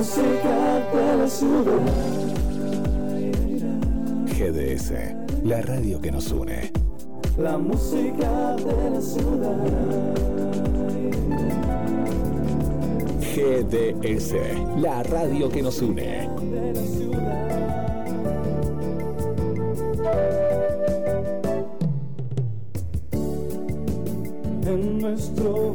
música de la ciudad. GDS, la radio que nos une. La música de la ciudad. GDS, la radio que nos une. De la ciudad. En nuestro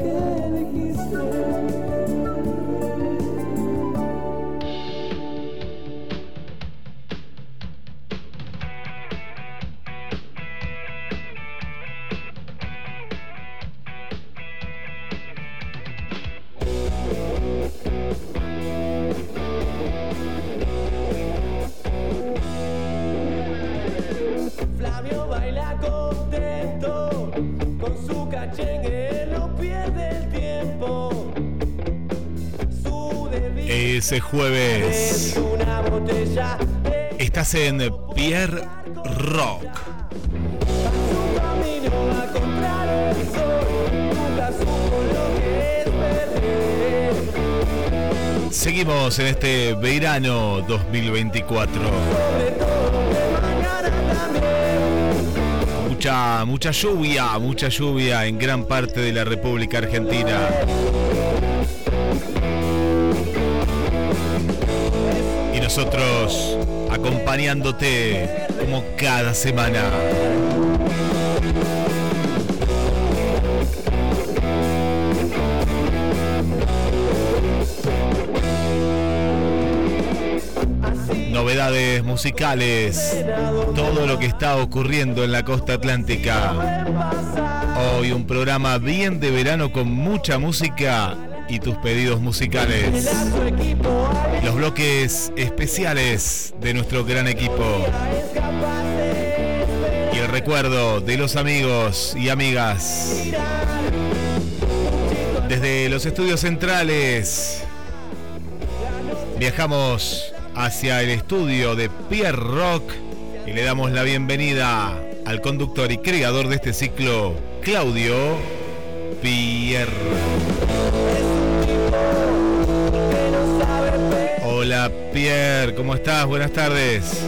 Es jueves estás en Pierre Rock. Seguimos en este verano 2024. Sobre todo de mañana también. Mucha, mucha lluvia, mucha lluvia en gran parte de la República Argentina. Acompañándote como cada semana. Novedades musicales, todo lo que está ocurriendo en la costa atlántica. Hoy un programa bien de verano con mucha música y tus pedidos musicales. Los bloques especiales de nuestro gran equipo. Y el recuerdo de los amigos y amigas. Desde los estudios centrales viajamos hacia el estudio de Pierre Rock y le damos la bienvenida al conductor y creador de este ciclo, Claudio Pierre. Hola Pierre, ¿cómo estás? Buenas tardes.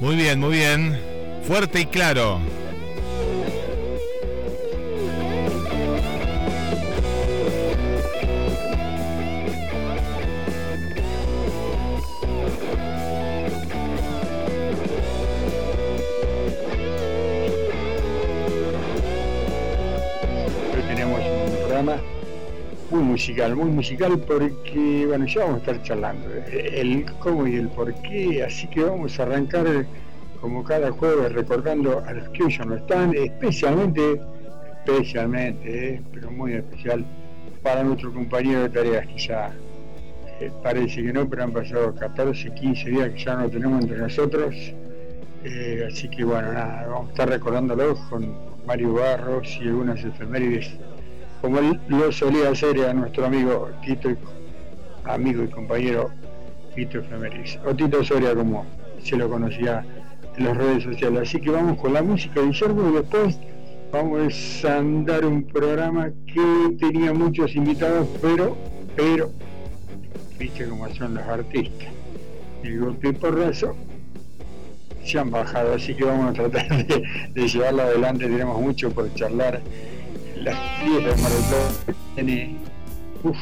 Muy bien, muy bien. Fuerte y claro. Musical, muy musical porque, bueno, ya vamos a estar charlando el cómo y el por qué, así que vamos a arrancar como cada jueves recordando a los que ya no están, especialmente, especialmente, eh, pero muy especial, para nuestro compañero de tareas ya eh, parece que no, pero han pasado 14, 15 días que ya no tenemos entre nosotros. Eh, así que bueno, nada, vamos a estar recordándolo con Mario Barros y algunas efemérides, como lo solía hacer a nuestro amigo Tito, y- amigo y compañero Tito Efemérides, o Tito Soria como se lo conocía en las redes sociales. Así que vamos con la música Guillermo y después vamos a andar un programa que tenía muchos invitados, pero, pero, viste cómo son los artistas. El golpe y porrazo se han bajado, así que vamos a tratar de, de llevarlo adelante. Tenemos mucho por charlar. Las de Mar del Plata tiene uf,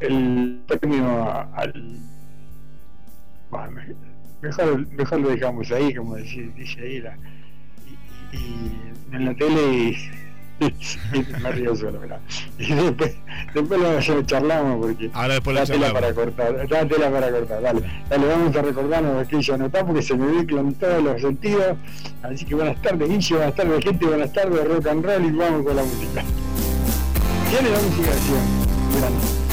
el premio al. Bueno, me- mejor, mejor lo dejamos ahí, como dice, dice ahí. y en la tele y, y me río solo, mirá. Y después, después lo charlamos porque Ahora después lo charlamos. para cortar, da tela para cortar, dale, dale, vamos a recordarnos ya no está porque se me mezclan todos los sentidos, así que buenas tardes Guille, buenas tardes gente, buenas tardes rock and roll y vamos con la música. Tiene la música grande.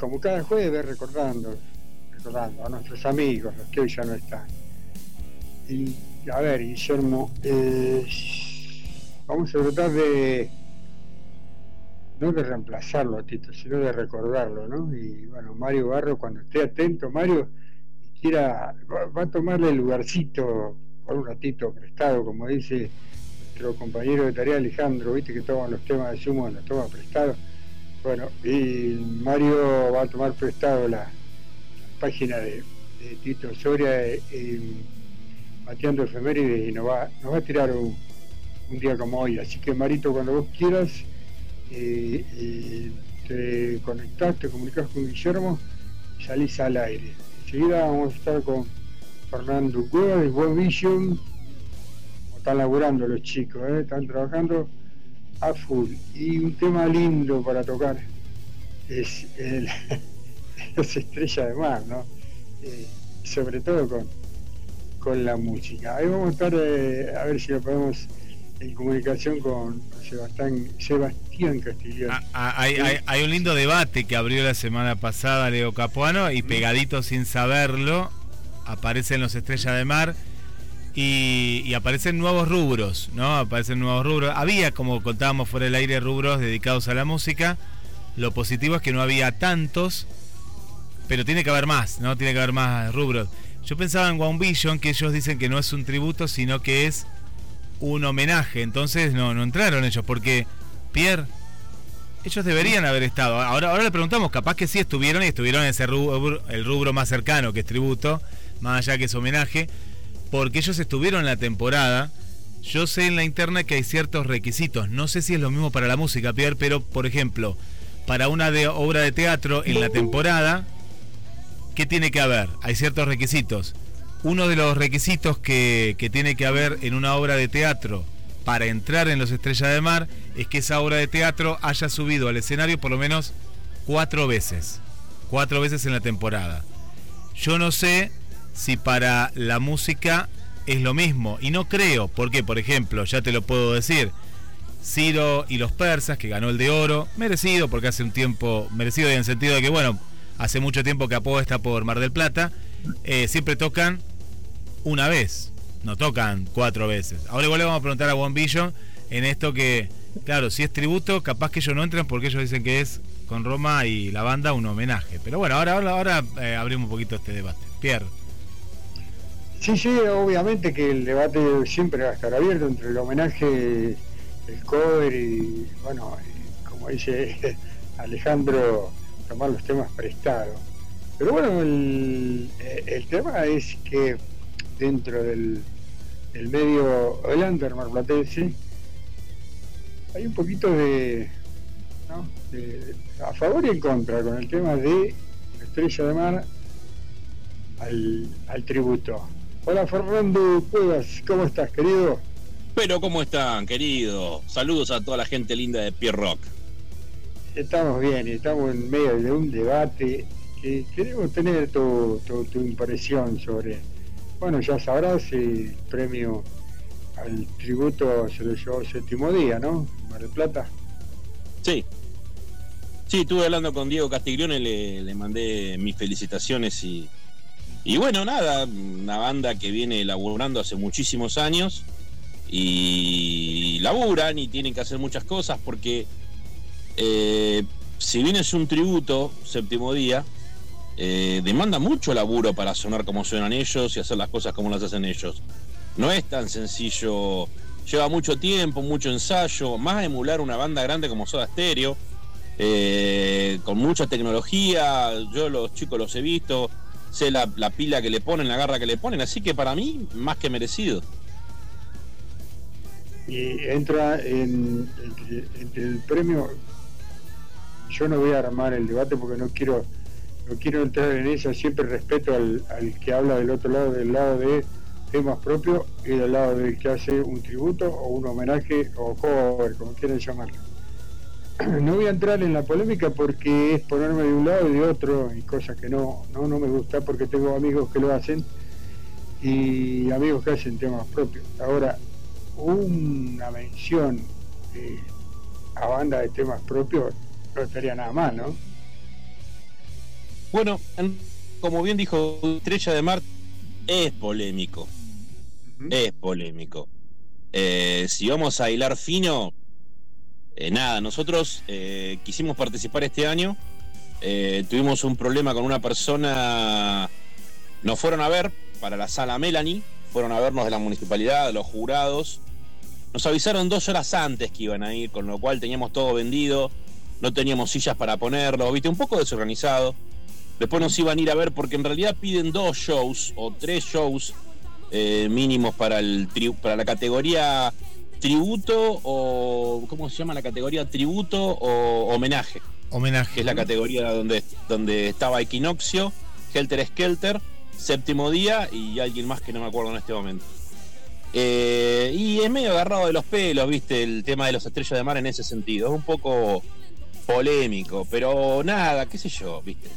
Como cada jueves, recordando, recordando a nuestros amigos, los que hoy ya no están. Y, a ver, Guillermo, eh, vamos a tratar de, no de reemplazarlo a Tito, sino de recordarlo, ¿no? Y bueno, Mario Barro, cuando esté atento, Mario, quiera, va, a tomarle el lugarcito por un ratito prestado, como dice nuestro compañero de tarea Alejandro, viste que toman los temas de sumo, los toma prestado bueno, y Mario va a tomar prestado la, página de, Tito Soria eh, Mateando Efemérides y nos va, nos va a tirar un, día como hoy. Así que Marito, cuando vos quieras, eh, eh, te conectás, te comunicas con Guillermo y salís al aire. Enseguida vamos a estar con Fernando Cueva de Buen Vision. están laburando los chicos, están trabajando a full. Y un tema lindo para tocar es el, las estrellas de mar, ¿no? Eh, sobre todo con, con la música. Ahí vamos a estar eh, a ver si lo podemos en comunicación con Sebastián, Sebastián Castiglione. Ah, ah, hay, hay, un lindo debate que abrió la semana pasada Leo Capuano y pegadito sin saberlo aparecen los Estrellas de Mar y, aparecen nuevos rubros, ¿no? Aparecen nuevos rubros. Había, como contábamos fuera del aire, rubros dedicados a la música. Lo positivo es que no había tantos, pero tiene que haber más, ¿no? Tiene que haber más rubros. Yo pensaba en One Vision, que ellos dicen que no es un tributo, sino que es un homenaje. Entonces no, no entraron ellos, porque Pierre, ellos deberían haber estado. Ahora, ahora le preguntamos, capaz que sí estuvieron y estuvieron en ese rubro, el rubro más cercano, que es tributo, más allá que es homenaje porque ellos estuvieron en la temporada yo sé en la interna que hay ciertos requisitos. No sé si es lo mismo para la música, Pierre, pero por ejemplo, para una obra de teatro en la temporada, ¿qué tiene que haber? Hay ciertos requisitos. Uno de los requisitos que, que tiene que haber en una obra de teatro para entrar en los Estrellas de Mar es que esa obra de teatro haya subido al escenario por lo menos cuatro veces. Cuatro veces en la temporada. Yo no sé si para la música es lo mismo. Y no creo, porque por ejemplo, ya te lo puedo decir, Ciro y los persas, que ganó el de oro, merecido, porque hace un tiempo, merecido en el sentido de que, bueno, hace mucho tiempo que Apo está por Mar del Plata, eh, siempre tocan una vez, no tocan cuatro veces. Ahora igual le vamos a preguntar a Bombillo en esto que, claro, si es tributo, capaz que ellos no entran porque ellos dicen que es con Roma y la banda un homenaje. Pero bueno, ahora, ahora, ahora eh, abrimos un poquito este debate. Pierre. Sí, sí, obviamente que el debate siempre va a estar abierto entre el homenaje, el cover y, bueno, como dice Alejandro, tomar los temas prestados. Pero bueno, el, el tema es que dentro del, del medio Hollander marplatense hay un poquito de, ¿no? de, a favor y en contra con el tema de la estrella de mar al, al tributo. Hola Fernando Cuevas, ¿cómo estás, querido? Pero ¿cómo están, querido? Saludos a toda la gente linda de Pierre Rock. Estamos bien estamos en medio de un debate que queremos tener tu, tu, tu impresión sobre, bueno, ya sabrás, el premio al tributo se lo llevó séptimo día, ¿no? Mar del Plata. Sí. Sí, estuve hablando con Diego Castiglione, le, le mandé mis felicitaciones y, y bueno, nada, una banda que viene laburando hace muchísimos años y laburan y tienen que hacer muchas cosas porque eh, si bien es un tributo, séptimo día, eh, demanda mucho laburo para sonar como suenan ellos y hacer las cosas como las hacen ellos. No es tan sencillo, lleva mucho tiempo, mucho ensayo, más emular una banda grande como Soda Stereo, eh, con mucha tecnología, yo los chicos los he visto, sé la, la, pila que le ponen, la garra que le ponen, así que para mí, más que merecido. Y entra en, el premio, yo no voy a armar el debate porque no quiero no quiero entrar en eso, siempre respeto al, al que habla del otro lado, del lado de temas propios y del lado del que hace un tributo o un homenaje o cover, como quieran llamarlo. No voy a entrar en la polémica porque es ponerme de un lado y de otro y cosas que no, no, no me gusta porque tengo amigos que lo hacen y amigos que hacen temas propios. Ahora, una mención eh, a banda de temas propios no estaría nada mal, ¿no? Bueno, como bien dijo Estrella de Mar, es polémico. Uh -huh. Es polémico. Eh, si vamos a hilar fino, eh, nada, nosotros eh, quisimos participar este año. eh, tuvimos un problema con una persona. Nos fueron a ver para la sala Melanie. Fueron a vernos de la municipalidad, los jurados. Nos avisaron dos horas antes que iban a ir, con lo cual teníamos todo vendido. No teníamos sillas para ponerlo, viste, un poco desorganizado. Después nos iban a ir a ver porque en realidad piden dos shows o tres shows mínimos para, el para la categoría tributo o. ¿Cómo se llama la categoría? Tributo o homenaje. Homenaje. Que es la categoría donde, donde estaba Equinoccio, Helter Skelter, Séptimo Día y alguien más que no me acuerdo en este momento. Eh, y es medio agarrado de los pelos, viste, el tema de las estrellas de mar en ese sentido. Es un poco polémico, pero nada, qué sé yo, viste.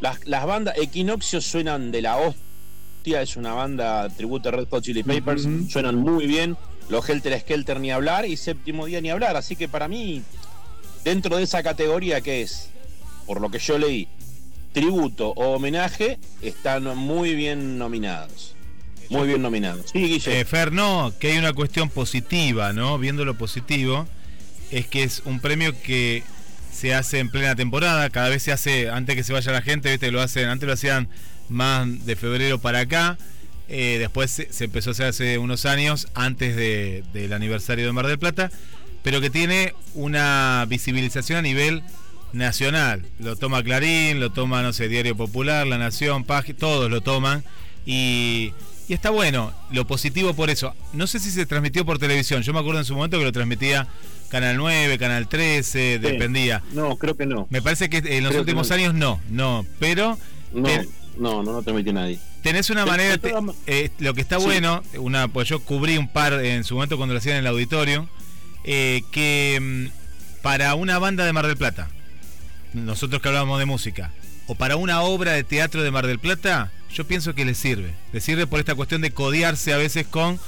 Las, las bandas, Equinoccio suenan de la hostia, es una banda tributo a Red Hot Chili Papers, uh -huh. suenan muy bien. Los Helter Skelter ni hablar y Séptimo Día ni hablar, así que para mí, dentro de esa categoría que es, por lo que yo leí, tributo o homenaje, están muy bien nominados. Muy bien nominados. Sí. Eh, Fer, no, que hay una cuestión positiva, ¿no? Viendo lo positivo, es que es un premio que se hace en plena temporada, cada vez se hace, antes que se vaya la gente, ¿viste? Lo hacen, antes lo hacían más de febrero para acá, eh, después se, se, empezó a hacer hace unos años, antes de, del aniversario de Mar del Plata, pero que tiene una visibilización a nivel nacional. Lo toma Clarín, lo toma, no sé, Diario Popular, La Nación, Pag todos lo toman. Y, Y está bueno, lo positivo por eso. No sé si se transmitió por televisión. Yo me acuerdo en su momento que lo transmitía Canal 9, Canal 13, dependía. No, creo que no. Me parece que en los Creo últimos no. años no, no. Pero No, no, no, no transmitió nadie. Tenés una manera. de te- eh, lo que está Sí. bueno, una, pues yo cubrí un par en su momento cuando lo hacían en el auditorio, eh, que mm, para una banda de Mar del Plata, nosotros que hablábamos de música, o para una obra de teatro de Mar del Plata, yo pienso que le sirve. Le sirve por esta cuestión de codearse a veces con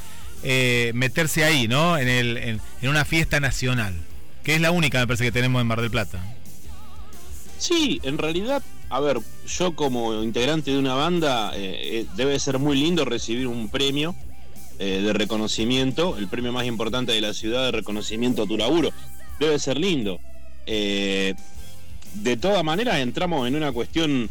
eh, meterse ahí, ¿no? En, el, en, en una fiesta nacional, que es la única, me parece, que tenemos en Mar del Plata. Sí, en realidad, a ver, yo como integrante de una banda, eh, eh, debe ser muy lindo recibir un premio eh, de reconocimiento, el premio más importante de la ciudad de reconocimiento a tu laburo. Debe ser lindo. Eh, de todas maneras, entramos en una cuestión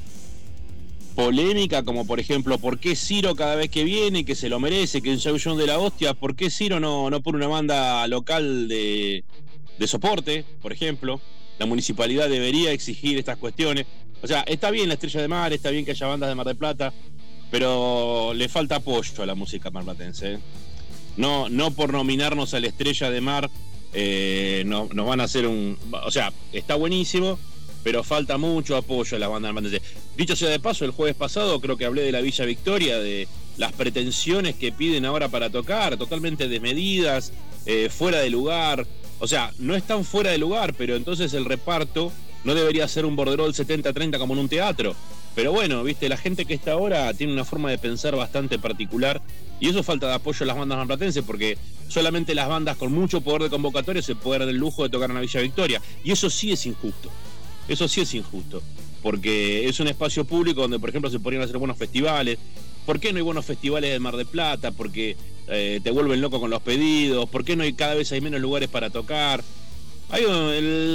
polémica, como por ejemplo, ¿por qué Ciro cada vez que viene, que se lo merece, que un show de la hostia, ¿por qué Ciro no, no pone una banda local de, de soporte, por ejemplo? La municipalidad debería exigir estas cuestiones. O sea, está bien la Estrella de Mar, está bien que haya bandas de Mar del Plata, pero le falta apoyo a la música marplatense. ¿eh? No, no por nominarnos a la Estrella de Mar eh, no- nos van a hacer un... O sea, está buenísimo, pero falta mucho apoyo a las bandas marplatenses. Dicho sea de paso, el jueves pasado creo que hablé de la Villa Victoria, de las pretensiones que piden ahora para tocar, totalmente desmedidas, eh, fuera de lugar. O sea, no están fuera de lugar, pero entonces el reparto no debería ser un borderol 70-30 como en un teatro. Pero bueno, viste, la gente que está ahora tiene una forma de pensar bastante particular y eso falta de apoyo a las bandas marplatenses porque solamente las bandas con mucho poder de convocatoria se pueden dar el lujo de tocar en la Villa Victoria. Y eso sí es injusto. Eso sí es injusto. Porque es un espacio público donde, por ejemplo, se podrían hacer buenos festivales. ¿Por qué no hay buenos festivales de Mar de Plata? Porque eh, te vuelven loco con los pedidos. ¿Por qué no hay cada vez hay menos lugares para tocar? Hay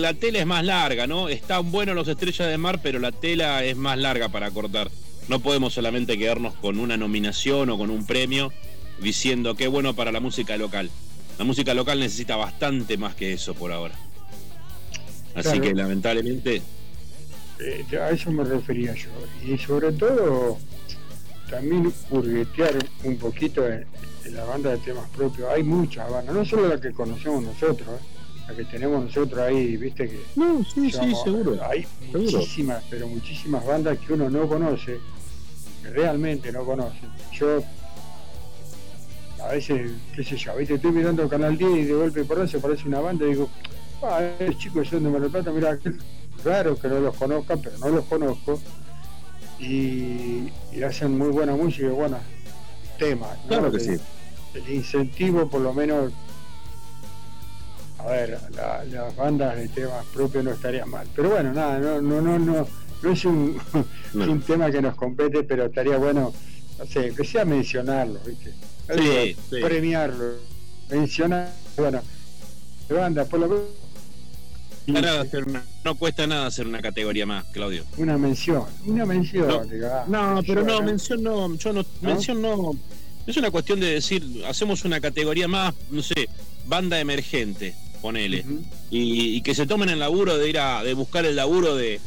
la tela es más larga, ¿no? Están buenos los estrellas de mar, pero la tela es más larga para cortar. No podemos solamente quedarnos con una nominación o con un premio diciendo qué bueno para la música local. La música local necesita bastante más que eso por ahora. Así Claro. que lamentablemente, Eh, a eso me refería yo. Y sobre todo, también hurguetear un poquito en, en la banda de temas propios. Hay muchas bandas, no solo la que conocemos nosotros, ¿eh? La que tenemos nosotros ahí, viste que No, sí, hay seguro. muchísimas, pero muchísimas bandas que uno no conoce, que realmente no conoce. Yo a veces, qué sé yo, viste, estoy mirando Canal 10 y de golpe por ahí se parece una banda y digo, ah, chicos son de Mar del Plata, mira, raro que no los conozca, pero no los conozco. Y, y hacen muy buena música y buenos temas. ¿no? Claro que El- sí. El incentivo, por lo menos, a ver, la- las bandas de temas propios no estaría mal. Pero bueno, nada, no, no, no, no, no es un, No. un tema que nos compete, pero estaría bueno, no sé, que sea mencionarlo, ¿viste? Sí. Premiarlo, mencionar, bueno, de banda, por lo menos. Una- no cuesta nada hacer una categoría más, Claudio. Una mención, una mención. No, ah, No, pero no, mención, mención no, yo no, mención no. Es una cuestión de decir, hacemos una categoría más, no sé, banda emergente, ponele. Y, y que se tomen el laburo de ir a de buscar el laburo de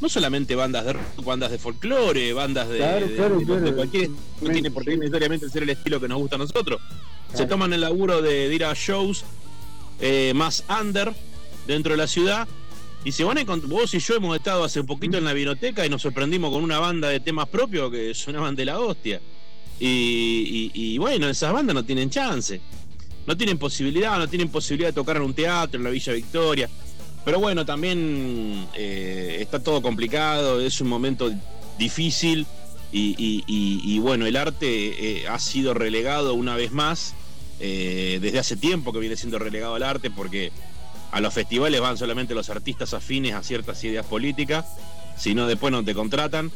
no solamente bandas de rock, bandas de folclore, bandas de, Claro, de- claro, de- claro. de cualquier no tiene por qué necesariamente ser el estilo que nos gusta a nosotros. Se toman el laburo de, ir a shows eh, más under dentro de la ciudad y se van a vos y yo hemos estado hace poquito en la biblioteca y nos sorprendimos con una banda de temas propios que sonaban de la hostia. Y, y- y bueno, esas bandas no tienen chance. No tienen posibilidad, no tienen posibilidad de tocar en un teatro, en la Villa Victoria. Pero bueno, también eh, está todo complicado, es un momento difícil y, y- y- y bueno, el arte eh, ha sido relegado una vez más, eh, desde hace tiempo que viene siendo relegado al arte porque a los festivales van solamente los artistas afines a ciertas ideas políticas, si no después no te contratan.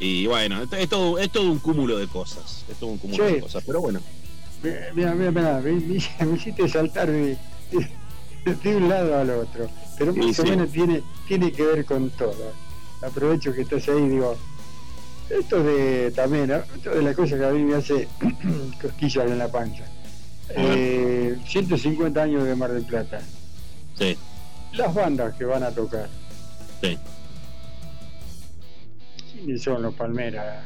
Y bueno, es- es todo, es todo un cúmulo de cosas, es todo un cúmulo Sí. de cosas, pero bueno. Mira, mira, mira, me, me- me hiciste saltar de, de- de un lado al otro, pero Sí, más o sí. menos tiene, tiene que ver con todo. Aprovecho que estás ahí, digo, esto de también, esto de las cosas que a mí me hace cosquillas en la panza. Eh, 150 años de Mar del Plata. Sí, Las bandas que van a tocar, sí. ¿quiénes son los Palmeras?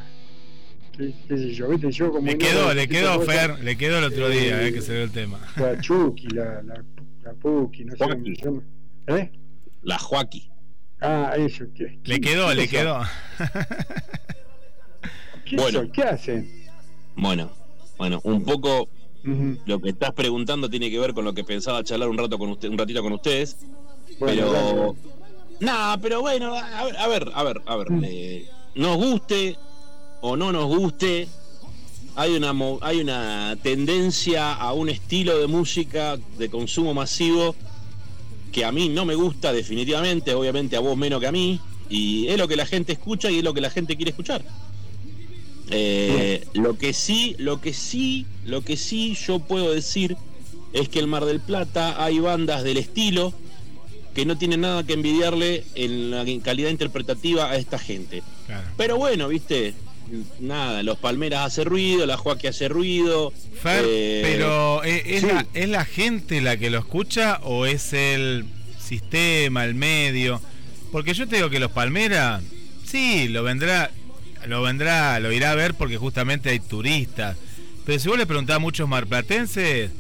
Qué, qué sé yo, viste, yo como Le quedó, le quedó, Fer, le quedó el otro Eh, día, eh, que se ve el tema. La Chucky, la, la, la Puki, no sé cómo se llama. ¿Eh? La Joaquí. Ah, eso. ¿qué, Le quedó, qué le son? quedó. ¿Qué, Bueno. son? ¿Qué hacen? Bueno, bueno, un poco lo que estás preguntando tiene que ver con lo que pensaba charlar un rato con usted, un ratito con ustedes. Bueno, pero. Nah, pero bueno, a ver, a ver, a ver, a ver. Eh, nos guste o no nos guste, hay una, hay una tendencia a un estilo de música de consumo masivo que a mí no me gusta definitivamente, obviamente a vos menos que a mí, y es lo que la gente escucha y es lo que la gente quiere escuchar. Eh, lo que sí, lo que sí, lo que sí yo puedo decir es que en Mar del Plata hay bandas del estilo que no tienen nada que envidiarle en la calidad interpretativa a esta gente. Claro. Pero bueno, viste, nada, los Palmeras hace ruido, la Joaquín hace ruido. Fer, eh, pero ¿eh, ¿es, sí. la, ¿es la gente la que lo escucha o es el sistema, el medio? Porque yo te digo que los Palmeras, sí, lo vendrá, lo vendrá, lo irá a ver porque justamente hay turistas. Pero si vos le preguntás a muchos marplatenses,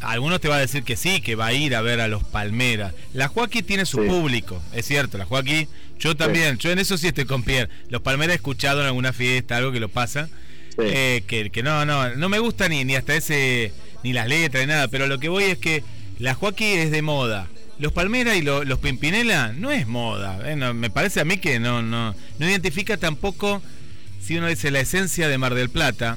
algunos te va a decir que sí, que va a ir a ver a los Palmeras. La Joaquín tiene su Sí. público, es cierto, la Joaquín, yo también, yo en eso sí estoy con Pierre. Los Palmeras he escuchado en alguna fiesta, algo que lo pasa. Sí. Eh, que, que no, no, no me gusta ni, ni hasta ese, ni las letras, ni nada, pero lo que voy es que la Joaquín es de moda. Los Palmera y lo- los Pimpinela no es moda. eh, no, me parece a mí que no, no, no identifica tampoco, si uno dice la esencia de Mar del Plata,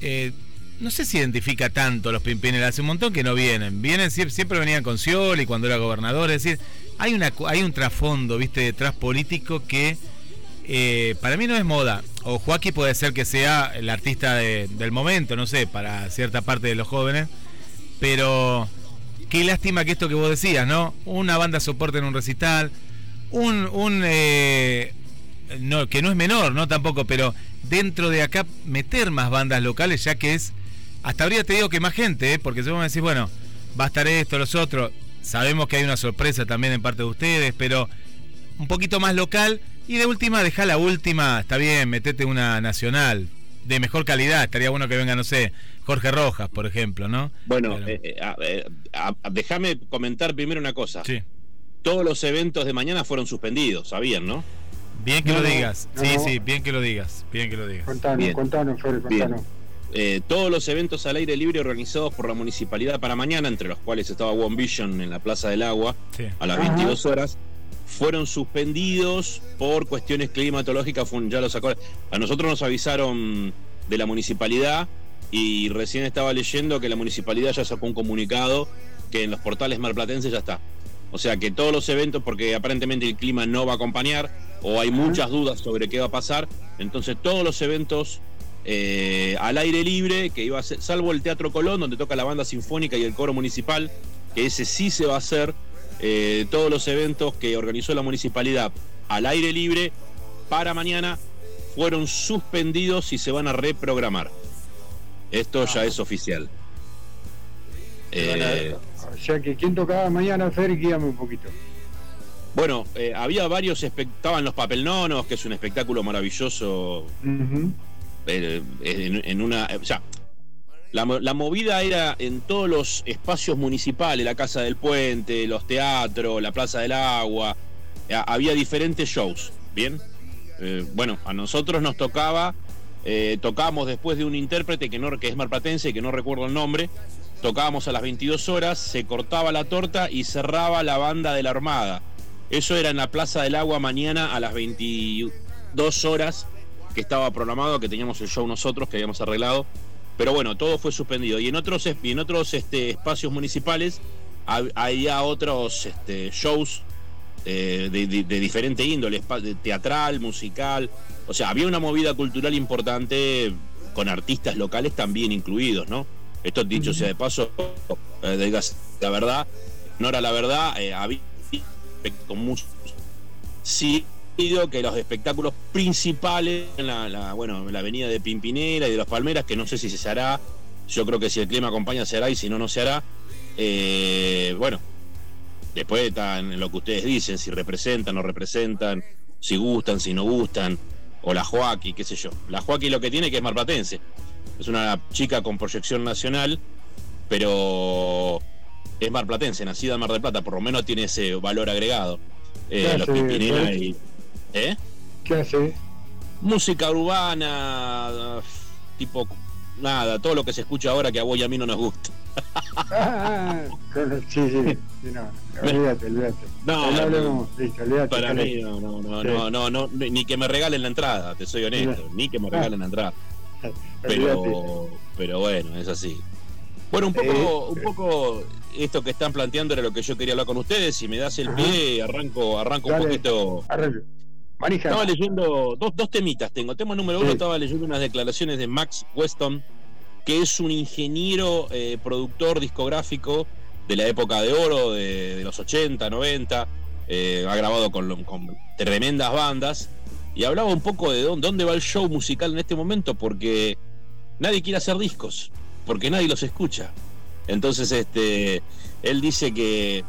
eh, no sé si identifica tanto los Pimpinela, hace un montón que no vienen. Vienen, siempre, siempre venían con Scioli cuando era gobernador, es decir, hay, una, hay un trasfondo, viste, detrás político que eh, para mí no es moda. O Joaquín puede ser que sea el artista de- del momento, no sé, para cierta parte de los jóvenes. Pero qué lástima que esto que vos decías, ¿no? Una banda soporte en un recital, un, un eh, no, que no es menor, ¿no? Tampoco, pero dentro de acá meter más bandas locales, ya que es, hasta habría te digo que más gente, ¿eh? porque si vos me decís, bueno, va a estar esto, los otros, sabemos que hay una sorpresa también en parte de ustedes, pero un poquito más local y de última deja la última, está bien, metete una nacional de mejor calidad, estaría bueno que venga, no sé, Jorge Rojas, por ejemplo, ¿no? Bueno, Pero- eh, eh, a- eh, a- a- déjame comentar primero una cosa. Sí. Todos los eventos de mañana fueron suspendidos, ¿sabían, no? Bien que No, lo digas. no, sí, no. sí, bien que lo digas. Bien que lo digas. Contanos, Bien. contanos, Fer, contanos. Eh, todos los eventos al aire libre organizados por la municipalidad para mañana, entre los cuales estaba One Vision en la Plaza del Agua Sí. a las Ajá. 22 horas, fueron suspendidos por cuestiones climatológicas. fue Ya lo sacó. A nosotros nos avisaron de la municipalidad y recién estaba leyendo que la municipalidad ya sacó un comunicado que en los portales marplatenses ya está. O sea que todos los eventos, porque aparentemente el clima no va a acompañar o hay muchas dudas sobre qué va a pasar, entonces todos los eventos eh, al aire libre, que iba a ser, salvo el Teatro Colón, donde toca la banda sinfónica y el coro municipal, que ese sí se va a hacer, eh, todos los eventos que organizó la municipalidad al aire libre para mañana fueron suspendidos y se van a reprogramar. Esto ya es oficial. Eh, O sea que, ¿quién tocaba mañana, Fer? Guíame un poquito. bueno, eh, había varios, estaban los papelnonos, que es un espectáculo maravilloso en, en una. O sea, la, mo- la movida era en todos los espacios municipales, la Casa del Puente, los teatros, la Plaza del Agua. eh, había diferentes shows, ¿bien? Eh, bueno, a nosotros nos tocaba, eh, tocábamos después de un intérprete que, no, que es marplatense que no recuerdo el nombre. Tocábamos a las 22 horas, se cortaba la torta y cerraba la banda de la Armada. Eso era en la Plaza del Agua mañana a las 22 horas que estaba programado, que teníamos el show nosotros, que habíamos arreglado. Pero bueno, todo fue suspendido. Y en otros, y en otros este, espacios municipales hab- había otros este, shows eh, de, de- de diferente índole, teatral, musical. O sea, había una movida cultural importante con artistas locales también incluidos, ¿no? Esto dicho sea de paso, eh, digas la verdad, no era la verdad, eh, había con muchos sí que los espectáculos principales en la, la- bueno, en la avenida de Pimpinela y de los Palmeras, que no sé si se hará, yo creo que si el clima acompaña se hará y si no, no se hará. Eh, bueno, después está en lo que ustedes dicen, si representan o no representan, si gustan, si no gustan. o la Joaquí, qué sé yo. La Joaquí lo que tiene que es marplatense. Es una chica con proyección nacional, pero es marplatense, nacida en Mar del Plata, por lo menos tiene ese valor agregado. Eh, ¿Qué los Pimpinela Fred? y. ¿Eh? ¿Qué hace? Música urbana, tipo. Nada, todo lo que se escucha ahora que a vos y a mí no nos gusta. Ah, con- sí, sí, sí, no, olvídate, olvídate. No, no listo, olvídate. Para mí, no, no, no, Sí. no, no, no, ni que me regalen la entrada, te soy honesto, ni que me regalen la entrada. Olvídate. pero pero bueno es así bueno un poco Eh, un poco esto que están planteando era lo que yo quería hablar con ustedes si me das el pie arranco arranco Dale. un poquito Arranca. Estaba leyendo dos, dos temitas tengo. Tema número uno Sí. estaba leyendo unas declaraciones de Max Weston que es un ingeniero eh, productor discográfico de la época de oro de, de los 80 90 eh, ha grabado con, con tremendas bandas. Y hablaba un poco de dónde, dónde va el show musical en este momento porque nadie quiere hacer discos porque nadie los escucha. Entonces este él dice que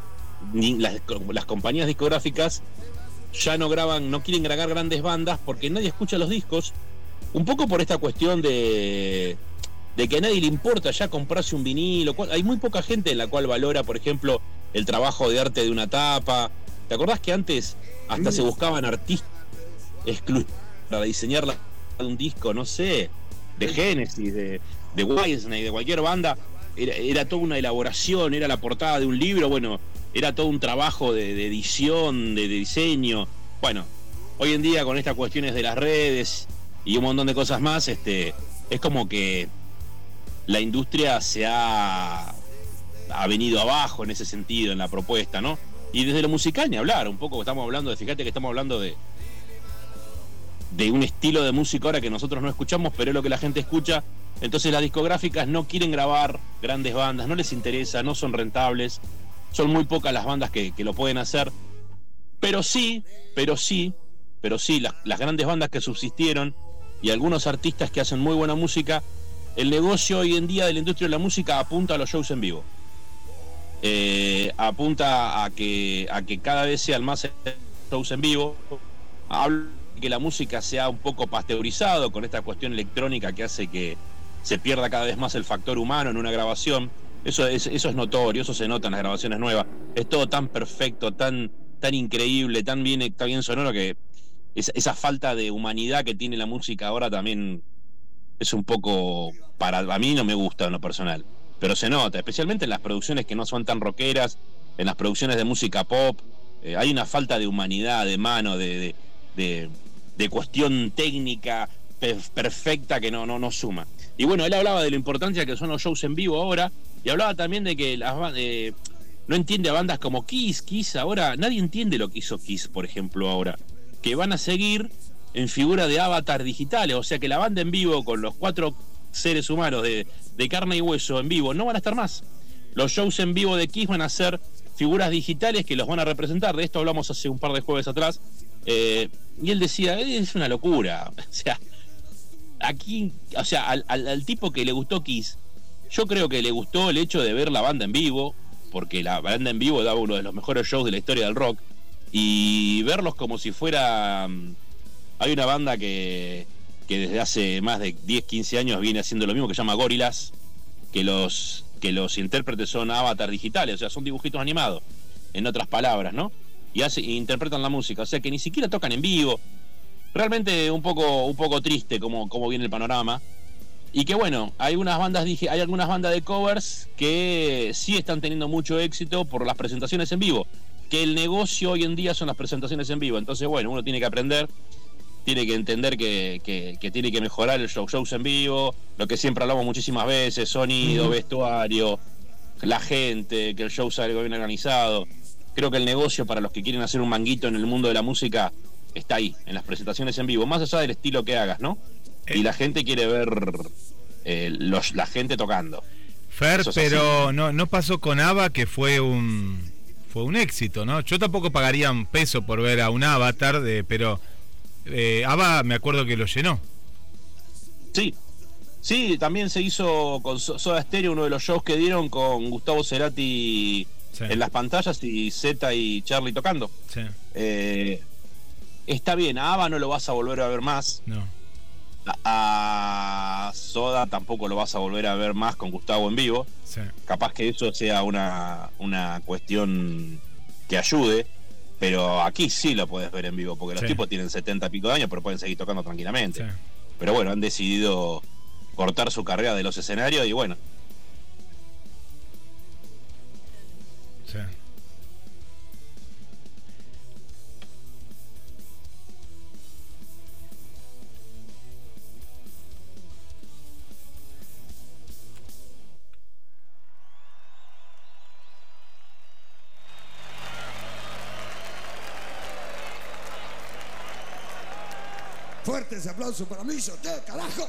ni- las, las compañías discográficas ya no graban no quieren grabar grandes bandas porque nadie escucha los discos. Un poco por esta cuestión de de que a nadie le importa ya comprarse un vinilo. Hay muy poca gente en la cual valora por ejemplo el trabajo de arte de una tapa. ¿te acordás que antes hasta se buscaban artistas exclusivos para diseñar la, un disco no sé de Genesis de, de Whitesnake de cualquier banda era, era toda una elaboración era la portada de un libro. Bueno era todo un trabajo de, edición de, de diseño bueno hoy en día con estas cuestiones de las redes y un montón de cosas más este es como que la industria se ha, ha venido abajo en ese sentido, en la propuesta, ¿no? Y desde lo musical ni hablar, un poco estamos hablando de, fíjate que estamos hablando de de un estilo de música ahora que nosotros no escuchamos, pero es lo que la gente escucha. Entonces las discográficas no quieren grabar grandes bandas, no les interesa, no son rentables, son muy pocas las bandas que, que lo pueden hacer. Pero sí, pero sí, pero sí, las, las grandes bandas que subsistieron y algunos artistas que hacen muy buena música, el negocio hoy en día de la industria de la música apunta a los shows en vivo. Eh, apunta a que, a que cada vez sean más shows en vivo. Habla de que la música sea un poco pasteurizado con esta cuestión electrónica que hace que se pierda cada vez más el factor humano en una grabación. Eso es, notorio, eso se nota en las grabaciones nuevas. Es todo tan perfecto, tan, tan increíble, tan bien, tan bien sonoro que esa, falta de humanidad que tiene la música ahora también es un poco para a mí no me gusta en lo personal pero se nota especialmente en las producciones que no son tan rockeras en las producciones de música pop eh, hay una falta de humanidad de mano de, de, de- cuestión técnica pe- perfecta que no, no, no suma y bueno él hablaba de la importancia que son los shows en vivo ahora y hablaba también de que las eh, no entiende a bandas como Kiss Kiss ahora nadie entiende lo que hizo Kiss por ejemplo ahora que van a seguir en figura de avatar digitales, o sea que la banda en vivo con los cuatro seres humanos de, de carne y hueso en vivo no van a estar más. Los shows en vivo de Kiss van a ser figuras digitales que los van a representar. De esto hablamos hace un par de jueves atrás. Eh, y él decía, es una locura. O sea, aquí, o sea, al tipo que le gustó Kiss, yo creo que le gustó el hecho de ver la banda en vivo, porque la banda en vivo daba uno de los mejores shows de la historia del rock, y verlos como si fuera... mm, Hay una banda que, que desde hace más de 10, 15 años viene haciendo lo mismo, que se llama Gorillaz, que los, que los intérpretes son avatars digitales, o sea, son dibujitos animados, en otras palabras, ¿no? Y hace, interpretan la música, o sea, que ni siquiera tocan en vivo. Realmente un poco, un poco triste como, como viene el panorama. Y que bueno, hay unas bandas, dije, hay algunas bandas de covers que sí están teniendo mucho éxito por las presentaciones en vivo. Que el negocio hoy en día son las presentaciones en vivo. Entonces, bueno, uno tiene que aprender, tiene que entender que, que- que tiene que mejorar el show, shows en vivo, lo que siempre hablamos muchísimas veces, sonido, vestuario, la gente, que el show salga bien organizado. Creo que el negocio para los que quieren hacer un manguito en el mundo de la música está ahí, en las presentaciones en vivo, más allá del estilo que hagas, ¿no? Y la gente quiere ver eh, los, la gente tocando. Fer, es pero no, no pasó con ABBA que fue un fue un éxito, ¿no? Yo tampoco pagaría un peso por ver a un avatar, de, pero eh, ABBA me acuerdo que lo llenó. Sí, sí, también se hizo con So- Soda Stereo uno de los shows que dieron con Gustavo Cerati Sí. en las pantallas y Z y Charlie tocando. Sí. Eh, está bien, a Ava no lo vas a volver a ver más. No. A, Soda tampoco lo vas a volver a ver más con Gustavo en vivo. Sí. Capaz que eso sea una, una cuestión que ayude. Pero aquí sí lo puedes ver en vivo, porque los Sí. tipos tienen 70 y pico de años, pero pueden seguir tocando tranquilamente. Sí. Pero bueno, han decidido cortar su carrera de los escenarios y bueno, Fuerte ese aplauso para mí, usted, carajo.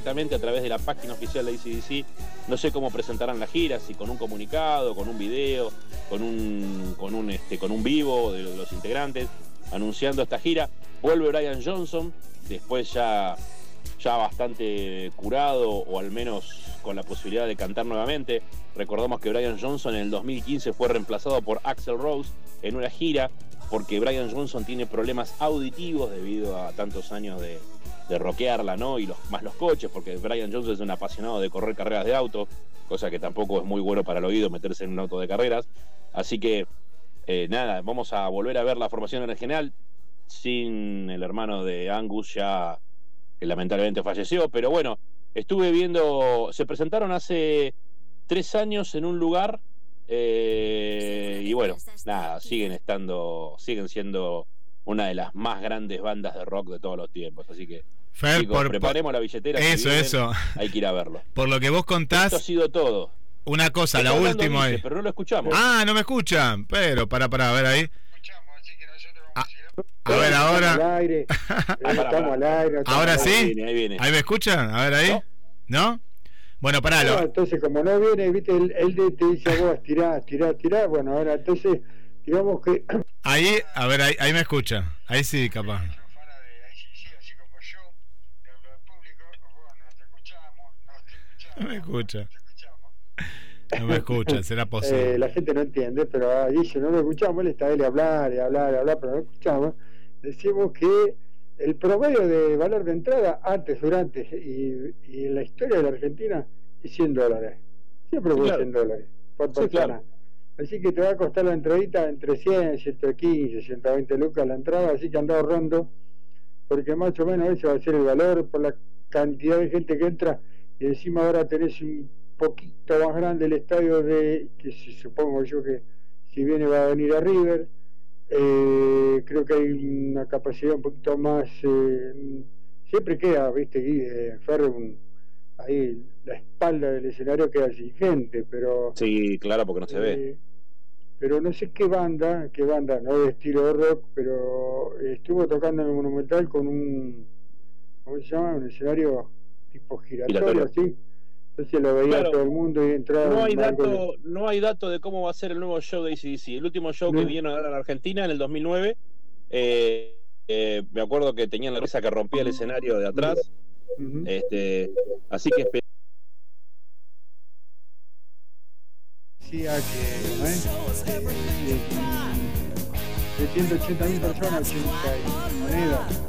Correctamente a través de la página oficial de ACDC. No sé cómo presentarán la gira, si con un comunicado, con un video, con un, con un, este, con un vivo de los integrantes, anunciando esta gira. Vuelve Brian Johnson, después ya, ya bastante curado o al menos con la posibilidad de cantar nuevamente. Recordamos que Brian Johnson en el 2015 fue reemplazado por Axel Rose en una gira porque Brian Johnson tiene problemas auditivos debido a tantos años de, de rockearla, ¿no? Y los coches, porque Brian Johnson es un apasionado de correr carreras de auto, cosa que tampoco es muy bueno para el oído meterse en un auto de carreras. Así que, eh, nada, vamos a volver a ver la formación original sin el hermano de Angus ya que lamentablemente falleció, pero bueno, estuve viendo, se presentaron hace tres años en un lugar eh, y bueno, nada, siguen estando, siguen siendo una de las más grandes bandas de rock de todos los tiempos, así que Fer, chicos, por- preparemos la billetera. si Eso, vienen, eso. Hay que ir a verlo. Por lo que vos Esto ha contás, sido todo. una cosa, la última Guille, es. pero no lo escuchamos. Ah, no me escuchan. Pero, para, para, a ver ahí. A, a ver ahora. al aire. pará, estamos al aire. ¿Ahora sí? Ahí viene, ahí viene. ¿Ahí me escuchan? A ver ahí. ¿No? Bueno, pará. No, lo- entonces, como no viene, viste, él, él te- te dice a vos, tirá, tirá, tirá. Bueno, ahora, entonces, digamos que Ahí, a ver, ahí, ahí me escuchan. Ahí sí, capaz. No me escucha. No me escucha, será eh, posible. la gente no entiende, pero ah, dice, no lo escuchamos, él está él a hablar, y hablar, y hablar, pero no lo escuchamos. Decimos que el promedio de valor de entrada, antes, durante y, y en la historia de la Argentina, es 100 dólares. Siempre fue claro. 100 dólares por Sí, persona. claro. Así que te va a costar la entradita entre 100, 115, 120 lucas la entrada, así que anda ahorrando, porque más o menos ese va a ser el valor por la cantidad de gente que entra y encima ahora tenés un poquito más grande el estadio de, que supongo yo que si viene va a venir a River, eh, creo que hay una capacidad un poquito más, eh, siempre queda, viste, Guille, Ferro, un- ahí la espalda del escenario queda sin gente, pero... Sí, claro, porque no se ve. Eh, pero no sé qué banda, qué banda, no de estilo rock, pero estuvo tocando en el Monumental con un, ¿cómo se llama? Un escenario tipo giratorio, así. Entonces lo veía Claro. todo el mundo y entraba No hay algo de- dato, no hay dato de cómo va a ser el nuevo show de ACDC. El último show que No. vinieron a dar a la Argentina en el 2009, eh, eh, me acuerdo que tenían la mesa que rompía el escenario de atrás. Ujú. Este, así que que ¿no es? de 180 mil personas, 80 y monedas,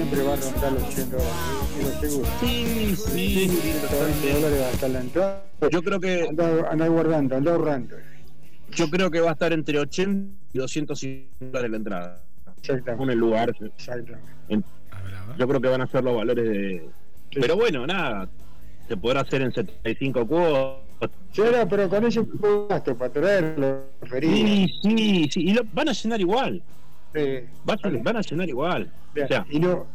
siempre va a rondar los 100 dólares, y lo seguro. Sí, sí, 120 dólares va a estar la entrada. Yo creo que Anda, anda guardando, anda ahorrando. yo creo que va a estar entre 80 y 250 dólares la entrada. Exactamente. Según el lugar. Exactamente. Yo creo que van a ser los valores de. Sí. Pero bueno, nada. Se podrá hacer en 75 cuotas. Sí, no, pero con ese gasto para traerlo. Sí, sí, sí. Y lo, van a llenar igual. Eh, Van a, van a llenar igual. Bien, O sea, y no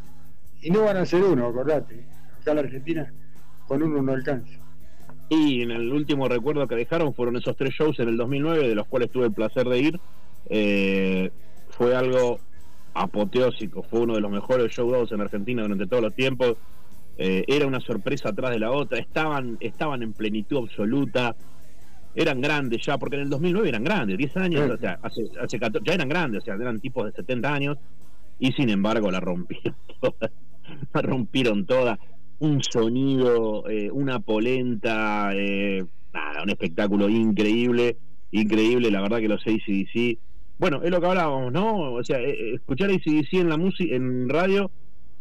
y no van a ser uno, acordate. Acá en la Argentina con uno no alcanza. Y en el último recuerdo que dejaron fueron esos tres shows en el 2009, de los cuales tuve el placer de ir. Eh, fue algo apoteósico, fue uno de los mejores show dados en Argentina durante todos los tiempos. Eh, era una sorpresa atrás de la otra, estaban, estaban en plenitud absoluta, eran grandes ya, porque en el 2009 eran grandes, 10 años, Sí. o sea, hace, hace 14 ya eran grandes, o sea, eran tipos de 70 años, y sin embargo la rompieron toda, la rompieron toda un sonido, eh, una polenta, eh, nada, un espectáculo increíble, increíble, la verdad que los ACDC, bueno, es lo que hablábamos, ¿no? O sea, eh, escuchar ACDC en la música, en radio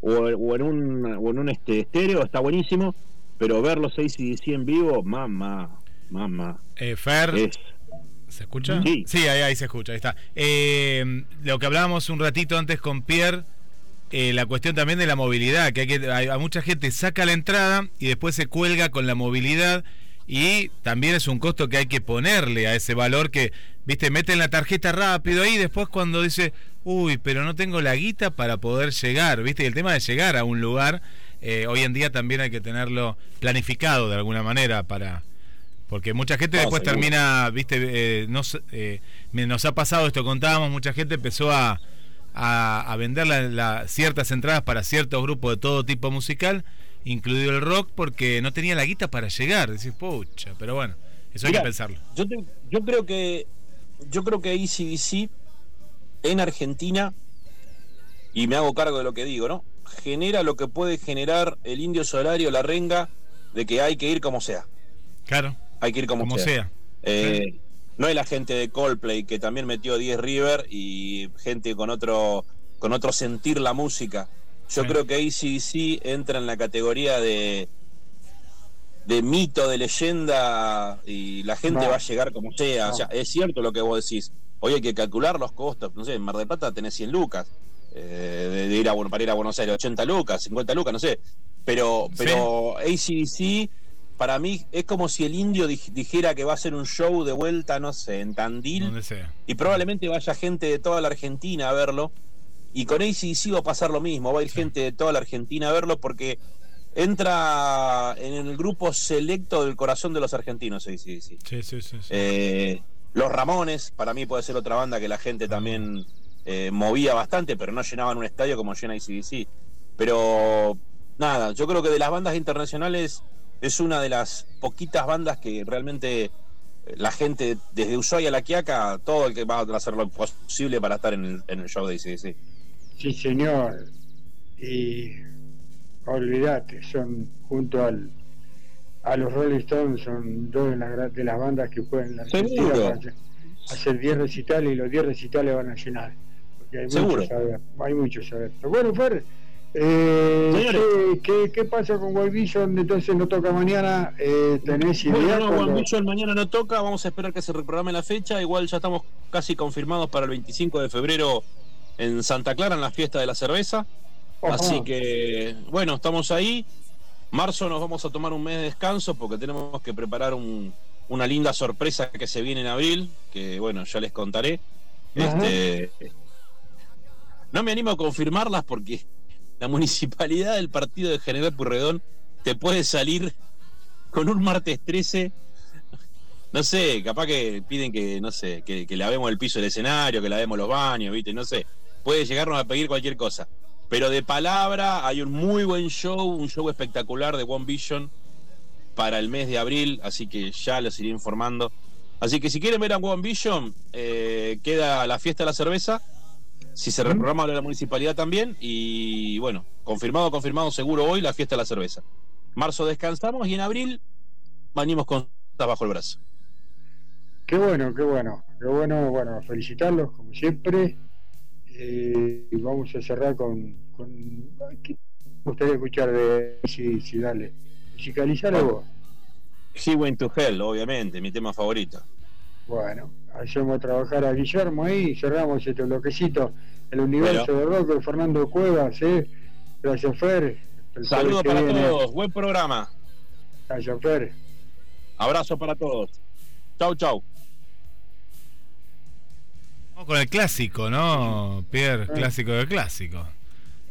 o, o en un, o en un este, estéreo está buenísimo, pero ver los ACDC en vivo, mamá, mamá, Eh, Fer, es... ¿se escucha? Sí. ahí, ahí se escucha, ahí está. Eh, lo que hablábamos un ratito antes con Pierre, eh, la cuestión también de la movilidad, que hay que hay, a mucha gente saca la entrada y después se cuelga con la movilidad y también es un costo que hay que ponerle a ese valor que, viste, meten la tarjeta rápido ahí y después cuando dice, uy, pero no tengo la guita para poder llegar, viste, y el tema de llegar a un lugar, eh, hoy en día también hay que tenerlo planificado de alguna manera para... Porque mucha gente No, después seguro. termina, viste, eh, nos, eh, nos ha pasado esto, contábamos, mucha gente empezó a, a, a vender la- la- ciertas entradas para ciertos grupos de todo tipo musical, incluido el rock, porque no tenía la guita para llegar. Decís, pucha, pero bueno, eso hay que pensarlo. Yo, te- yo creo que yo creo que ACDC en Argentina, y me hago cargo de lo que digo, ¿no? Genera lo que puede generar el indio solario, la renga, de que hay que ir como sea. Claro, Hay que ir como, como sea. sea. Eh, No es la gente de Coldplay que también metió 10 River y gente con otro, con otro sentir la música. Yo Sí. creo que ACDC entra en la categoría de, de mito, de leyenda y la gente No. va a llegar como sea. O sea, es cierto lo que vos decís. Hoy hay que calcular los costos. No sé, en Mar del Plata tenés 100 lucas. eh, de, de ir a, para ir a Buenos Aires, 80 lucas, 50 lucas, no sé. Pero, pero ACDC, para mí, es como si el indio dij- dijera que va a hacer un show de vuelta, no sé, en Tandil. Donde sea. Y probablemente vaya gente de toda la Argentina a verlo. Y con ACDC va a pasar lo mismo. Va a ir gente de toda la Argentina a verlo porque entra en el grupo selecto del corazón de los argentinos ACDC. Sí, sí, sí. sí. Eh, los Ramones, para mí puede ser otra banda que la gente también eh, movía bastante, pero no llenaban un estadio como llena ACDC. Pero nada, yo creo que de las bandas internacionales es una de las poquitas bandas que realmente eh, la gente, desde Ushuaia a La Quiaca, todo el que va a hacer lo posible para estar en el, en el show de ACDC. Sí, señor. Y olvídate, son junto al a los Rolling Stones, son dos de las, de las bandas que pueden hacer- hacer 10 recitales y los 10 recitales van a llenar. Porque hay Seguro. mucho saber, hay mucho saber. Pero bueno, Fer, eh, Señores. ¿qué, qué, qué pasa con White Vision? Entonces no toca mañana, eh, ¿tenés idea? Bueno, no, Vision mañana no toca, vamos a esperar que se reprograme la fecha. Igual ya estamos casi confirmados para el 25 de febrero en Santa Clara, en la fiesta de la cerveza. Ajá. Así que, bueno, estamos ahí. Marzo nos vamos a tomar un mes de descanso porque tenemos que preparar un- una linda sorpresa que se viene en abril, que bueno, ya les contaré. Ajá. Este, no me animo a confirmarlas porque la municipalidad del partido de General Purredón te puede salir con un martes 13. No sé, capaz que piden que, no sé, que, que lavemos el piso del escenario, que lavemos los baños, ¿viste? No sé. Puede llegarnos a pedir cualquier cosa. Pero de palabra hay un muy buen show, un show espectacular de One Vision para el mes de abril, así que ya los iré informando. Así que si quieren ver a One Vision, eh, queda la fiesta de la cerveza. Si se reprograma la municipalidad también. Y bueno, confirmado, confirmado, seguro hoy la fiesta de la cerveza. Marzo descansamos y en abril venimos con bajo el brazo. Qué bueno, qué bueno, qué bueno, bueno, felicitarlos como siempre. Eh, y vamos a cerrar con, ¿qué me gustaría escuchar de si, si dale, musicalizalo vos. He Went to Hell, obviamente, mi tema favorito. Bueno, hacemos trabajar a Guillermo ahí y cerramos este bloquecito, el universo de rock de Fernando Cuevas, ¿eh? Gracias Fer. El Saludos para viene. todos, buen programa. Gracias Fer. Abrazo para todos. Chau, chau. Vamos con el clásico, ¿no, Pierre? Clásico de clásico.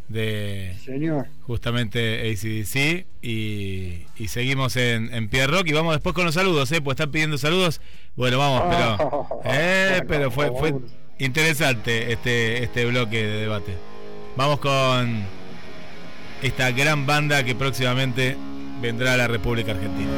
De Señor. justamente ACDC. Y, y seguimos en, en Pierre Rock. Y vamos después con los saludos, ¿eh? Pues están pidiendo saludos. Bueno, vamos, pero. Eh, pero fue, fue interesante este, este bloque de debate. Vamos con esta gran banda que próximamente vendrá a la República Argentina.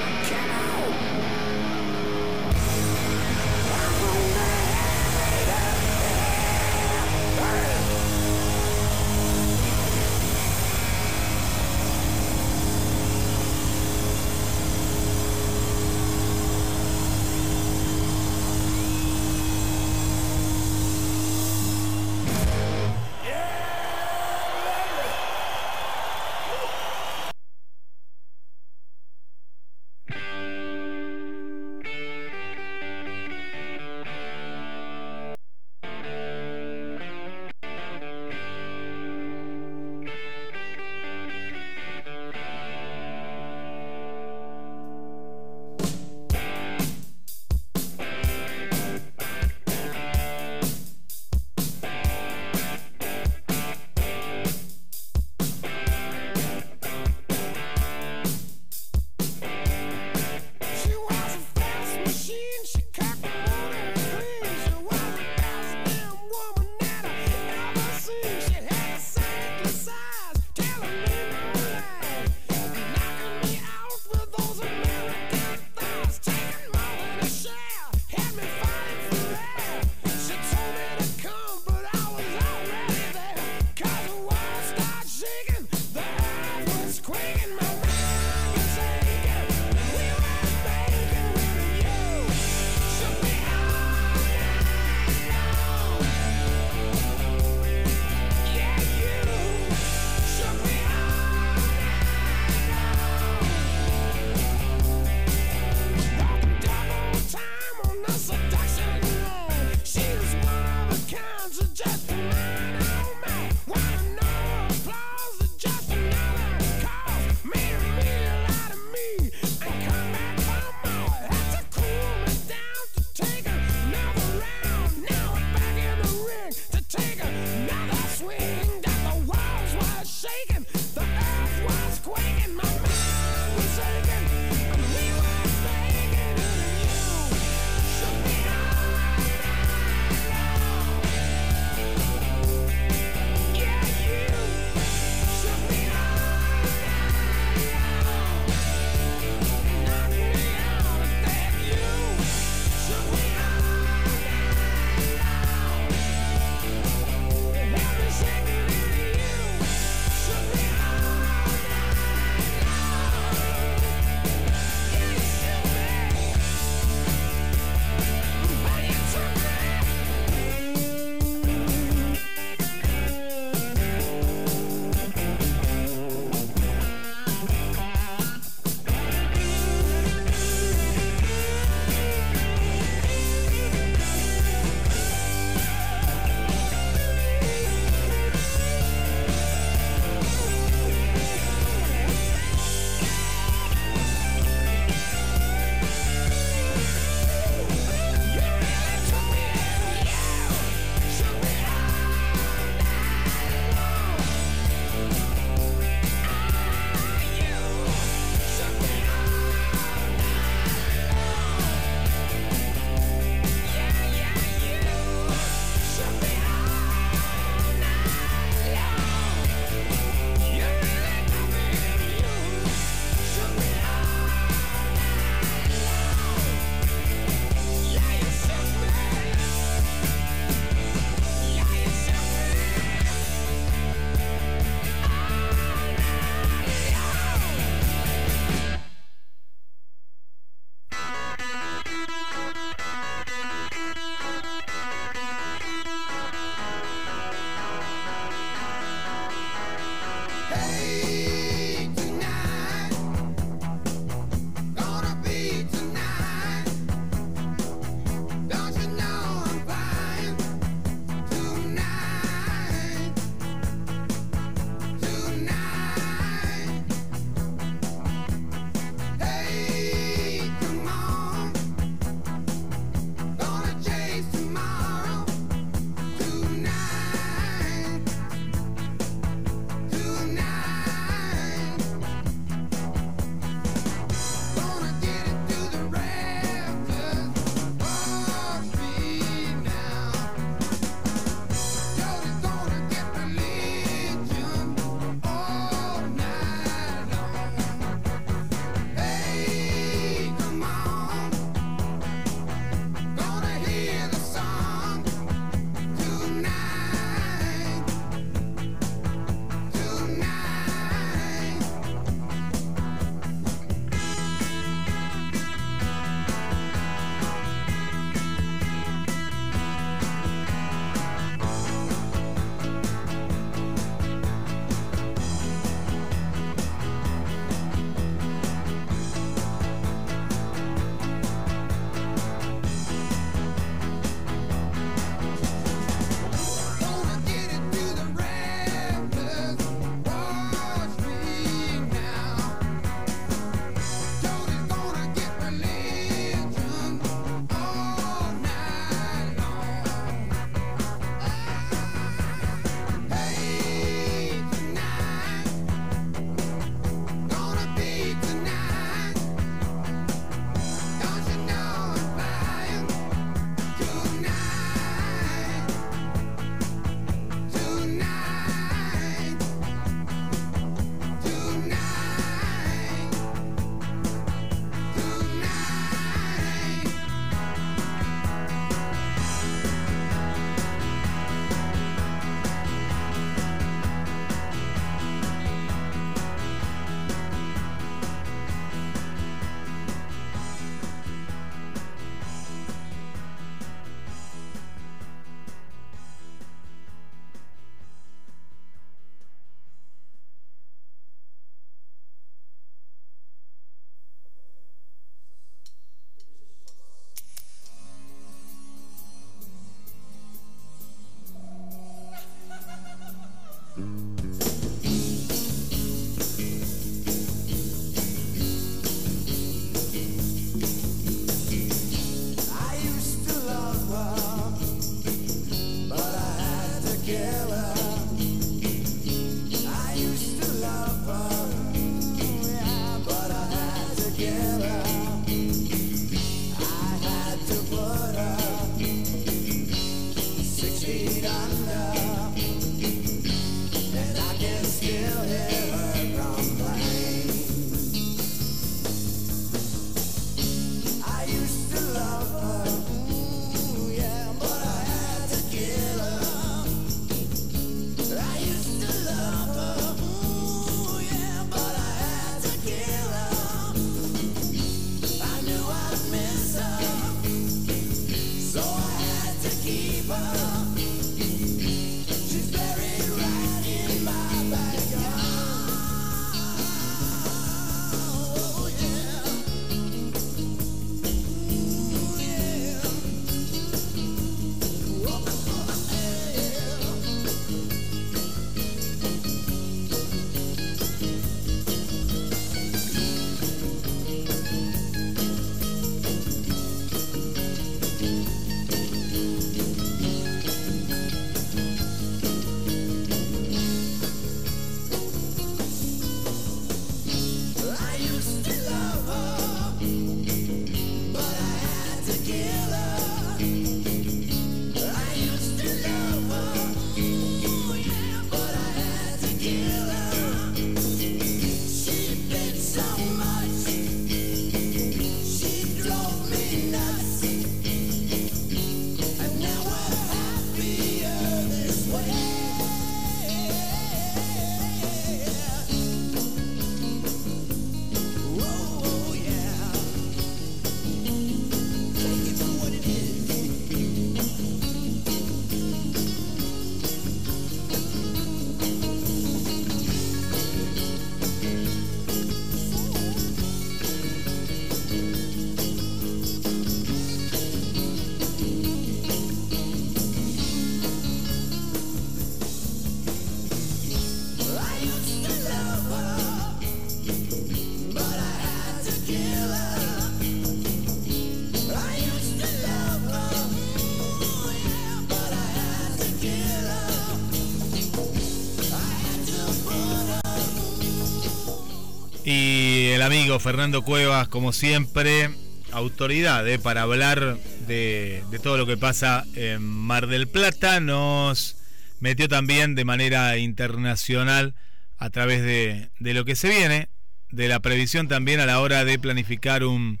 Amigo Fernando Cuevas, como siempre, autoridad eh, para hablar de, de todo lo que pasa en Mar del Plata, nos metió también de manera internacional a través de, de lo que se viene, de la previsión también a la hora de planificar un,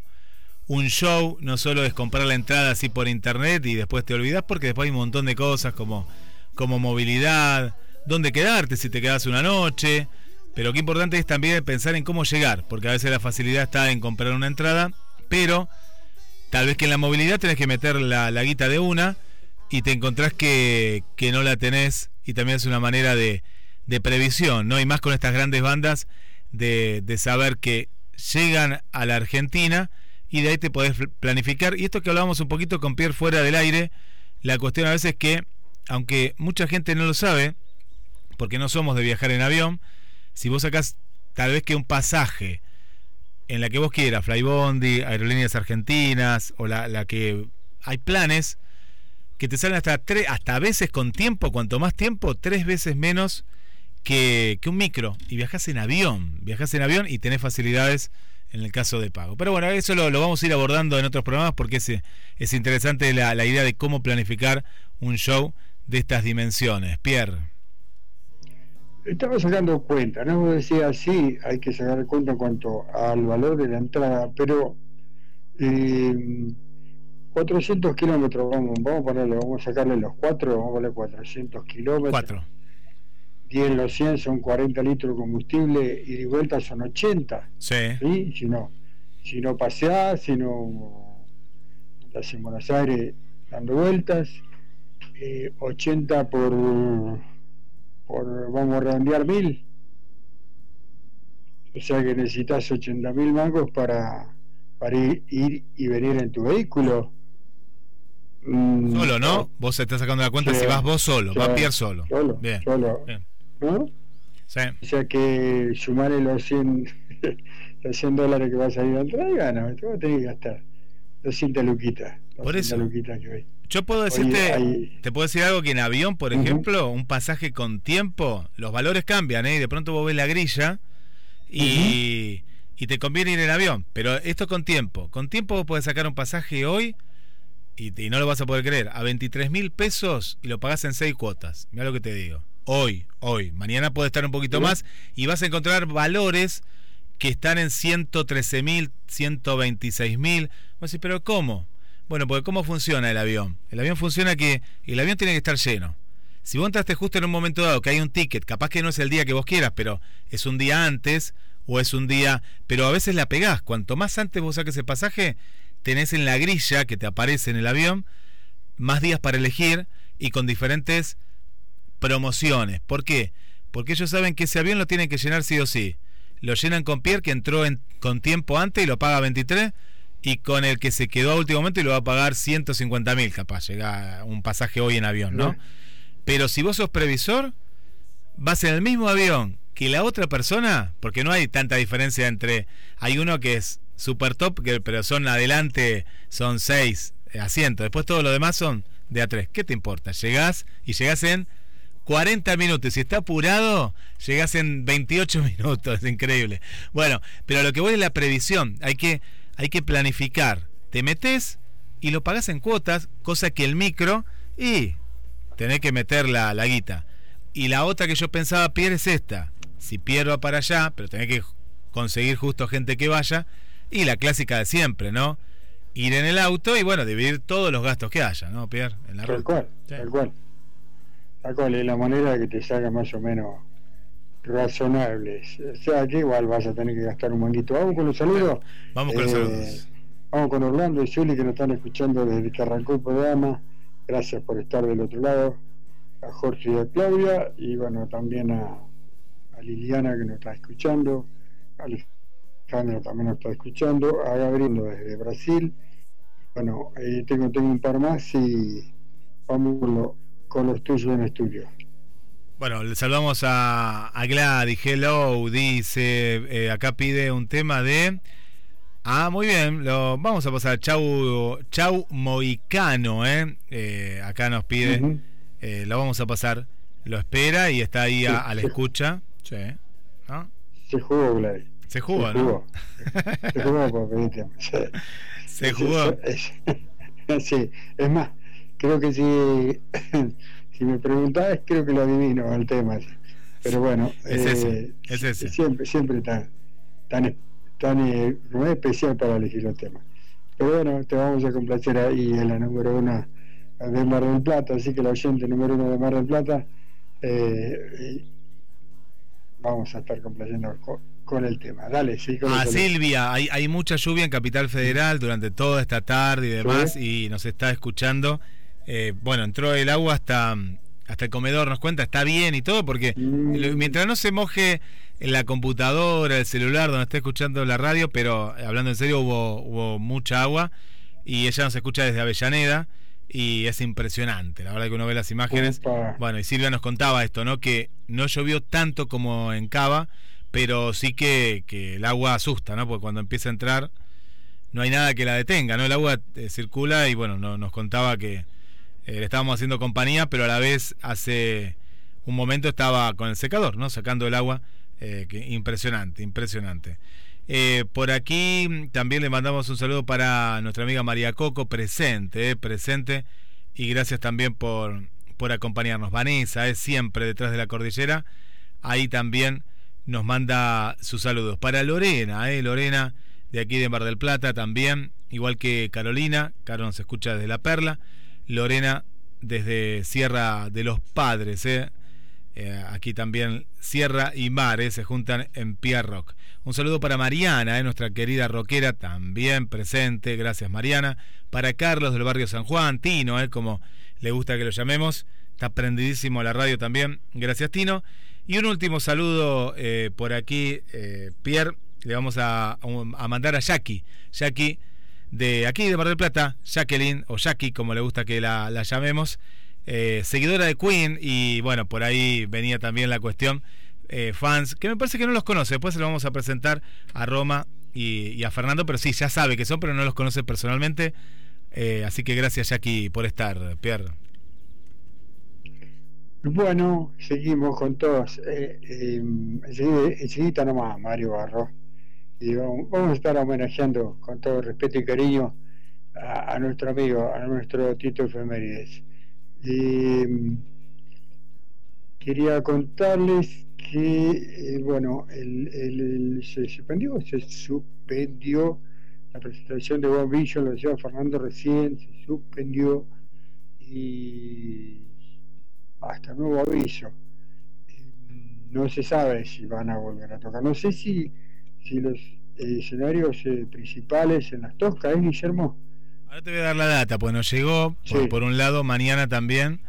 un show, no solo es comprar la entrada así por internet y después te olvidas porque después hay un montón de cosas como, como movilidad, dónde quedarte si te quedas una noche, pero qué importante es también pensar en cómo llegar, porque a veces la facilidad está en comprar una entrada, pero tal vez que en la movilidad tenés que meter la, la guita de una y te encontrás que, que no la tenés y también es una manera de, de previsión, ¿no? Y más con estas grandes bandas de, de saber que llegan a la Argentina y de ahí te podés planificar. Y esto que hablábamos un poquito con Pierre fuera del aire, la cuestión a veces es que, aunque mucha gente no lo sabe, porque no somos de viajar en avión, si vos sacás tal vez que un pasaje en la que vos quieras, Flybondi, Aerolíneas Argentinas, o la, la que hay planes que te salen hasta tres, hasta a veces con tiempo, cuanto más tiempo, tres veces menos que, que un micro. Y viajas en avión, viajas en avión y tenés facilidades en el caso de pago. Pero bueno, eso lo, lo vamos a ir abordando en otros programas porque es, es interesante la, la idea de cómo planificar un show de estas dimensiones. Pierre. Estaba sacando cuenta, ¿no? Vos decías, sí, hay que sacar cuenta en cuanto al valor de la entrada, pero eh, 400 kilómetros, vamos, vamos a ponerle, vamos a sacarle los 4, vamos a ponerle 400 kilómetros. 4. 10 en los 100 son 40 litros de combustible y de vuelta son 80. Sí. ¿sí? Si no, si no paseás, si no estás en Buenos Aires dando vueltas, eh, 80 por, por, vamos a redondear, mil. O sea que necesitas 80 mil mangos para, para ir, ir y venir en tu vehículo. Mm, Solo, ¿no? Vos estás sacando la cuenta Sí. si vas vos solo, va Sí. Pierre solo. Solo, Bien. solo. Bien. ¿no? Sí. O sea que sumarle los 100, los 100 dólares que vas a ir a entrar, gana, te vas a tener que gastar 200 luquitas. Por 200 eso. luquitas que hay. Yo puedo decirte, te puedo decir algo que en avión, por ejemplo, un pasaje con tiempo, los valores cambian, ¿eh? Y de pronto vos ves la grilla y, y te conviene ir en avión. Pero esto con tiempo. Con tiempo vos podés sacar un pasaje hoy y, y no lo vas a poder creer. A 23 mil pesos y lo pagás en 6 cuotas. Mira lo que te digo. Hoy, hoy. Mañana puede estar un poquito más y vas a encontrar valores que están en 113 mil, 126 mil. Vos decís, pero ¿cómo? Bueno, porque ¿cómo funciona el avión? El avión funciona que el avión tiene que estar lleno. Si vos entraste justo en un momento dado que hay un ticket, capaz que no es el día que vos quieras, pero es un día antes o es un día, pero a veces la pegás. Cuanto más antes vos saques el pasaje, tenés en la grilla que te aparece en el avión más días para elegir y con diferentes promociones. ¿Por qué? Porque ellos saben que ese avión lo tienen que llenar sí o sí. Lo llenan con Pierre que entró en- con tiempo antes y lo paga 23 y con el que se quedó a último momento y lo va a pagar 150 mil capaz, llega un pasaje hoy en avión, ¿no? Pero si vos sos previsor, vas en el mismo avión que la otra persona, porque no hay tanta diferencia entre. Hay uno que es super top, que, pero son adelante, son seis asientos. Después todo lo demás son de a tres. ¿Qué te importa? Llegás y llegás en 40 minutos. Si está apurado, llegás en 28 minutos. Es increíble. Bueno, pero lo que voy es la previsión. Hay que, hay que planificar. Te metes y lo pagás en cuotas, cosa que el micro y tenés que meter la, la guita. Y la otra que yo pensaba, Pierre, es esta. Si Pierre va para allá, pero tenés que conseguir justo gente que vaya. Y la clásica de siempre, ¿no? Ir en el auto y bueno, dividir todos los gastos que haya, ¿no, Pierre? En la Tal ruta. cual, Sí. tal cual. Tal cual, es la manera que te salga más o menos razonable. O sea que igual vas a tener que gastar un manguito. Vamos con los saludos. Vamos con los Eh, saludos. Vamos con Orlando y Zuli que nos están escuchando desde que arrancó el programa. Gracias por estar del otro lado. A Jorge y a Claudia y bueno, también a, a Liliana que nos está escuchando. A Alejandro también nos está escuchando. A Gabriel desde Brasil. Bueno, eh, tengo, tengo un par más y vamos con los tuyos en estudio. Bueno, le saludamos a, a Gladys, hello, dice, eh, acá pide un tema de Ah, muy bien, lo vamos a pasar. Chau, Chau Moicano, ¿eh? Eh, acá nos pide, eh, lo vamos a pasar. Lo espera y está ahí a, Sí, a la sí. escucha. Sí. ¿No? Se jugó, Gladys. Se jugó, se ¿no? jugó. Se jugó por pedir tiempo. Sí. Se Sí, jugó. Sí, es más, creo que si, si me preguntabas, creo que lo adivino el tema. Pero bueno, Es eh, ese, es ese. siempre, siempre tan, tan, tan eh, es especial para elegir los temas. Pero bueno, te vamos a complacer ahí en la número uno de Mar del Plata, así que la oyente número uno de Mar del Plata, eh, vamos a estar complaciendo con, con el tema. Dale, sí, con A el Silvia, hay, hay mucha lluvia en Capital Federal durante toda esta tarde y demás Sí. y nos está escuchando. Eh, bueno, entró el agua hasta, hasta el comedor, nos cuenta, está bien y todo, porque Mm. mientras no se moje en la computadora, el celular, donde está escuchando la radio, pero eh, hablando en serio, hubo, hubo mucha agua y ella nos escucha desde Avellaneda y es impresionante, la verdad que uno ve las imágenes. Bueno, y Silvia nos contaba esto, ¿no? Que no llovió tanto como en Cava, pero sí que, que el agua asusta, ¿no? Porque cuando empieza a entrar no hay nada que la detenga, ¿no? El agua eh, circula y bueno, no- nos contaba que eh, le estábamos haciendo compañía, pero a la vez hace un momento estaba con el secador, ¿no? Sacando el agua, eh, impresionante, impresionante. Eh, por aquí también le mandamos un saludo para nuestra amiga María Coco, presente, presente, y gracias también por, por acompañarnos. Vanessa es siempre detrás de la cordillera, ahí también nos manda sus saludos. Para Lorena, Lorena de aquí de Mar del Plata también, igual que Carolina, Caro nos escucha desde La Perla, Lorena desde Sierra de los Padres, eh. Eh, aquí también Sierra y Mar eh, se juntan en Pierrock. Un saludo para Mariana, eh, nuestra querida rockera, también presente, gracias Mariana. Para Carlos del barrio San Juan, Tino, eh, como le gusta que lo llamemos, está prendidísimo a la radio también, gracias Tino. Y un último saludo eh, por aquí, Pierre, le vamos a, a mandar a Jackie, Jackie de aquí de Mar del Plata, Jacqueline o Jackie, como le gusta que la, la llamemos eh, seguidora de Queen y bueno, por ahí venía también la cuestión, eh, fans, que me parece que no los conoce, después se lo vamos a presentar a Roma y, a Fernando, pero sí, ya sabe que son, pero no los conoce personalmente, eh, así que gracias Jackie por estar, Pierre. Bueno, seguimos con todos. Eh, nomás, Mario Barro. Y vamos, a estar homenajeando con todo respeto y cariño a, nuestro amigo, a nuestro Tito Efemérides. Eh, quería contarles que, eh, bueno, el- se suspendió, se suspendió la presentación de One Vision, lo decía Fernando recién, se suspendió y hasta nuevo aviso. Eh, No se sabe si van a volver a tocar. No sé si, si los eh, escenarios eh, principales en las Toscas, ¿eh, Guillermo? Ahora te voy a dar la data, pues nos llegó, por, Sí. por un lado, mañana también.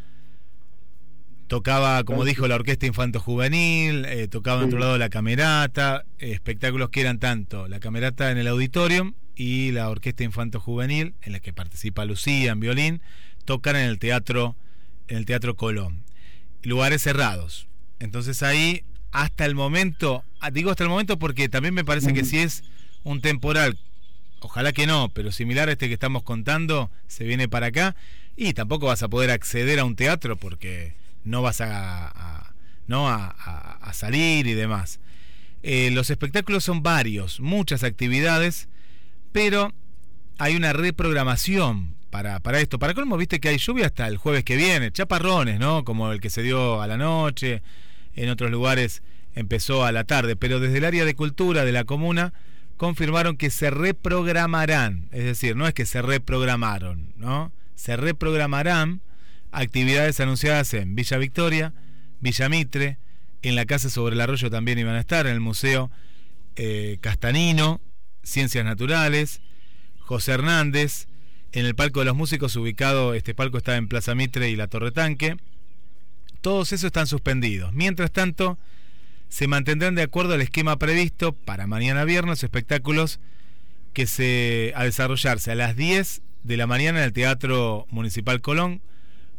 Tocaba, como sí. dijo, la Orquesta Infanto Juvenil, eh, tocaba en otro lado la Camerata, eh, espectáculos que eran tanto la Camerata en el Auditorium y la Orquesta Infanto Juvenil, en la que participa Lucía en violín, tocan en el Teatro, en el Teatro Colón. Lugares cerrados. Entonces ahí, hasta el momento, ah, digo hasta el momento porque también me parece que si es un temporal Ojalá que no, pero similar a este que estamos contando, se viene para acá y tampoco vas a poder acceder a un teatro porque no vas a, a- no a, a- a salir y demás. Eh, los espectáculos son varios, muchas actividades, pero hay una reprogramación para, para esto. Para colmo, viste que hay lluvia hasta el jueves que viene, chaparrones, ¿no? Como el que se dio a la noche, en otros lugares empezó a la tarde, pero desde el área de cultura de la comuna confirmaron que se reprogramarán, es decir, no es que se reprogramaron, ¿no? Se reprogramarán actividades anunciadas en Villa Victoria, Villa Mitre, en la Casa sobre el Arroyo también iban a estar, en el Museo eh, Castanino, Ciencias Naturales, José Hernández, en el Palco de los Músicos, ubicado, este palco está en Plaza Mitre y la Torre Tanque. Todos esos están suspendidos. Mientras tanto, se mantendrán de acuerdo al esquema previsto para mañana viernes espectáculos que se a desarrollarse a las 10 de la mañana en el Teatro Municipal Colón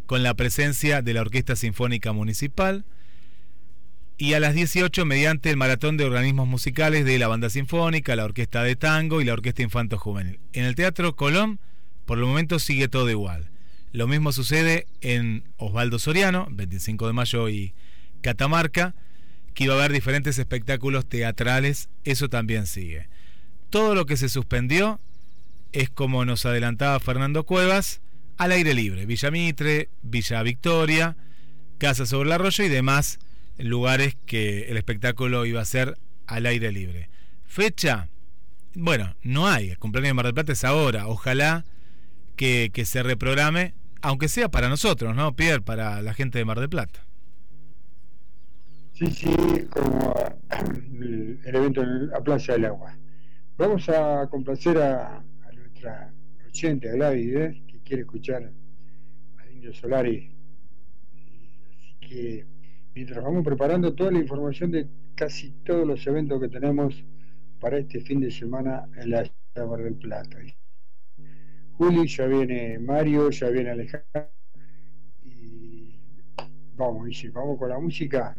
con la presencia de la Orquesta Sinfónica Municipal y a las 18 mediante el maratón de organismos musicales de la Banda Sinfónica, la Orquesta de Tango y la Orquesta Infanto Juvenil. En el Teatro Colón, por el momento sigue todo igual. Lo mismo sucede en Osvaldo Soriano, 25 de mayo y Catamarca, que iba a haber diferentes espectáculos teatrales, eso también sigue. Todo lo que se suspendió es como nos adelantaba Fernando Cuevas, al aire libre, Villa Mitre, Villa Victoria, Casa sobre el Arroyo y demás lugares que el espectáculo iba a ser al aire libre. Fecha, bueno, no hay, el cumpleaños de Mar del Plata es ahora, ojalá que, se reprograme, aunque sea para nosotros, ¿no, Pierre? Para la gente de Mar del Plata. Sí, sí, como el, evento en la Plaza del Agua. Vamos a complacer a, a nuestra oyente, a Gladys, ¿eh? que quiere escuchar a Indio Solari. Así que mientras vamos preparando toda la información de casi todos los eventos que tenemos para este fin de semana en la Mar del Plata. Juli, ya viene Mario, ya viene Alejandro. Y vamos, vamos con la música.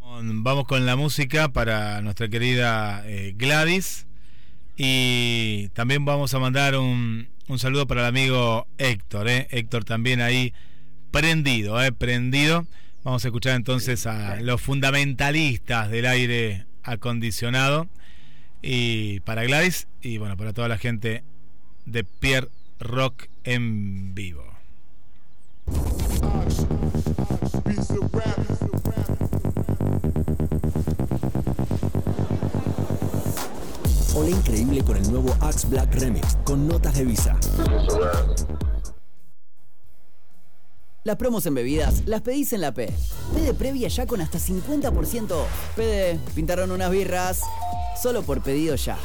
Vamos con la música para nuestra querida eh, Gladys. Y también vamos a mandar un, un saludo para el amigo Héctor. eh. Héctor también ahí prendido, eh, prendido. Vamos a escuchar entonces a los fundamentalistas del aire acondicionado. Y para Gladys y bueno, para toda la gente de Pierre Rock en vivo. Hola increíble con el nuevo Axe Black Remix con notas de visa. Las promos en bebidas las pedís en la P. Pede previa ya con hasta 50% off. Pede, pintaron unas birras. Solo por pedido ya.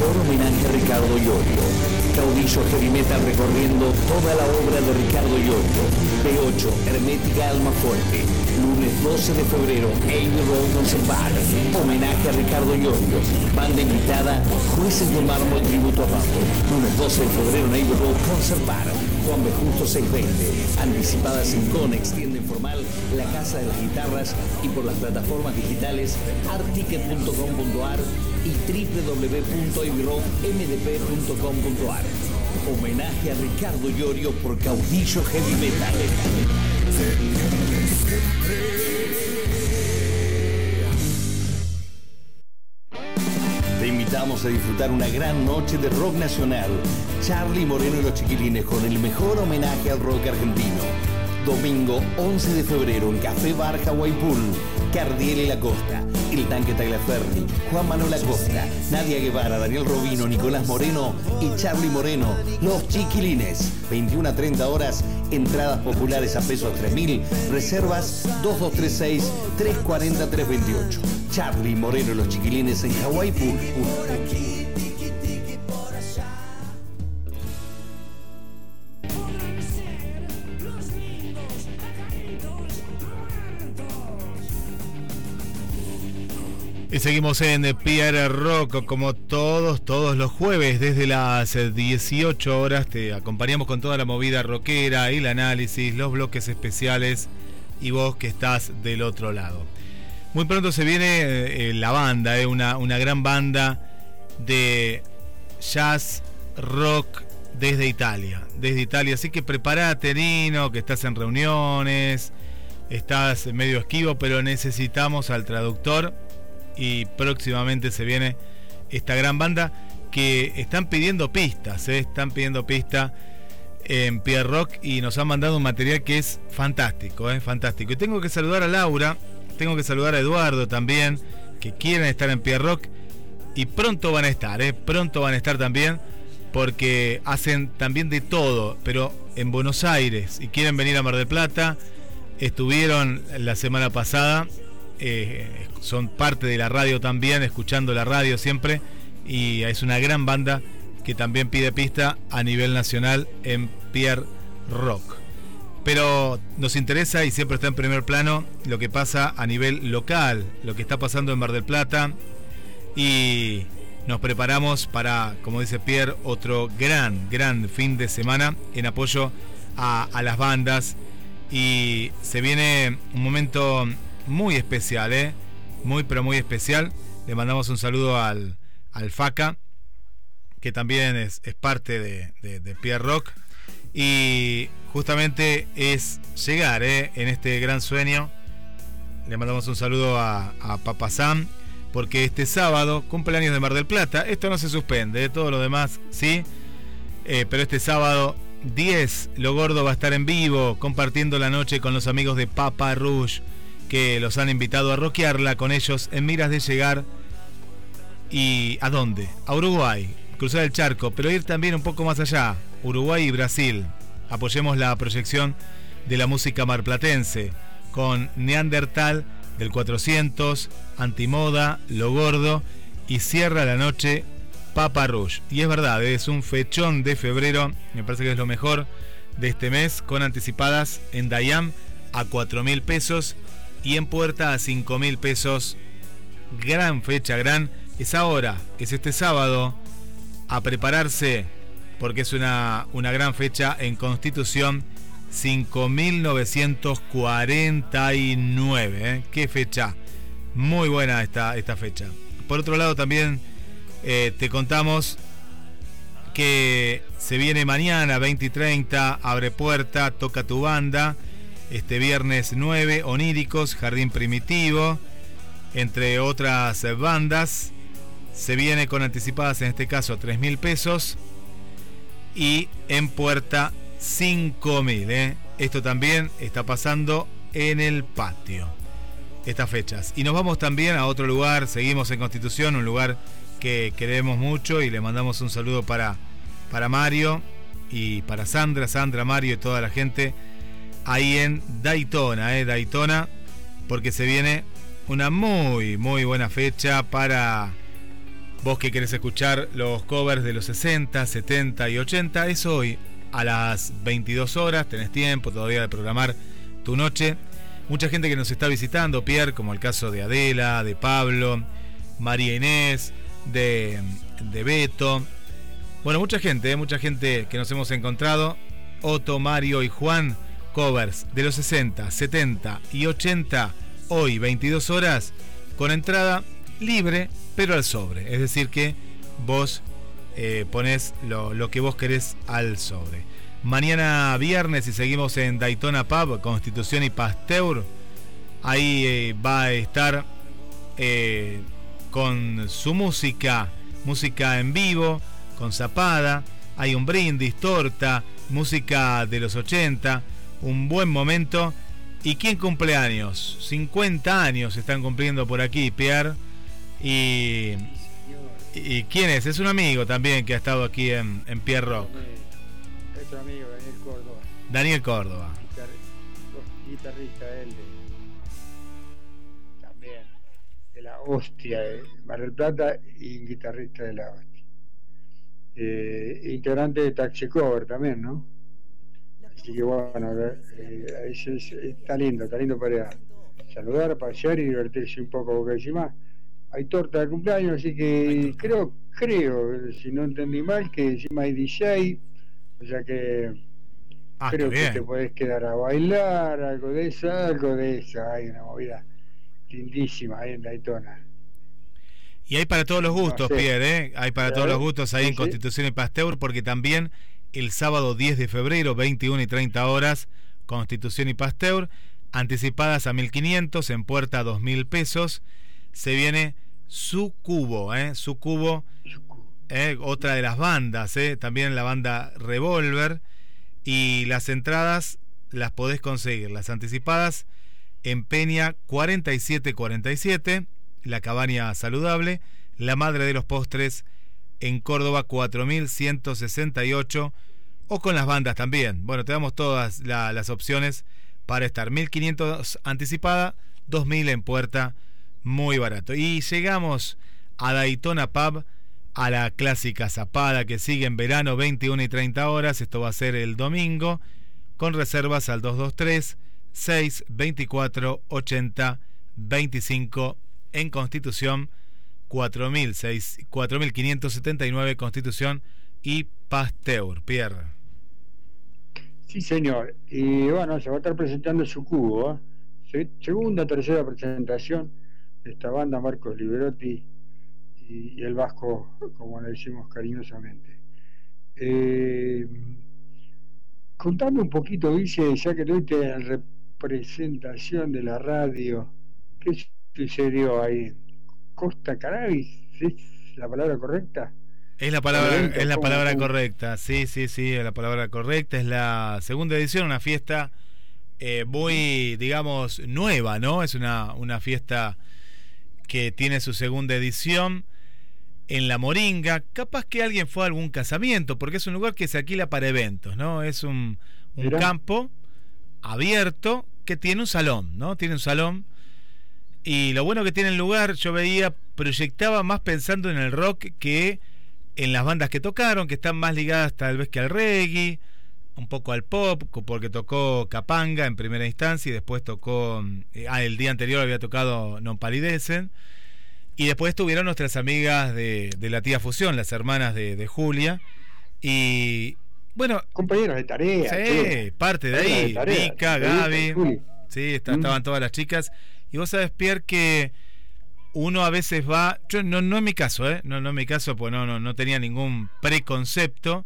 Mejor homenaje a Ricardo Iorio. Caudillo Heavy Metal recorriendo toda la obra de Ricardo Iorio. P8, Hermética Alma Fuerte. Lunes 12 de febrero, Abbey Road Concert Bar. Homenaje a Ricardo Iorio. Banda invitada, Jueces de Mármol Tributo a Papo. Lunes 12 de febrero Abbey Road Concert Bar. Juan B. Justo 620. Anticipadas en Conex, tienda informal, la Casa de las Guitarras y por las plataformas digitales articket.com.ar y www.ibrockmdp.com.ar. Homenaje a Ricardo Llorio por Caudillo Heavy Metal. Te invitamos a disfrutar una gran noche de rock nacional. Charlie Moreno y los chiquilines con el mejor homenaje al rock argentino. Domingo 11 de febrero en Café Bar Hawaii Pool. Cardiel y La Costa, El Tanque Tagliaferri, Juan Manuel Acosta, Nadia Guevara, Daniel Robino, Nicolás Moreno y Charlie Moreno. Los chiquilines. 21 a 30 horas. Entradas populares a pesos 3000. Reservas 2236 340 328. Charlie Moreno y los chiquilines en Hawaii Pool. Seguimos en Pierre Rock como todos, todos los jueves desde las 18 horas. Te acompañamos con toda la movida rockera, el análisis, los bloques especiales y vos que estás del otro lado. Muy pronto se viene eh, la banda, eh, una, una gran banda de jazz rock desde Italia. Desde Italia. Así que prepárate, Nino, que estás en reuniones, estás medio esquivo, pero necesitamos al traductor y próximamente se viene esta gran banda que están pidiendo pistas, ¿eh? están pidiendo pistas en Pierre Rock y nos han mandado un material que es fantástico, ¿eh? fantástico. Y tengo que saludar a Laura, tengo que saludar a Eduardo también, que quieren estar en Pierre Rock y pronto van a estar, ¿eh? pronto van a estar también porque hacen también de todo, pero en Buenos Aires y quieren venir a Mar del Plata. Estuvieron la semana pasada eh, son parte de la radio también, escuchando la radio siempre, y es una gran banda que también pide pista a nivel nacional en Pierre Rock. Pero nos interesa y siempre está en primer plano lo que pasa a nivel local, lo que está pasando en Mar del Plata, y nos preparamos para, como dice Pierre, otro gran, gran fin de semana en apoyo a, a las bandas. Y se viene un momento muy especial, ¿eh? Muy, pero muy especial. Le mandamos un saludo al, al FACA, que también es, parte de, de, de, Pierre Rock. Y justamente es llegar ¿eh? en este gran sueño. Le mandamos un saludo a, a Papa Sam, porque este sábado, cumpleaños de Mar del Plata, esto no se suspende, ¿eh? todo lo demás sí. Eh, pero este sábado 10, Lo Gordo va a estar en vivo, compartiendo la noche con los amigos de Papa Rouge que los han invitado a rockearla con ellos en miras de llegar y ¿a dónde? A Uruguay, cruzar el charco, pero ir también un poco más allá, Uruguay y Brasil. Apoyemos la proyección de la música marplatense con Neandertal del 400, Antimoda, Lo Gordo y cierra la noche Papa Rouge. Y es verdad, es un fechón de febrero, me parece que es lo mejor de este mes, con anticipadas en Dayam a 4 mil pesos y en puerta a 5 mil pesos. Gran fecha, gran. Es ahora, es este sábado, a prepararse porque es una, una gran fecha en Constitución 5.949. ¿eh? Qué fecha. Muy buena esta, esta fecha. Por otro lado también eh, te contamos que se viene mañana 20 y 30, abre puerta, toca tu banda este viernes 9, Oníricos, Jardín Primitivo, entre otras bandas. Se viene con anticipadas, en este caso, 3 mil pesos. Y en puerta, 5 mil. ¿eh? Esto también está pasando en el patio. Estas fechas. Y nos vamos también a otro lugar. Seguimos en Constitución, un lugar que queremos mucho. Y le mandamos un saludo para, para Mario y para Sandra, Sandra, Mario y toda la gente ahí en Daytona, eh, Daytona, porque se viene una muy, muy buena fecha para Vos que querés escuchar los covers de los 60, 70 y 80, es hoy a las 22 horas, tenés tiempo todavía de programar tu noche. Mucha gente que nos está visitando, Pierre, como el caso de Adela, de Pablo, María Inés, de, de Beto. Bueno, mucha gente, ¿eh? mucha gente que nos hemos encontrado. Otto, Mario y Juan, covers de los 60, 70 y 80, hoy 22 horas, con entrada libre, pero al sobre. Es decir, que vos eh, pones lo, que vos querés al sobre. Mañana viernes, y seguimos en Daytona Pub, Constitución y Pasteur, ahí eh, va a estar eh, con su música, música en vivo, con zapada, hay un brindis, torta, música de los 80, un buen momento. ¿Y quién cumple años? 50 años están cumpliendo por aquí, Pierre. Y, ¿Y quién es? Es un amigo también que ha estado aquí en, en Pierre Rock. Amigo, Daniel Córdoba, Daniel Córdoba. guitar- guitarrista él de, también de la hostia de Mar del Plata y guitarrista de la hostia. Eh, integrante de Taxi Cover también, ¿no? Así que bueno, eh, es- es- está lindo, está lindo para saludar, pasear y divertirse un poco, porque encima hay torta de cumpleaños, así que creo, creo, si no entendí mal, que encima hay DJ, o sea que Ah, creo que te podés quedar a bailar, algo de eso, algo de eso, hay una movida lindísima ahí en Daytona. Y hay para todos los gustos, No sé. Pierre, ¿eh? Hay para todos los gustos ahí en Sí, sí. Constitución y Pasteur, porque también el sábado 10 de febrero, 21 y 30 horas, Constitución y Pasteur, anticipadas a 1500, en puerta 2000 pesos, se viene su cubo, ¿eh? Su cubo, ¿eh? otra de las bandas, ¿eh? También la banda Revolver, y las entradas las podés conseguir, las anticipadas en Peña 4747, La Cabaña Saludable, La Madre de los Postres en Córdoba 4168 o con las bandas también. Bueno, te damos todas la- las opciones para estar 1500 anticipada, 2000 en puerta, muy barato. Y llegamos a Daytona Pub a la clásica zapada que sigue en verano 21 y 30 horas. Esto va a ser el domingo con reservas al 223 624 80 25 en Constitución 4006 4579 Constitución y Pasteur. Pierre. Sí, señor. Y bueno, se va a estar presentando su cubo. ¿eh? Se- Segunda, tercera presentación de esta banda, Marcos Liberotti y, el Vasco, como le decimos cariñosamente. Eh, contame un poquito, dice, ya que tuviste la representación de la radio, ¿qué sucedió ahí? ¿Costa Cannabis? ¿Es la palabra correcta? Es la palabra, es la ¿cómo- palabra correcta, sí, sí, sí, es la palabra correcta. Es la segunda edición, una fiesta eh, muy, digamos, nueva, ¿no? Es una, una fiesta que tiene su segunda edición en La Moringa. Capaz que alguien fue a algún casamiento, porque es un lugar que se alquila para eventos, ¿no? Es un, un campo abierto que tiene un salón, ¿no? Tiene un salón. Y lo bueno que tiene el lugar, yo veía, proyectaba más pensando en el rock que en las bandas que tocaron, que están más ligadas tal vez que al reggae, un poco al pop, porque tocó Capanga en primera instancia y después tocó, eh, ah, el día anterior había tocado Non Palidecen. Y después estuvieron nuestras amigas de, de la tía Fusión, las hermanas de, de Julia. Y bueno, Compañeros de tarea. Sí, parte de ahí. tarea. Vika, ¿Te gusta, Gaby. Sí, está- Mm. estaban todas las chicas. Y vos sabés, Pierre, que uno a veces va. Yo, no, no en mi caso, ¿eh? No, no en mi caso, pues no, no, no tenía ningún preconcepto.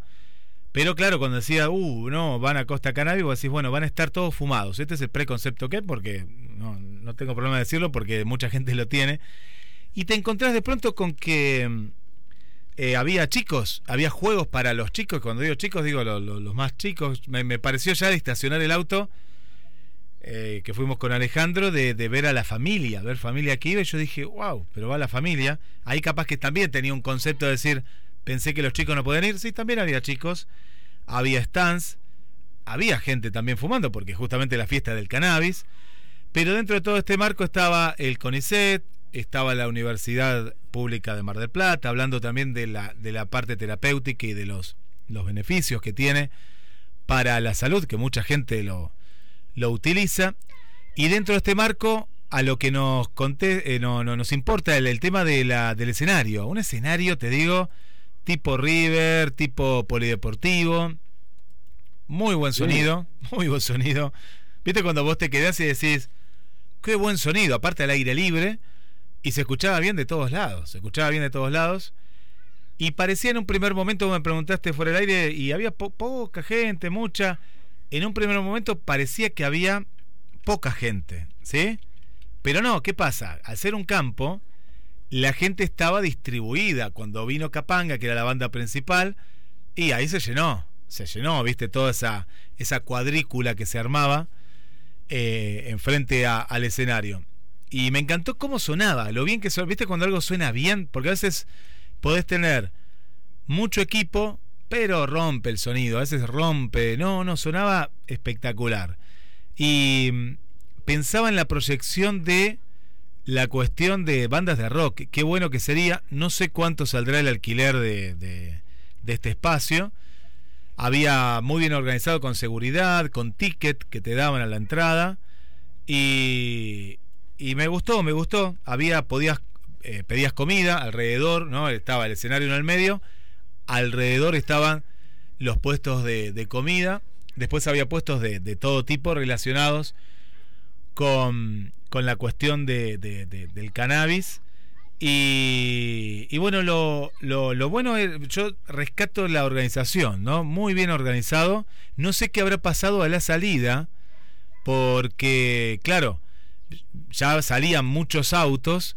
Pero claro, cuando decía, uh, no, van a Costa Cannabis, vos decís, bueno, van a estar todos fumados. Este es el preconcepto que porque no, no tengo problema de decirlo, porque mucha gente lo tiene. Y te encontrás de pronto con que eh, había chicos, había juegos para los chicos. Cuando digo chicos, digo lo- lo- los más chicos. Me, me pareció ya de estacionar el auto, eh, que fuimos con Alejandro, de, de ver a la familia, ver familia que iba. Y yo dije, wow, pero va la familia. Ahí capaz que también tenía un concepto de decir, pensé que los chicos no podían ir. Sí, también había chicos, había stands, había gente también fumando, porque justamente la fiesta del cannabis. Pero dentro de todo este marco estaba el CONICET, estaba la Universidad Pública de Mar del Plata, hablando también de la, de la parte terapéutica y de los, los beneficios que tiene para la salud, que mucha gente lo, lo utiliza. Y dentro de este marco, a lo que nos conté, eh, no, no, nos importa el, el tema de la, del escenario. Un escenario, te digo, tipo River, tipo polideportivo. Muy buen sonido, muy buen sonido. ¿Viste cuando vos te quedás y decís, qué buen sonido, aparte al aire libre, y se escuchaba bien de todos lados, se escuchaba bien de todos lados. Y parecía en un primer momento, me preguntaste fuera del aire, y había po- poca gente, mucha. En un primer momento parecía que había poca gente, ¿sí? Pero no, ¿qué pasa? Al ser un campo, la gente estaba distribuida. Cuando vino Capanga, que era la banda principal, y ahí se llenó, se llenó, viste, toda esa, esa cuadrícula que se armaba eh, enfrente al escenario. Y me encantó cómo sonaba, lo bien que suena, viste cuando algo suena bien, porque a veces podés tener mucho equipo, pero rompe el sonido, a veces rompe, no, no, sonaba espectacular. Y mm, pensaba en la proyección de la cuestión de bandas de rock, qué bueno que sería, no sé cuánto saldrá el alquiler de, de- este espacio, había muy bien organizado con seguridad, con ticket que te daban a la entrada y, y me gustó, me gustó. Había podías eh, pedías comida alrededor, ¿no? Estaba el escenario en el medio, alrededor estaban los puestos de, de comida, después había puestos de, de todo tipo relacionados con, con la cuestión de, de- de- del cannabis. Y, y bueno, lo, lo, lo bueno es, yo rescato la organización, ¿no? Muy bien organizado. No sé qué habrá pasado a la salida, porque, claro, ya salían muchos autos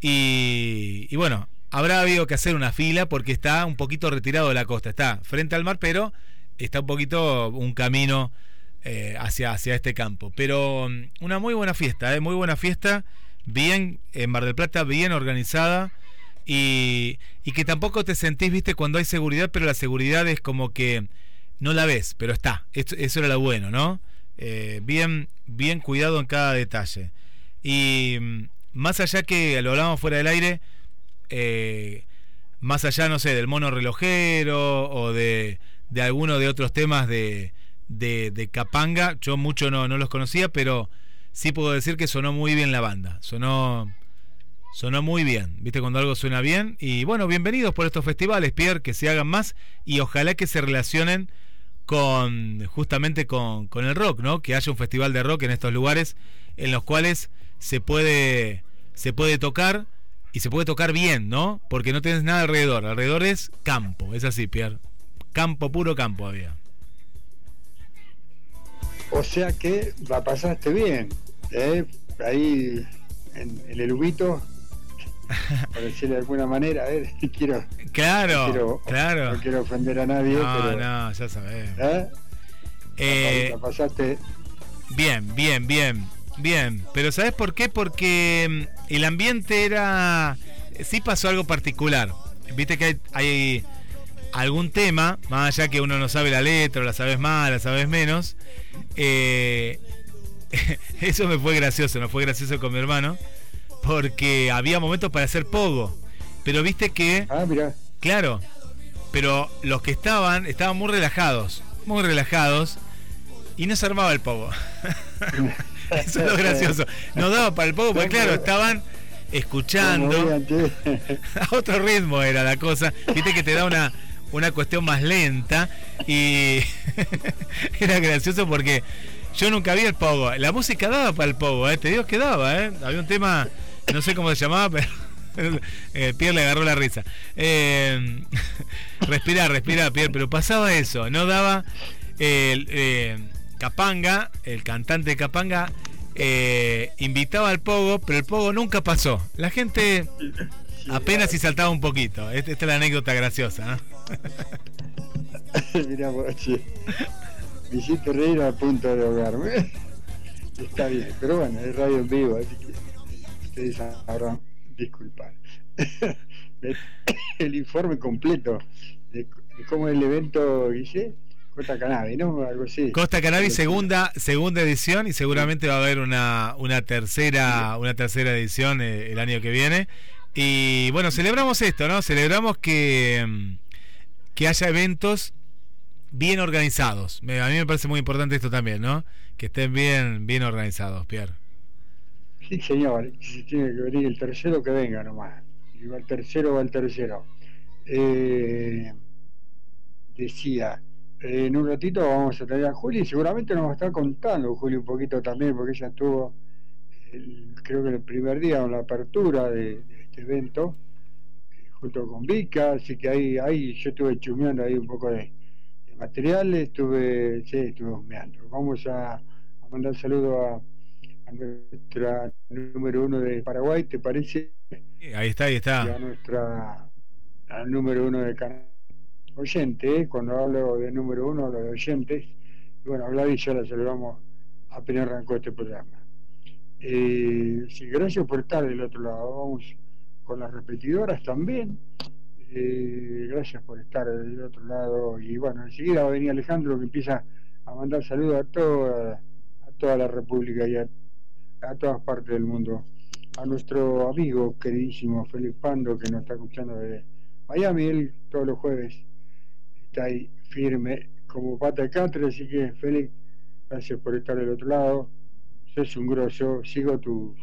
y, y bueno, habrá habido que hacer una fila porque está un poquito retirado de la costa. Está frente al mar, pero está un poquito un camino eh, hacia, hacia este campo. Pero mm, una muy buena fiesta, ¿eh? muy buena fiesta, bien en Mar del Plata, bien organizada y, y que tampoco te sentís, viste, cuando hay seguridad, pero la seguridad es como que no la ves, pero está. Eso era lo bueno, ¿no? Eh, bien, bien cuidado en cada detalle. Y mm, más allá que lo hablábamos fuera del aire, eh, más allá, no sé, del mono relojero o de, de alguno de otros temas de, de, de Capanga, yo mucho no, los conocía, pero sí puedo decir que sonó muy bien la banda. Sonó, sonó muy bien, ¿viste? Cuando algo suena bien. Y bueno, bienvenidos por estos festivales, Pierre, que se hagan más y ojalá que se relacionen con justamente con, con el rock, ¿no? Que haya un festival de rock en estos lugares en los cuales se puede se puede tocar y se puede tocar bien, ¿no? Porque no tienes nada alrededor, alrededor es campo, es así, Pierre. Campo, puro campo había. O sea que la pasaste bien, ¿eh? Ahí en, en el ubito, por decirlo de alguna manera, ¿eh? quiero, Claro, no quiero, claro. no quiero ofender a nadie, No, pero no, ya sabemos. ¿eh? Eh, la pasaste Bien, bien, bien, bien. Pero ¿sabes por qué? Porque mm, el ambiente era... Sí pasó algo particular. Viste que hay, hay algún tema, más allá que uno no sabe la letra, o la sabes más, la sabes menos. eh, eso me fue gracioso, me fue gracioso con mi hermano. Porque había momentos para hacer pogo. Pero viste que... Ah. Claro. Pero los que estaban, estaban muy relajados. Muy relajados. Y no se armaba el pogo. Eso es lo gracioso. No daba para el pogo, porque claro, estaban escuchando. A otro ritmo era la cosa. Viste que te da una, una cuestión más lenta. Y era gracioso porque yo nunca vi el pogo. La música daba para el pogo, ¿eh? te digo que daba. ¿eh? Había un tema, no sé cómo se llamaba, pero eh, Pierre le agarró la risa. Eh, respirá, respirá, Pierre, pero pasaba eso. No daba eh, Capanga, el cantante de Capanga. eh, invitaba al pogo, pero el pogo nunca pasó. La gente apenas si saltaba un poquito. Esta, es la anécdota graciosa. ¿no? Vos, che. me hiciste reír a punto de ahogarme. Está bien, pero bueno, es radio en vivo, así que ustedes sabrán disculpar. El informe completo de, cómo el evento, Guille, Costa Cannabis, ¿no? Algo así. Costa Cannabis segunda segunda edición y seguramente va a haber una, una tercera una tercera edición eh, el año que viene Y bueno, celebramos esto, ¿no? Celebramos que, mm, que haya eventos bien organizados. A mí me parece muy importante esto también, ¿no? Que estén bien, bien organizados, Pierre. Sí, señor. Si tiene que venir el tercero, que venga nomás. Y va el tercero, va el tercero. Eh, decía, en un ratito vamos a tener a Juli y seguramente nos va a estar contando Juli un poquito también, porque ella estuvo, el- creo que el primer día en la apertura de, de este evento, eh, junto con Vika, así que ahí, ahí yo estuve chumeando ahí un poco de, de material, estuve, sí, estuve humeando. Vamos a, a mandar saludo a, a nuestra número uno de Paraguay, ¿te parece? Ahí está, ahí Y a está. nuestra al número uno de canal oyente, cuando hablo de número uno, hablo de oyentes. Y bueno, hablar y ya la saludamos apenas arrancó este programa. Eh, sí, gracias por estar del otro lado. Vamos con las repetidoras también. Eh, gracias por estar del otro lado. Y bueno, enseguida va a venir Alejandro que empieza a mandar saludos a toda, a toda la República y a, a todas partes del mundo. A nuestro amigo queridísimo Felipe Pando que nos está escuchando de Miami, él todos los jueves ahí firme como pata de catre, así que Félix, gracias por estar del otro lado. Sos un grosso, sigo tu,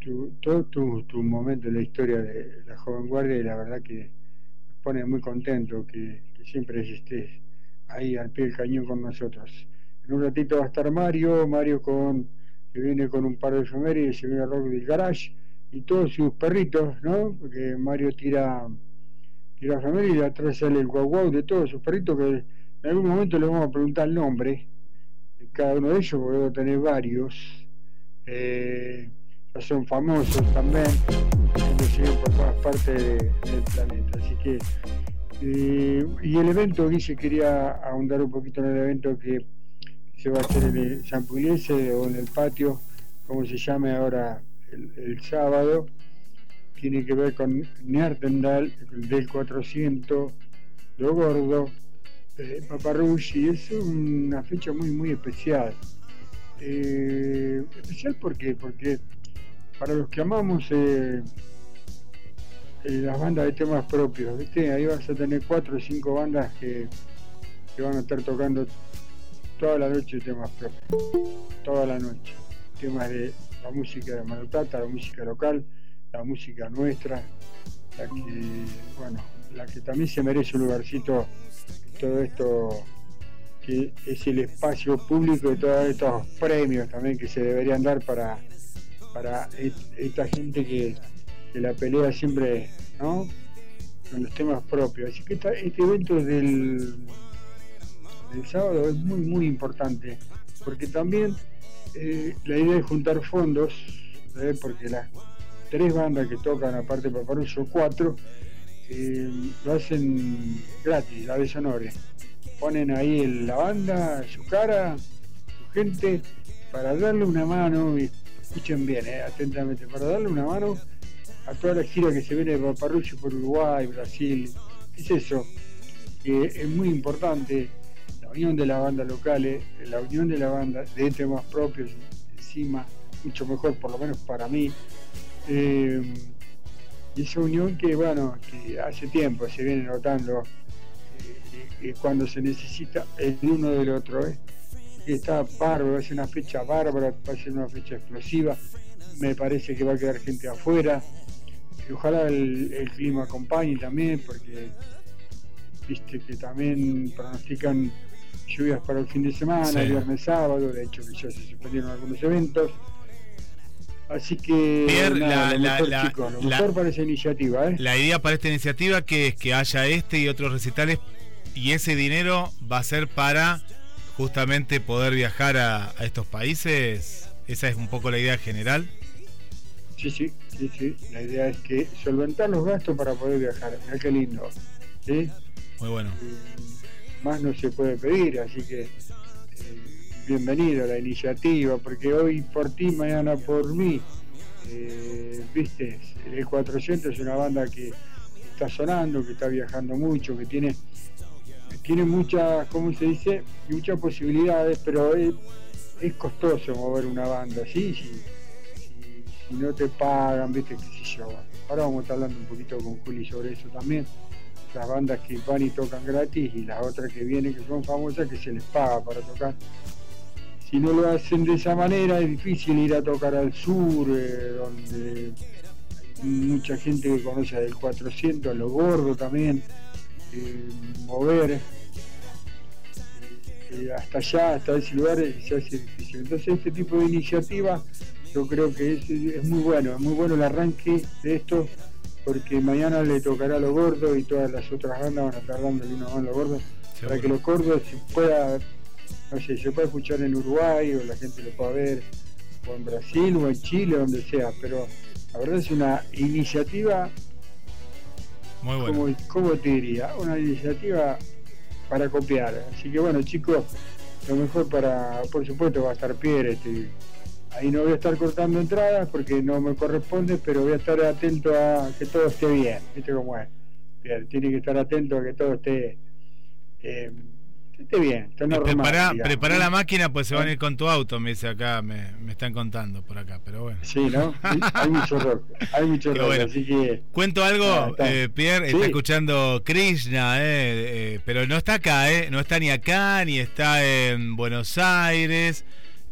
tu, todo tu, tu momento en la historia de la joven guardia y la verdad que me pone muy contento que, siempre estés ahí al pie del cañón con nosotros. En un ratito va a estar Mario, Mario con que viene con un par de efemérides, se viene Rock del Garage y todos sus perritos, ¿no? Porque Mario tira y atrás sale el guau guau de todos sus perritos que en algún momento le vamos a preguntar el nombre de cada uno de ellos, porque debo tener varios. Eh, ya son famosos también, que siguen por todas partes de- del planeta. Así que, eh, y el evento, Guille quería ahondar un poquito en el evento que se va a hacer en el San Pugliese o en el patio, como se llame ahora el sábado, tiene que ver con Neartendal del 400, Lo Gordo, eh, es una fecha muy, muy especial. Eh, especial porque, porque para los que amamos eh, eh, las bandas de temas propios, ¿viste? ahí vas a tener cuatro o cinco bandas que, que van a estar tocando toda la noche temas propios, toda la noche. Temas de la música de Manotata, la música local, la música nuestra, la que, bueno, la que también se merece un lugarcito todo esto que es el espacio público de todos estos premios también que se deberían dar para, para esta gente que, que la pelea siempre, ¿no? Con los temas propios. Así que este evento del, del sábado es muy, muy importante, porque también eh, la idea es juntar fondos, ¿eh? porque las tres bandas que tocan, aparte de Paparuso, cuatro, eh, lo hacen gratis, la vez honores. Ponen ahí la banda, su cara, su gente, para darle una mano, escuchen bien, eh, atentamente, para darle una mano a toda la gira que se viene de Paparrucho por Uruguay, Brasil. Es eso, que es muy importante la unión de las bandas locales, la unión de la banda de temas propios encima, mucho mejor por lo menos para mí. Eh, esa unión que bueno, que hace tiempo se viene notando eh, eh, cuando se necesita el uno del otro. ¿eh? Y está bárbaro, va a ser una fecha bárbara, va a ser una fecha explosiva. Me parece que va a quedar gente afuera. Y ojalá el, el clima acompañe también, porque viste que también pronostican lluvias para el fin de semana, Sí. viernes, sábado, de hecho que ya se suspendieron algunos eventos. Así que Pierre, nada, la- lo la- mejor, la- chicos, lo la- mejor para esa iniciativa, ¿eh? La idea para esta iniciativa que es que haya este y otros recitales y ese dinero va a ser para justamente poder viajar a, a estos países. Esa es un poco la idea general. Sí, sí, sí, sí. La idea es que solventar los gastos para poder viajar. Mirá qué lindo. ¿sí? Muy bueno. Más no se puede pedir, así que bienvenido a la iniciativa, porque hoy por ti, mañana por mí. Eh, Viste, el 400 es una banda que está sonando, que está viajando mucho, que tiene tiene muchas, ¿cómo se dice? Muchas posibilidades, pero es, costoso mover una banda, ¿sí? Si, si no te pagan, viste, qué sé yo. Ahora vamos a estar hablando un poquito con Juli sobre eso también. Las bandas que van y tocan gratis y las otras que vienen que son famosas que se les paga para tocar. Si no lo hacen de esa manera es difícil ir a tocar al sur, eh, donde hay mucha gente que conoce del 400, a lo gordo también, eh, mover eh, hasta allá, hasta ese lugar se hace difícil. Entonces este tipo de iniciativa yo creo que es, es muy bueno, es muy bueno el arranque de esto, porque mañana le tocará a los gordos y todas las otras bandas van a estar dándole una mano a los gordos, para que los gordos se pueda, no sé, se pueda escuchar en Uruguay o la gente lo pueda ver, o en Brasil o en Chile, donde sea, pero la verdad es una iniciativa, Muy bueno. como, ¿cómo te diría? Una iniciativa para copiar. Así que bueno chicos, lo mejor para, por supuesto va a estar Pierre, este, ahí no voy a estar cortando entradas porque no me corresponde, pero voy a estar atento a que todo esté bien, viste cómo es. Pierre, tiene que estar atento a que todo esté, eh, esté bien, esté normal. La máquina, pues se van a ir con tu auto, me dice acá, me, me están contando por acá, pero bueno. Sí, ¿no? Hay mucho rock, hay mucho bueno. así que... Cuento algo, Ah, está. eh, Pierre, está escuchando Krishna, eh, eh, pero no está acá, eh, no está ni acá, ni está en Buenos Aires,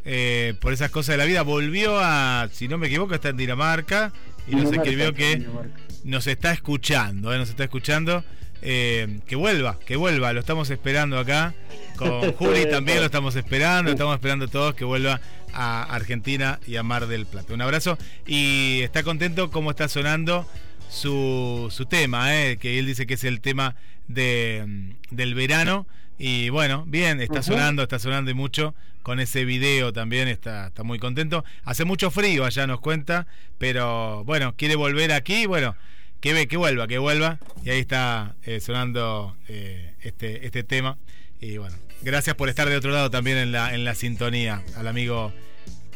eh, por esas cosas de la vida. Volvió a, si no me equivoco, está en Dinamarca y nos Dinamarca, escribió que Dinamarca. nos está escuchando, eh, nos está escuchando. Eh, que vuelva, que vuelva, lo estamos esperando acá. Con Juli también lo estamos esperando, estamos esperando todos que vuelva a Argentina y a Mar del Plata. Un abrazo y está contento cómo está sonando su, su tema, eh, que él dice que es el tema de, mm, del verano. Y bueno, bien, está sonando, está sonando y mucho. Con ese video también está, está muy contento. Hace mucho frío allá, nos cuenta, pero bueno, quiere volver aquí. Bueno, que ve, que vuelva, que vuelva. Y ahí está eh, sonando eh, este, este tema. Y bueno, gracias por estar de otro lado también en la, en la sintonía, al amigo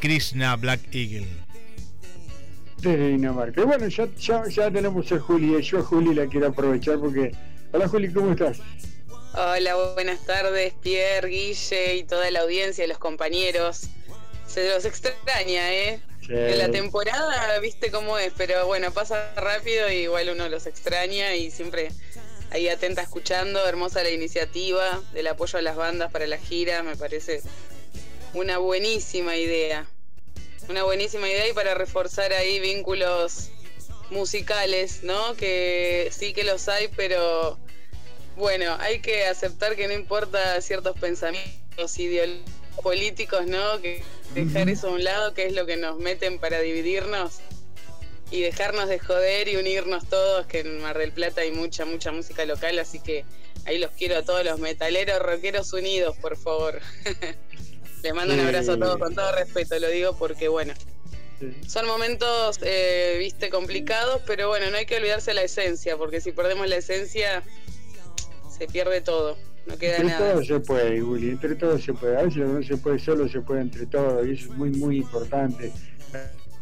Krishna Black Eagle. desde Dinamarca. Y bueno, ya, ya, ya tenemos a Juli, y yo a Juli la quiero aprovechar porque... Hola Juli, ¿cómo estás? Hola, buenas tardes, Pierre, Guille y toda la audiencia y los compañeros. Se los extraña, ¿eh? En la temporada, viste cómo es, pero bueno, pasa rápido y igual uno los extraña y siempre ahí atenta escuchando. Hermosa la iniciativa del apoyo a las bandas para la gira, me parece una buenísima idea. Una buenísima idea y para reforzar ahí vínculos musicales, ¿no? Que sí que los hay, pero bueno, hay que aceptar que no importa ciertos pensamientos ideológicos políticos, ¿no? Que dejar eso a un lado, que es lo que nos meten para dividirnos y dejarnos de joder y unirnos todos, que en Mar del Plata hay mucha, mucha música local, así que ahí los quiero a todos los metaleros, rockeros unidos, por favor. Les mando un abrazo a todos con todo respeto, lo digo porque bueno, son momentos, eh, viste, complicados, pero bueno, no hay que olvidarse la esencia, porque si perdemos la esencia, se pierde todo, no queda Entre nada. todos se puede, Willy, entre todos se puede. A veces no se puede solo, se puede entre todos, y eso es muy, muy importante.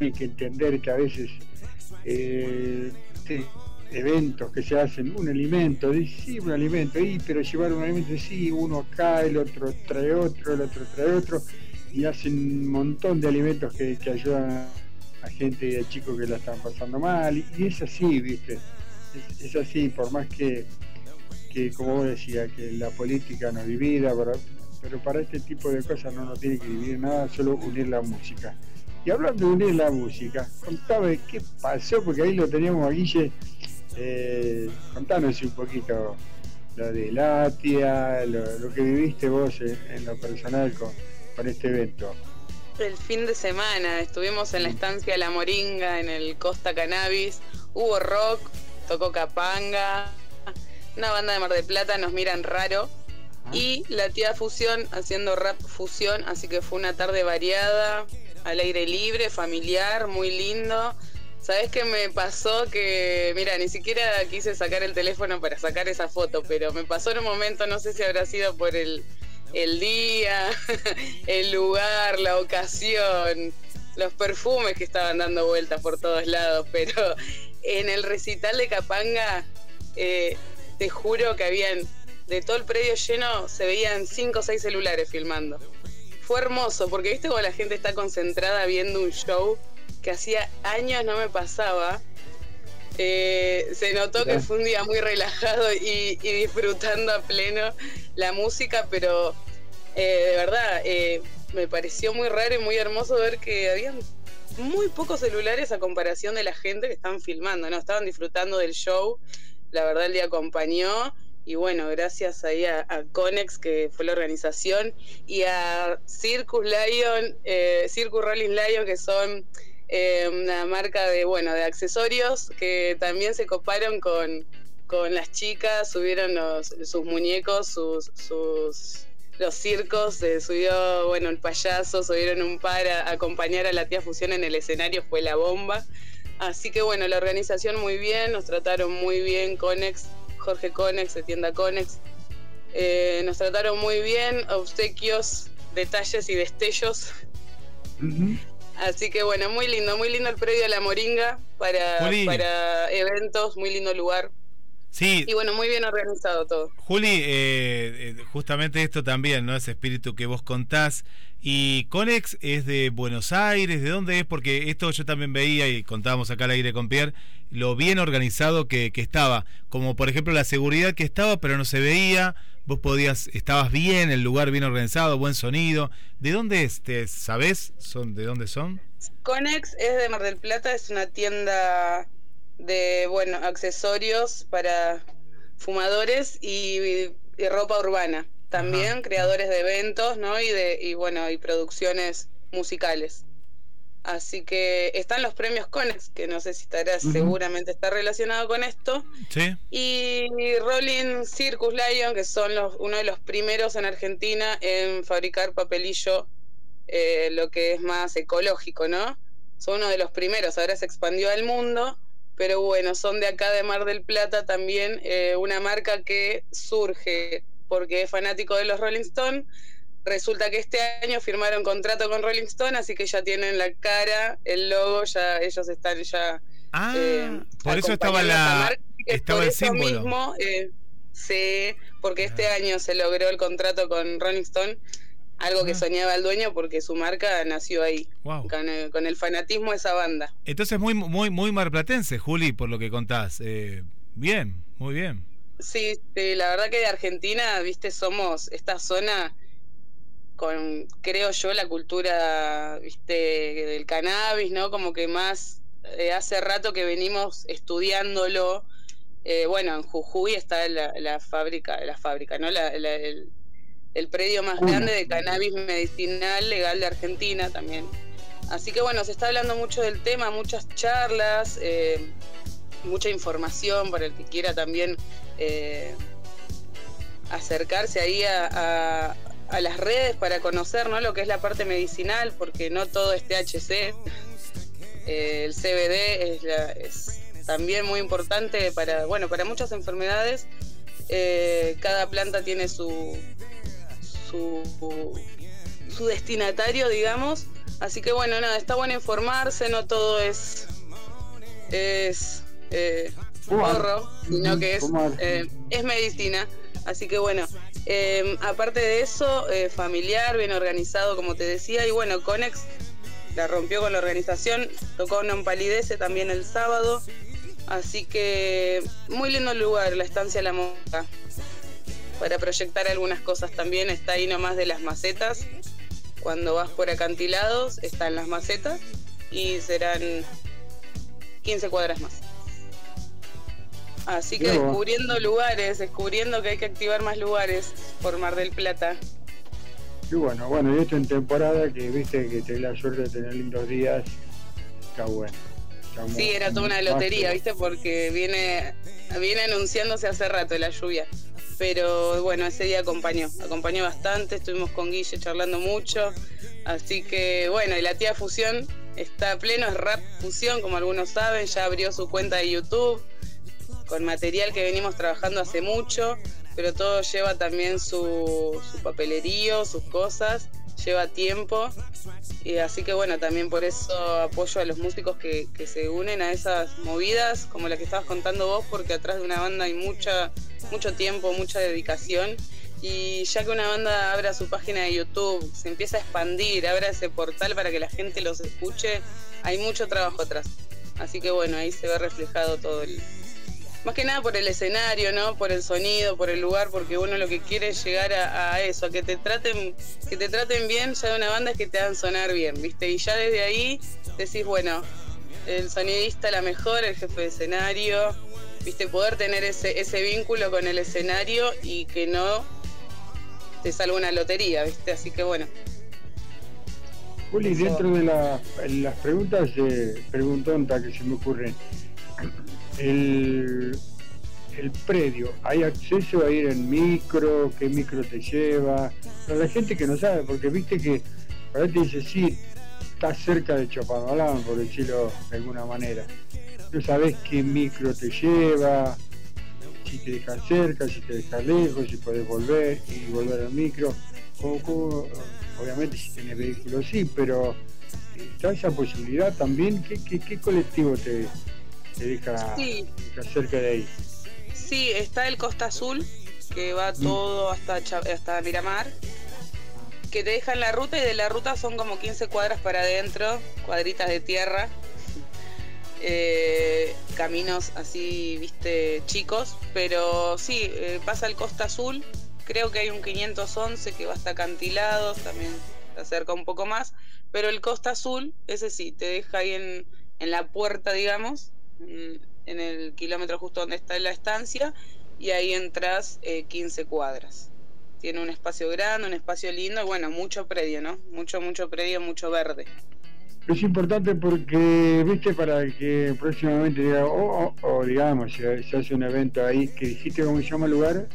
Hay que entender que a veces eh, este, eventos que se hacen, un alimento, dice, sí, un alimento, y, pero llevar un alimento, sí, uno acá, el otro trae otro, el otro trae otro, y hacen un montón de alimentos que, que ayudan a, a gente y a chicos que la están pasando mal, y, y es así, ¿viste? Es, es así, por más que que como vos decías, que la política nos divida, pero, pero para este tipo de cosas no nos tiene que dividir nada, solo unir la música. Y hablando de unir la música, contame qué pasó, porque ahí lo teníamos a Guille, eh, contanos un poquito lo de Latia, lo, lo que viviste vos en, en lo personal con, con este evento. El fin de semana estuvimos en la estancia La Moringa, en el Costa Cannabis, hubo rock, tocó Capanga, una banda de Mar del Plata, nos miran raro, y la tía Fusión haciendo rap fusión, así que fue una tarde variada, al aire libre, familiar, muy lindo. ¿Sabes qué me pasó? Que, mira, ni siquiera quise sacar el teléfono para sacar esa foto, pero me pasó en un momento, no sé si habrá sido por el, el día, el lugar, la ocasión, los perfumes que estaban dando vueltas por todos lados, pero en el recital de Capanga, eh, te juro que habían, de todo el predio lleno, se veían cinco o seis celulares filmando. Fue hermoso, porque viste como la gente está concentrada viendo un show que hacía años no me pasaba. Eh, se notó que fue un día muy relajado y, y disfrutando a pleno la música, pero eh, de verdad eh, me pareció muy raro y muy hermoso ver que habían muy pocos celulares a comparación de la gente que estaban filmando, ¿no? Estaban disfrutando del show. La verdad día acompañó y bueno, gracias ahí a, a Conex, que fue la organización, y a Circus Lion, eh, Circus Rolling Lion, que son eh, una marca de, bueno, de accesorios, que también se coparon con, con las chicas, subieron los, sus muñecos, sus, sus los circos, se subió, bueno, el payaso, subieron un par a acompañar a la tía Fusión en el escenario, fue la bomba. Así que bueno, la organización muy bien, nos trataron muy bien, Conex, Jorge Conex, de tienda Conex. Eh, nos trataron muy bien, obsequios, detalles y destellos. Así que bueno, muy lindo, muy lindo el predio de la Moringa para, para eventos, muy lindo lugar. Sí, Y bueno, muy bien organizado todo. Juli, eh, eh, justamente esto también, ¿no? Ese espíritu que vos contás. Y Conex es de Buenos Aires, ¿de dónde es? Porque esto yo también veía y contábamos acá al aire con Pierre, lo bien organizado que, que estaba. Como por ejemplo la seguridad que estaba, pero no se veía. Vos podías, estabas bien, el lugar bien organizado, buen sonido. ¿De dónde es? ¿Te sabés? ¿Son, ¿De dónde son? Conex es de Mar del Plata, es una tienda de, bueno, accesorios para fumadores y, y ropa urbana. También creadores de eventos, ¿no? Y de y bueno, y producciones musicales. Así que están los premios Conex, que no sé si estará, seguramente está relacionado con esto. Sí. Y Rolling Circus Lion, que son los, uno de los primeros en Argentina en fabricar papelillo, eh, lo que es más ecológico, ¿no? Son uno de los primeros, ahora se expandió al mundo, pero bueno, son de acá de Mar del Plata también, eh, una marca que surge porque es fanático de los Rolling Stone. Resulta que este año firmaron contrato con Rolling Stone, así que ya tienen la cara, el logo, ya ellos están ya Ah, eh, por eso estaba la marca, estaba por el eso símbolo. mismo, eh, sí, porque este año se logró el contrato con Rolling Stone, algo que soñaba el dueño porque su marca nació ahí, Wow. con, el, con el fanatismo de esa banda. Entonces muy muy muy marplatense, Juli, por lo que contás. Eh, bien, muy bien. Sí, sí, la verdad que de Argentina, viste, somos esta zona con, creo yo, la cultura, viste, del cannabis, ¿no? Como que más eh, hace rato que venimos estudiándolo. Eh, bueno, en Jujuy está la, la fábrica, la fábrica, ¿no? La- la- el, el predio más grande de cannabis medicinal legal de Argentina también. Así que bueno, se está hablando mucho del tema, muchas charlas, eh, mucha información para el que quiera también eh, acercarse ahí a, a- a las redes para conocer ¿no? lo que es la parte medicinal, porque no todo es THC. Eh, el CBD es, la- es también muy importante para, bueno, para muchas enfermedades. Cada planta tiene su, su, su destinatario, digamos. Así que bueno, nada, está bueno informarse, no todo es, es eh, porro, sino que es, eh, es medicina. Así que bueno, eh, aparte de eso, eh, familiar, bien organizado, como te decía, y bueno, Conex la rompió con la organización, tocó una empalidece también el sábado. Así que muy lindo el lugar, la estancia La Monja. Para proyectar algunas cosas también, está ahí nomás de las macetas. Cuando vas por acantilados, están las macetas y serán 15 cuadras más. Así que descubriendo lugares, descubriendo que hay que activar más lugares por Mar del Plata. Y bueno, bueno, y esto en temporada que viste que tenés la suerte de tener lindos días, está bueno. Está muy- Sí, era toda una lotería, ¿viste? Porque viene, viene anunciándose hace rato la lluvia. Pero bueno, ese día acompañó, acompañó bastante, estuvimos con Guille charlando mucho. Así que bueno, y la tía Fusión está pleno, es Rap Fusión, como algunos saben, ya abrió su cuenta de YouTube con material que venimos trabajando hace mucho, pero todo lleva también su, su papelerío, sus cosas, lleva tiempo. Y así que bueno, también por eso apoyo a los músicos que, que se unen a esas movidas, como la que estabas contando vos, porque atrás de una banda hay mucha, mucho tiempo, mucha dedicación Y ya que una banda abra su página de YouTube, se empieza a expandir, abra ese portal para que la gente los escuche, hay mucho trabajo atrás. Así que bueno, ahí se ve reflejado todo el... Más que nada por el escenario, ¿no? Por el sonido, por el lugar, porque uno lo que quiere es llegar a, a eso, a que te traten, que te traten bien ya de una banda es que te hagan sonar bien, ¿viste? Y ya desde ahí decís, bueno, el sonidista la mejor, el jefe de escenario, viste, poder tener ese, ese vínculo con el escenario y que no te salga una lotería, viste, así que bueno. Juli, dentro de la- las preguntas eh, preguntontas que se me ocurren, el, el predio, ¿hay acceso a ir en micro? ¿Qué micro te lleva? Para la gente que no sabe, porque viste que para te dice, sí, está cerca de Chopamolán, por decirlo de alguna manera. No sabes qué micro te lleva, si te deja cerca, si te deja lejos, si puedes volver y volver al micro. Cómo- cómo- obviamente si tienes vehículo sí, pero está esa posibilidad también. ¿Qué, qué, qué colectivo te, te deja, Sí. te deja cerca de ahí? Sí, está el Costa Azul, que va todo hasta, hasta Miramar, que te dejan la ruta y de la ruta son como 15 cuadras para adentro, cuadritas de tierra, eh, caminos así, viste, chicos, pero sí, eh, pasa el Costa Azul, creo que hay un 511 que va hasta acantilados, también se acerca un poco más, pero el Costa Azul, ese sí, te deja ahí en, en la puerta, digamos, en, en el kilómetro justo donde está la estancia, y ahí entras eh, 15 cuadras. Tiene un espacio grande, un espacio lindo, y bueno, mucho predio, ¿no? Mucho, mucho predio, mucho verde. Es importante porque, viste, para que próximamente diga, o o- o, digamos, se, se hace un evento ahí, que dijiste cómo se llama el lugar,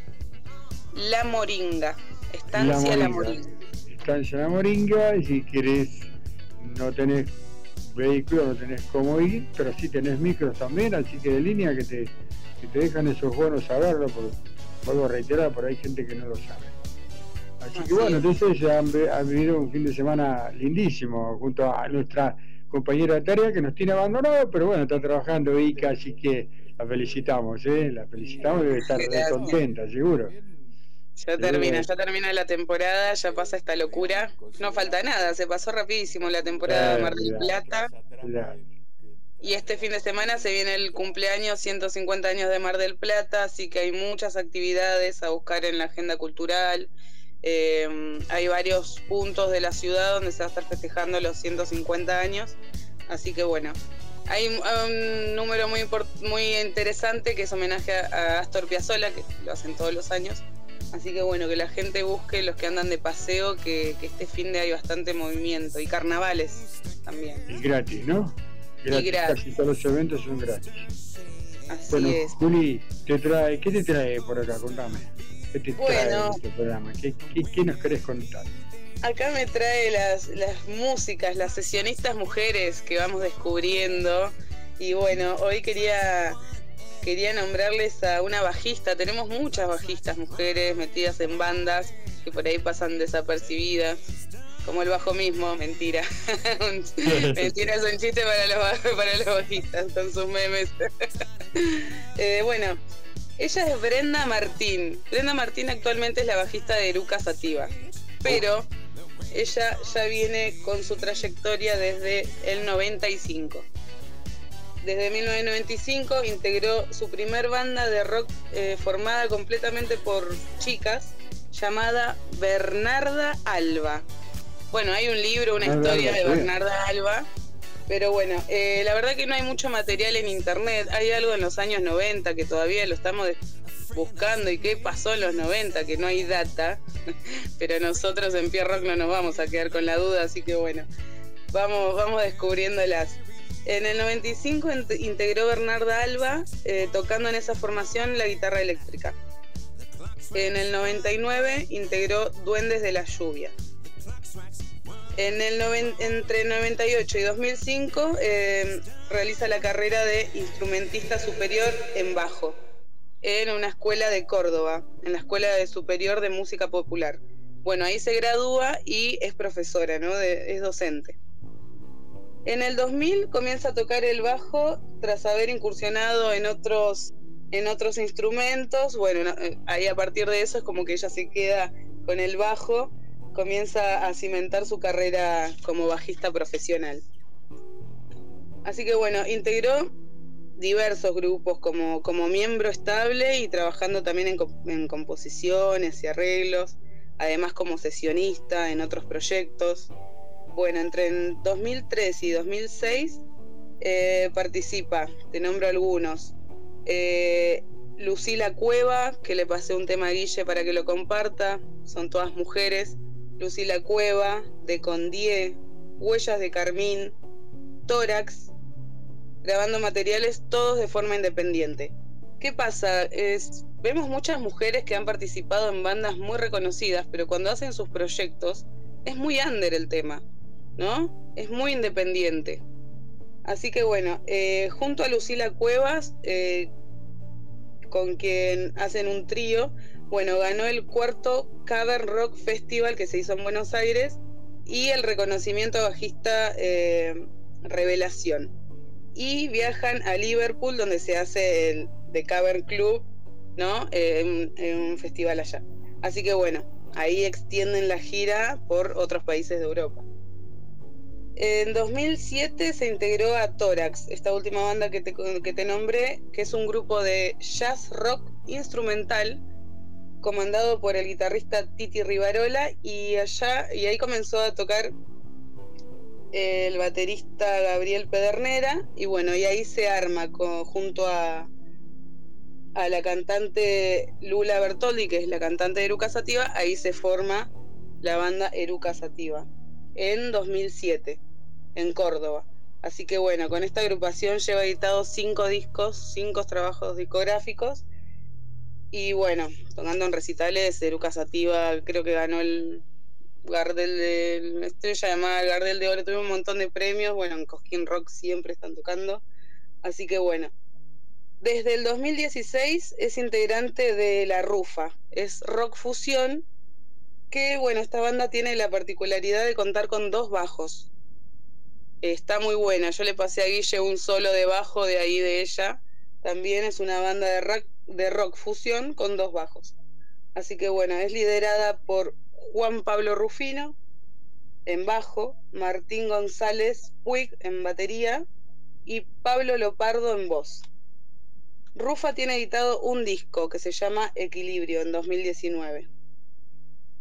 La Moringa, estancia La Moringa. Estancia La Moringa, y si querés, no tenés vehículo, no tenés cómo ir, pero sí tenés micros también, así que de línea que te, que te dejan esos bonos saberlo, porque vuelvo a reiterar, por ahí hay gente que no lo sabe. Así que bueno, entonces ya han, han vivido un fin de semana lindísimo junto a nuestra compañera de tarea que nos tiene abandonado, pero bueno, está trabajando Ica, así que la felicitamos, ¿eh? La felicitamos, debe estar contenta, seguro. Ya termina, ya termina la temporada, ya pasa esta locura. No falta nada, se pasó rapidísimo la temporada de Mar del Plata. Y este fin de semana se viene el cumpleaños 150 años de Mar del Plata, así que hay muchas actividades a buscar en la agenda cultural. Eh, hay varios puntos de la ciudad donde se va a estar festejando los 150 años. Así que bueno, hay un, número muy, muy interesante que es homenaje a, a Astor Piazzolla, que lo hacen todos los años. Así que bueno, que la gente busque los que andan de paseo, que, que este fin de hay bastante movimiento y carnavales también. Y gratis, ¿no? Gratis, gratis. Casi todos los eventos son gratis. Así bueno, es. Juli, te trae, ¿qué te trae por acá? Contame. ¿Qué te trae Bueno. este programa? ¿Qué, qué, qué nos querés contar? Acá me trae las, las músicas, las sesionistas mujeres que vamos descubriendo. Y bueno, hoy quería, quería nombrarles a una bajista. Tenemos muchas bajistas mujeres metidas en bandas que por ahí pasan desapercibidas. Como el bajo mismo, mentira. Mentira, es un chiste para los, para los bajistas con sus memes. Eh, bueno, ella es Brenda Martín. Brenda Martín actualmente es la bajista de Eruca Sativa. Pero ella ya viene con su trayectoria desde el 95. Desde 1995 integró su primer banda de rock eh, formada completamente por chicas llamada Bernarda Alba. Bueno, hay un libro, una historia de Bernarda, Alba, pero bueno, eh, la verdad que no hay mucho material en internet. Hay algo en los años 90 que todavía lo estamos buscando y qué pasó en los 90, que no hay data, pero nosotros en Pierre Rock no nos vamos a quedar con la duda, así que bueno, vamos, vamos descubriéndolas. En el 95 int- integró Bernarda Alba, eh, tocando en esa formación la guitarra eléctrica. En el 99 integró Duendes de la Lluvia. En el entre 98 y 2005 eh, realiza la carrera de instrumentista superior en bajo en una escuela de Córdoba, en la Escuela de Superior de Música Popular. Bueno, ahí se gradúa y es profesora, ¿no? Es docente. En el 2000 comienza a tocar el bajo tras haber incursionado en otros en otros instrumentos. Bueno, no, eh, ahí a partir de eso es como que ella se queda con el bajo, comienza a cimentar su carrera como bajista profesional. Así que bueno, integró diversos grupos como, miembro estable y trabajando también en, en composiciones y arreglos, además como sesionista en otros proyectos. Bueno, entre en 2003 y 2006 eh, participa, te nombro algunos. Eh, Lucila Cueva, que le pasé un tema a Guille para que lo comparta, son todas mujeres. Lucila Cueva, de Condie, Huellas de Carmín, Tórax, grabando materiales todos de forma independiente. ¿Qué pasa? Es, vemos muchas mujeres que han participado en bandas muy reconocidas, pero cuando hacen sus proyectos es muy under el tema, ¿no? Es muy independiente. Así que bueno, eh, junto a Lucila Cuevas, eh, con quien hacen un trío, bueno, ganó el cuarto Cavern Rock Festival que se hizo en Buenos Aires y el reconocimiento bajista eh, Revelación. Y viajan a Liverpool donde se hace el The Cavern Club, ¿no? En, en un festival allá. Así que bueno, ahí extienden la gira por otros países de Europa. En 2007 se integró a Tórax, esta última banda que te, que te nombré, que es un grupo de jazz rock instrumental comandado por el guitarrista Titi Rivarola y allá y ahí comenzó a tocar el baterista Gabriel Pedernera y bueno, y ahí se arma con- junto a a la cantante Lula Bertoldi, que es la cantante de Eruca Sativa, ahí se forma la banda Eruca Sativa en 2007 en Córdoba. Así que bueno, con esta agrupación lleva editado cinco discos, cinco trabajos discográficos. Y bueno, tocando en recitales, Eruca Sativa creo que ganó el Gardel de la estrella llamada el Gardel de Oro, tuvo un montón de premios. Bueno, en Cosquín Rock siempre están tocando. Así que bueno. Desde el 2016 es integrante de La Rufa, es rock fusión, que bueno, esta banda tiene la particularidad de contar con dos bajos. Está muy buena. Yo le pasé a Guille un solo de bajo de ahí de ella. También es una banda de rock, de rock fusión con dos bajos. Así que bueno, es liderada por Juan Pablo Rufino en bajo, Martín González Puig en batería y Pablo Lopardo en voz. Rufa tiene editado un disco que se llama Equilibrio en 2019.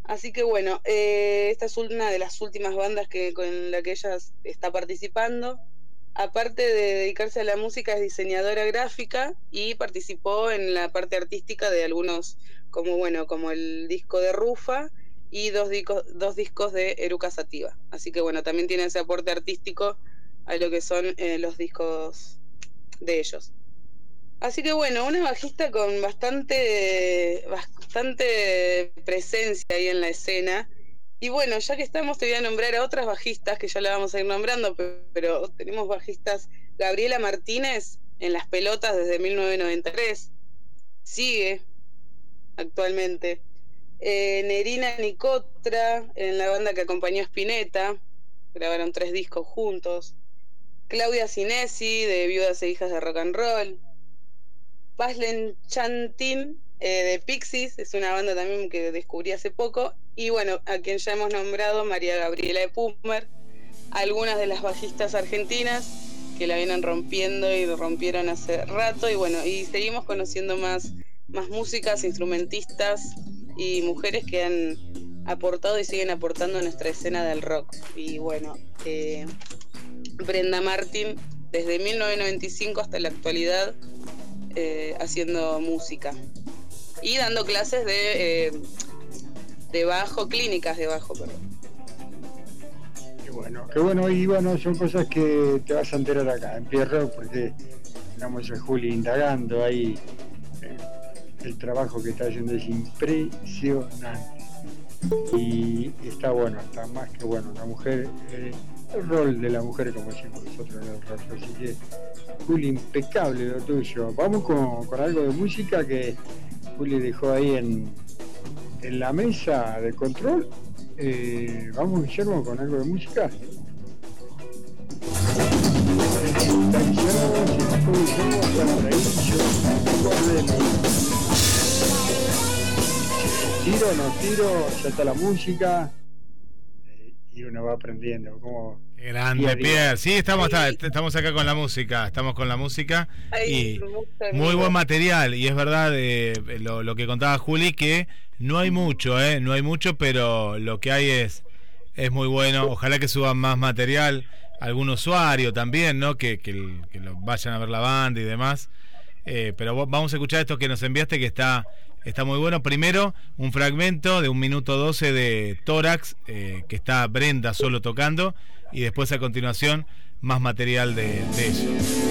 Así que bueno, eh, esta es una de las últimas bandas que, con la que ella está participando. Aparte de dedicarse a la música, es diseñadora gráfica y participó en la parte artística de algunos, como bueno, como el disco de Rufa y dos discos, dos discos de Eruca Sativa. Así que bueno, también tiene ese aporte artístico a lo que son eh, los discos de ellos. Así que bueno, una bajista con bastante, bastante presencia ahí en la escena. Y bueno, ya que estamos, te voy a nombrar a otras bajistas que ya la vamos a ir nombrando, pe- pero tenemos bajistas Gabriela Martínez en las pelotas desde 1993. Sigue actualmente. Eh, Nerina Nicotra en la banda que acompañó a Spinetta. Grabaron tres discos juntos. Claudia Sinesi de Viudas e Hijas de Rock and Roll. Pazlen Chantin eh, de Pixies, es una banda también que descubrí hace poco. Y bueno, a quien ya hemos nombrado, María Gabriela de Pumer. Algunas de las bajistas argentinas que la vienen rompiendo y rompieron hace rato. Y bueno, y seguimos conociendo más, más músicas, instrumentistas y mujeres que han aportado y siguen aportando a nuestra escena del rock. Y bueno, eh, Brenda Martin, desde 1995 hasta la actualidad, eh, haciendo música y dando clases de, eh, de bajo, clínicas de bajo, perdón. Qué bueno, qué bueno, y bueno, son cosas que te vas a enterar acá en Pierro, porque tenemos a Juli indagando ahí. eh, el trabajo que está haciendo es impresionante. Y está bueno, está más que bueno. La mujer, eh, el rol de la mujer, como decimos nosotros en el rock. Así que, Juli, impecable lo tuyo. Vamos con, con algo de música que Juli dejó ahí en, en la mesa de control. Eh, vamos, Guillermo, con algo de música. Tiro, no tiro, está la música eh, y uno va aprendiendo. Grande. Pierre. Sí, estamos, está- estamos acá con la música. Estamos con la música. Ay, Y muy buen material. Y es verdad eh, lo, lo que contaba Juli, que no hay mucho, ¿eh? No hay mucho, pero lo que hay es, es muy bueno. Ojalá que suban más material. Algún usuario también, ¿no? Que, que, lo vayan a ver la banda y demás. Eh, pero vamos a escuchar esto que nos enviaste, que está, está muy bueno. Primero, un fragmento de un minuto 12 de Tórax, eh, que está Brenda solo tocando. Y después, a continuación, más material de, de ella.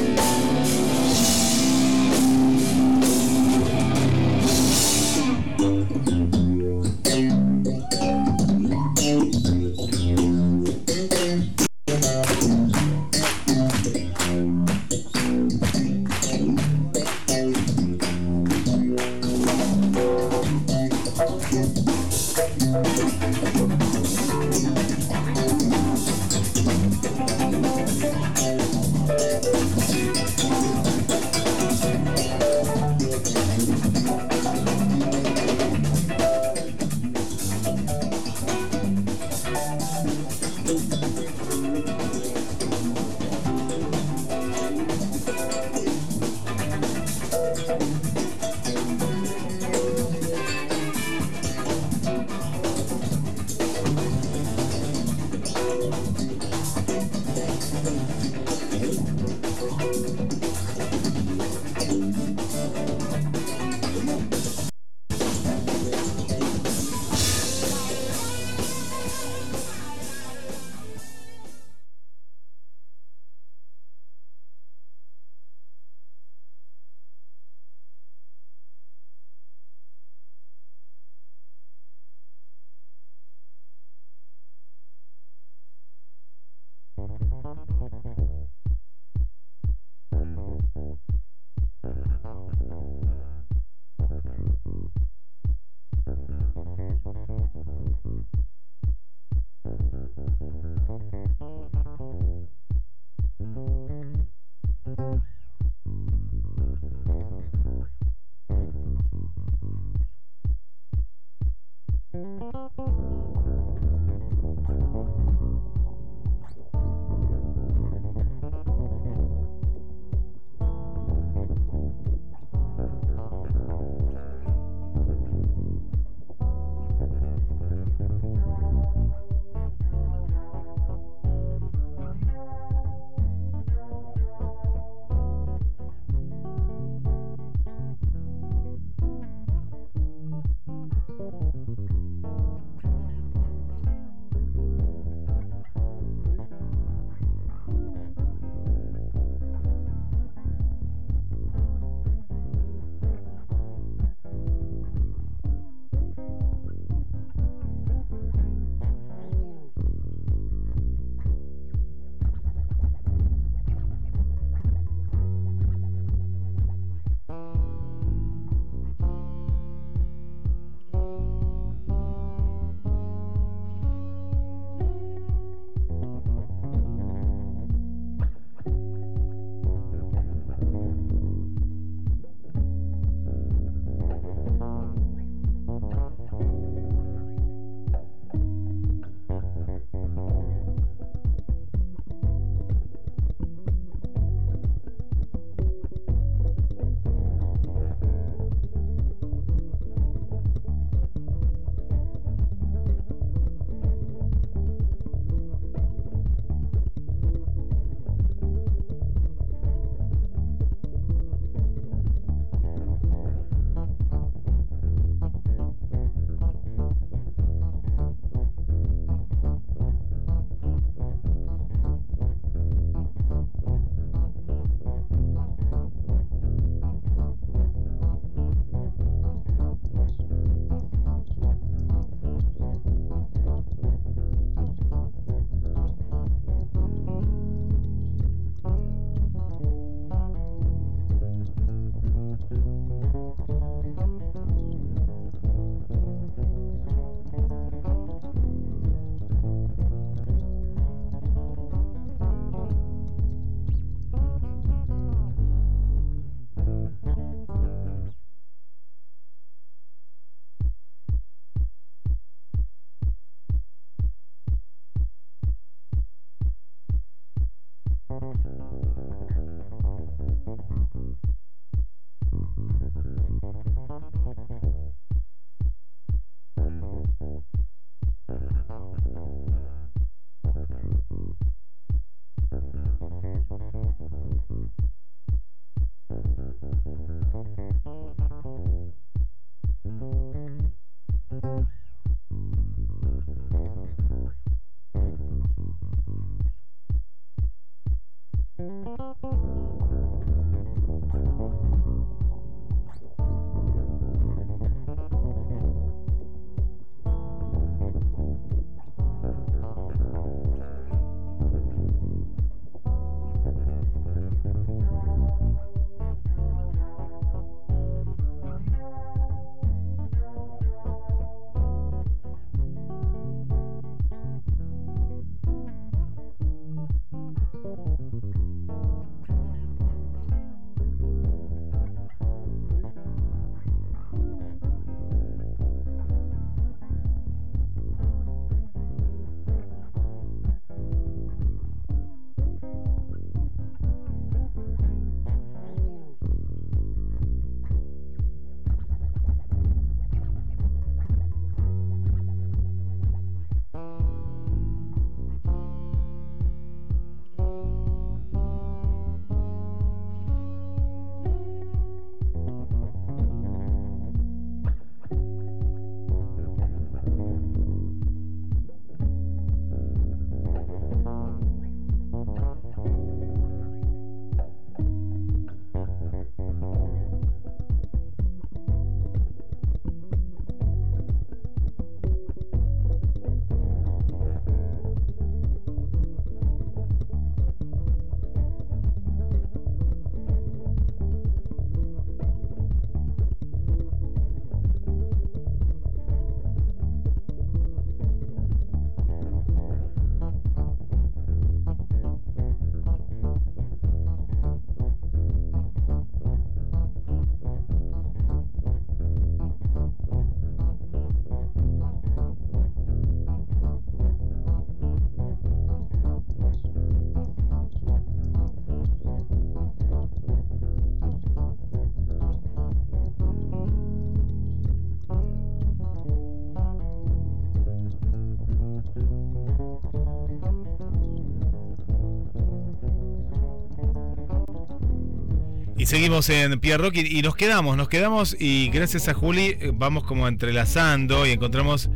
Seguimos en Pierre Rock y, nos quedamos, nos quedamos y gracias a Juli eh, vamos como entrelazando y encontramos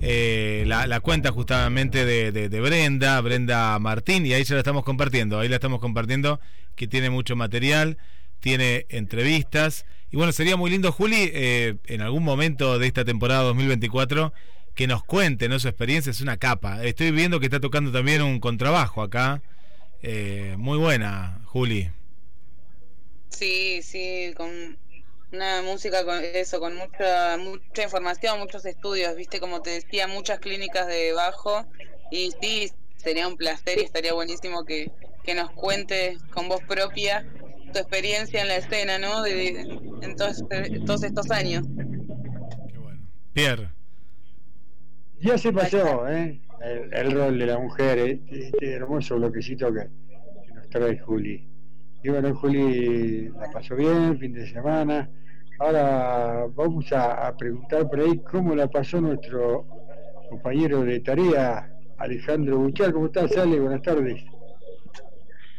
eh, la, cuenta justamente de, Brenda, Brenda Martín, y ahí ya la estamos compartiendo, ahí la estamos compartiendo, que tiene mucho material, tiene entrevistas, y bueno, sería muy lindo, Juli, eh, en algún momento de esta temporada 2024, que nos cuente ¿no? su experiencia, es una capa. Estoy viendo que está tocando también un contrabajo acá, eh, muy buena, Juli. Sí, sí, con una música con eso, con mucha mucha información, muchos estudios, viste, como te decía, muchas clínicas de bajo y sí, sería un placer y estaría buenísimo que, que nos cuentes con voz propia tu experiencia en la escena, ¿no? De, de- en todos, todos estos años. Pierre. Ya se pasó, ¿eh? El, el rol de la mujer, este, este hermoso bloquecito que, que nos trae Juli. Y bueno, Juli la pasó bien, fin de semana. Ahora vamos a, preguntar por ahí cómo la pasó nuestro compañero de tarea, Alejandro Buchar. ¿Cómo estás, Ale? Buenas tardes.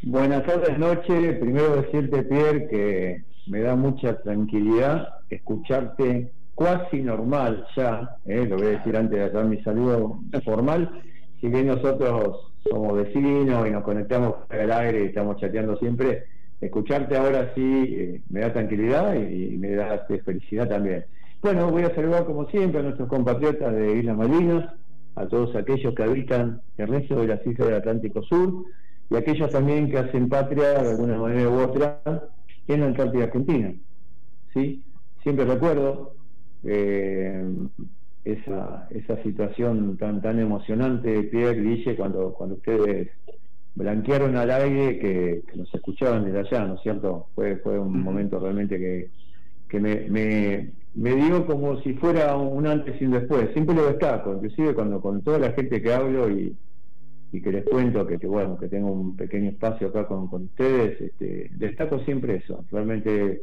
Buenas tardes, noche. Primero decirte, Pierre, que me da mucha tranquilidad escucharte cuasi normal ya, ¿eh? lo voy a decir antes de dar mi saludo formal, si bien nosotros somos vecinos y nos conectamos al aire y estamos chateando siempre, escucharte ahora sí eh, me da tranquilidad y, me da este, felicidad también. Bueno, voy a saludar como siempre a nuestros compatriotas de Islas Malvinas, a todos aquellos que habitan el resto de las islas del Atlántico Sur y aquellos también que hacen patria de alguna manera u otra en la Antártida Argentina. ¿sí? Siempre recuerdo eh, esa, esa situación tan tan emocionante, Pierre Guille, cuando, cuando ustedes blanquearon al aire que, que nos escuchaban desde allá, ¿no es cierto? Fue, fue un momento realmente que, que me, me, me dio como si fuera un antes y un después. Siempre lo destaco, inclusive cuando con toda la gente que hablo y, y que les cuento que, que, bueno que tengo un pequeño espacio acá con, con ustedes, este, destaco siempre eso. Realmente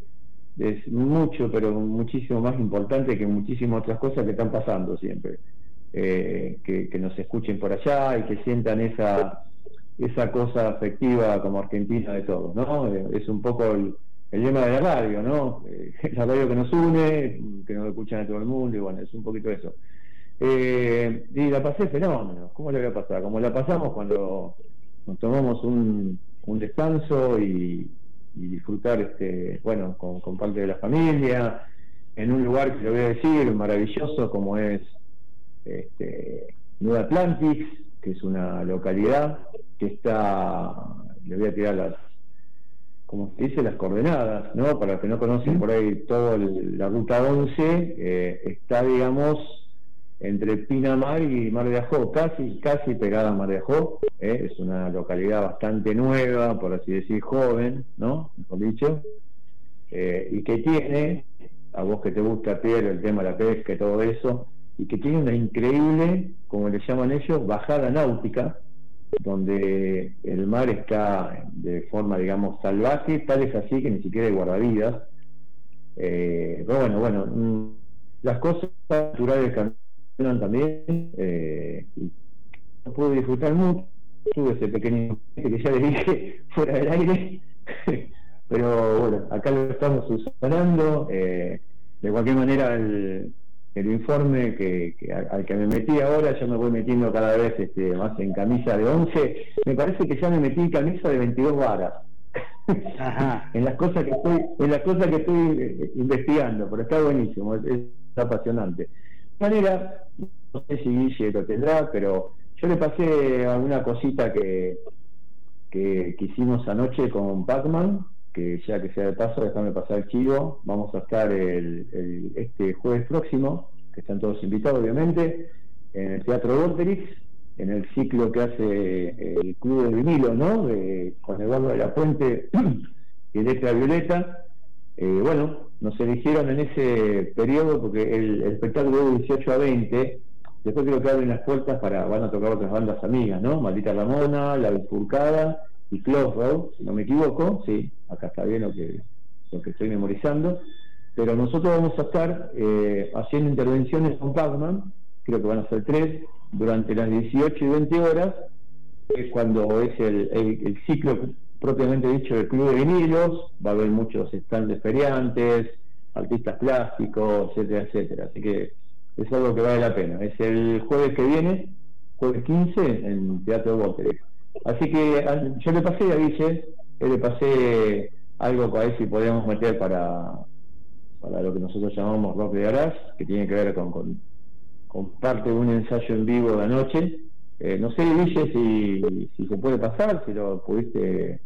es mucho, pero muchísimo más importante que muchísimas otras cosas que están pasando siempre. Eh, que, que nos escuchen por allá y que sientan esa esa cosa afectiva como argentina de todos, ¿no? Eh, Es un poco el, el lema de la radio, ¿no? Eh, la radio que nos une, que nos escuchan a todo el mundo, y bueno, es un poquito eso. Eh, y la pasé fenómeno, ¿cómo la voy a pasar? Como la pasamos cuando nos tomamos un, un descanso y, disfrutar, este, bueno, con, con parte de la familia, en un lugar que le voy a decir maravilloso como es este, Nueva Atlantis, que es una localidad que está, le voy a tirar las, como se dice, las coordenadas, ¿no? Para los que no conocen por ahí toda la ruta 11, eh, está, digamos, entre Pinamar y Mar de Ajó, casi, casi pegada a Mar de Ajó, ¿eh? es una localidad bastante nueva, por así decir, joven, ¿no? Mejor dicho, eh, y que tiene, a vos que te gusta, Pierre, el tema de la pesca y todo eso, y que tiene una increíble, como le llaman ellos, bajada náutica, donde el mar está de forma, digamos, salvaje, tal es así que ni siquiera hay guardavidas. Eh, pero bueno, bueno, mm, las cosas naturales cambian también, eh, y no pude disfrutar mucho, tuve ese pequeño que ya le dije fuera del aire, pero bueno, acá lo estamos usando, eh, de cualquier manera el, el informe que, que al, al que me metí ahora, yo me voy metiendo cada vez este, más en camisa de 11, me parece que ya me metí en camisa de 22 varas. en las cosas que estoy en las cosas que estoy eh, investigando, pero está buenísimo, es, es apasionante. De manera, no sé si Guille lo tendrá, pero yo le pasé alguna cosita que, que, que hicimos anoche con Pacman, que ya que sea de paso, déjame pasar el chivo, vamos a estar el, este jueves próximo, que están todos invitados obviamente, en el Teatro Vorterix, en el ciclo que hace el Club del Vinilo, ¿no? De- con Eduardo de la Puente y Letra Violeta. Eh, bueno, nos eligieron en ese periodo porque el, el espectáculo es de 18 a 20, después creo que abren las puertas para, van a tocar otras bandas amigas, ¿no? Maldita Ramona, La Bifurcada y Close Road, si no me equivoco, sí, acá está bien lo que, lo que estoy memorizando, pero nosotros vamos a estar eh, haciendo intervenciones con Pacman, creo que van a ser tres, durante las 18 y 20 horas, es cuando es el, el- ciclo propiamente dicho del Club de Vinilos, va a haber muchos stands feriantes, artistas plásticos, etcétera, etcétera. Así que es algo que vale la pena. Es el jueves que viene, jueves 15, en Teatro Boterex. Así que a- yo le pasé a Guille, eh, le pasé algo para ver si podíamos meter para, para lo que nosotros llamamos rock de garage, que tiene que ver con, con, con parte de un ensayo en vivo de anoche. Eh, no sé, Guille, si, si se puede pasar, si lo pudiste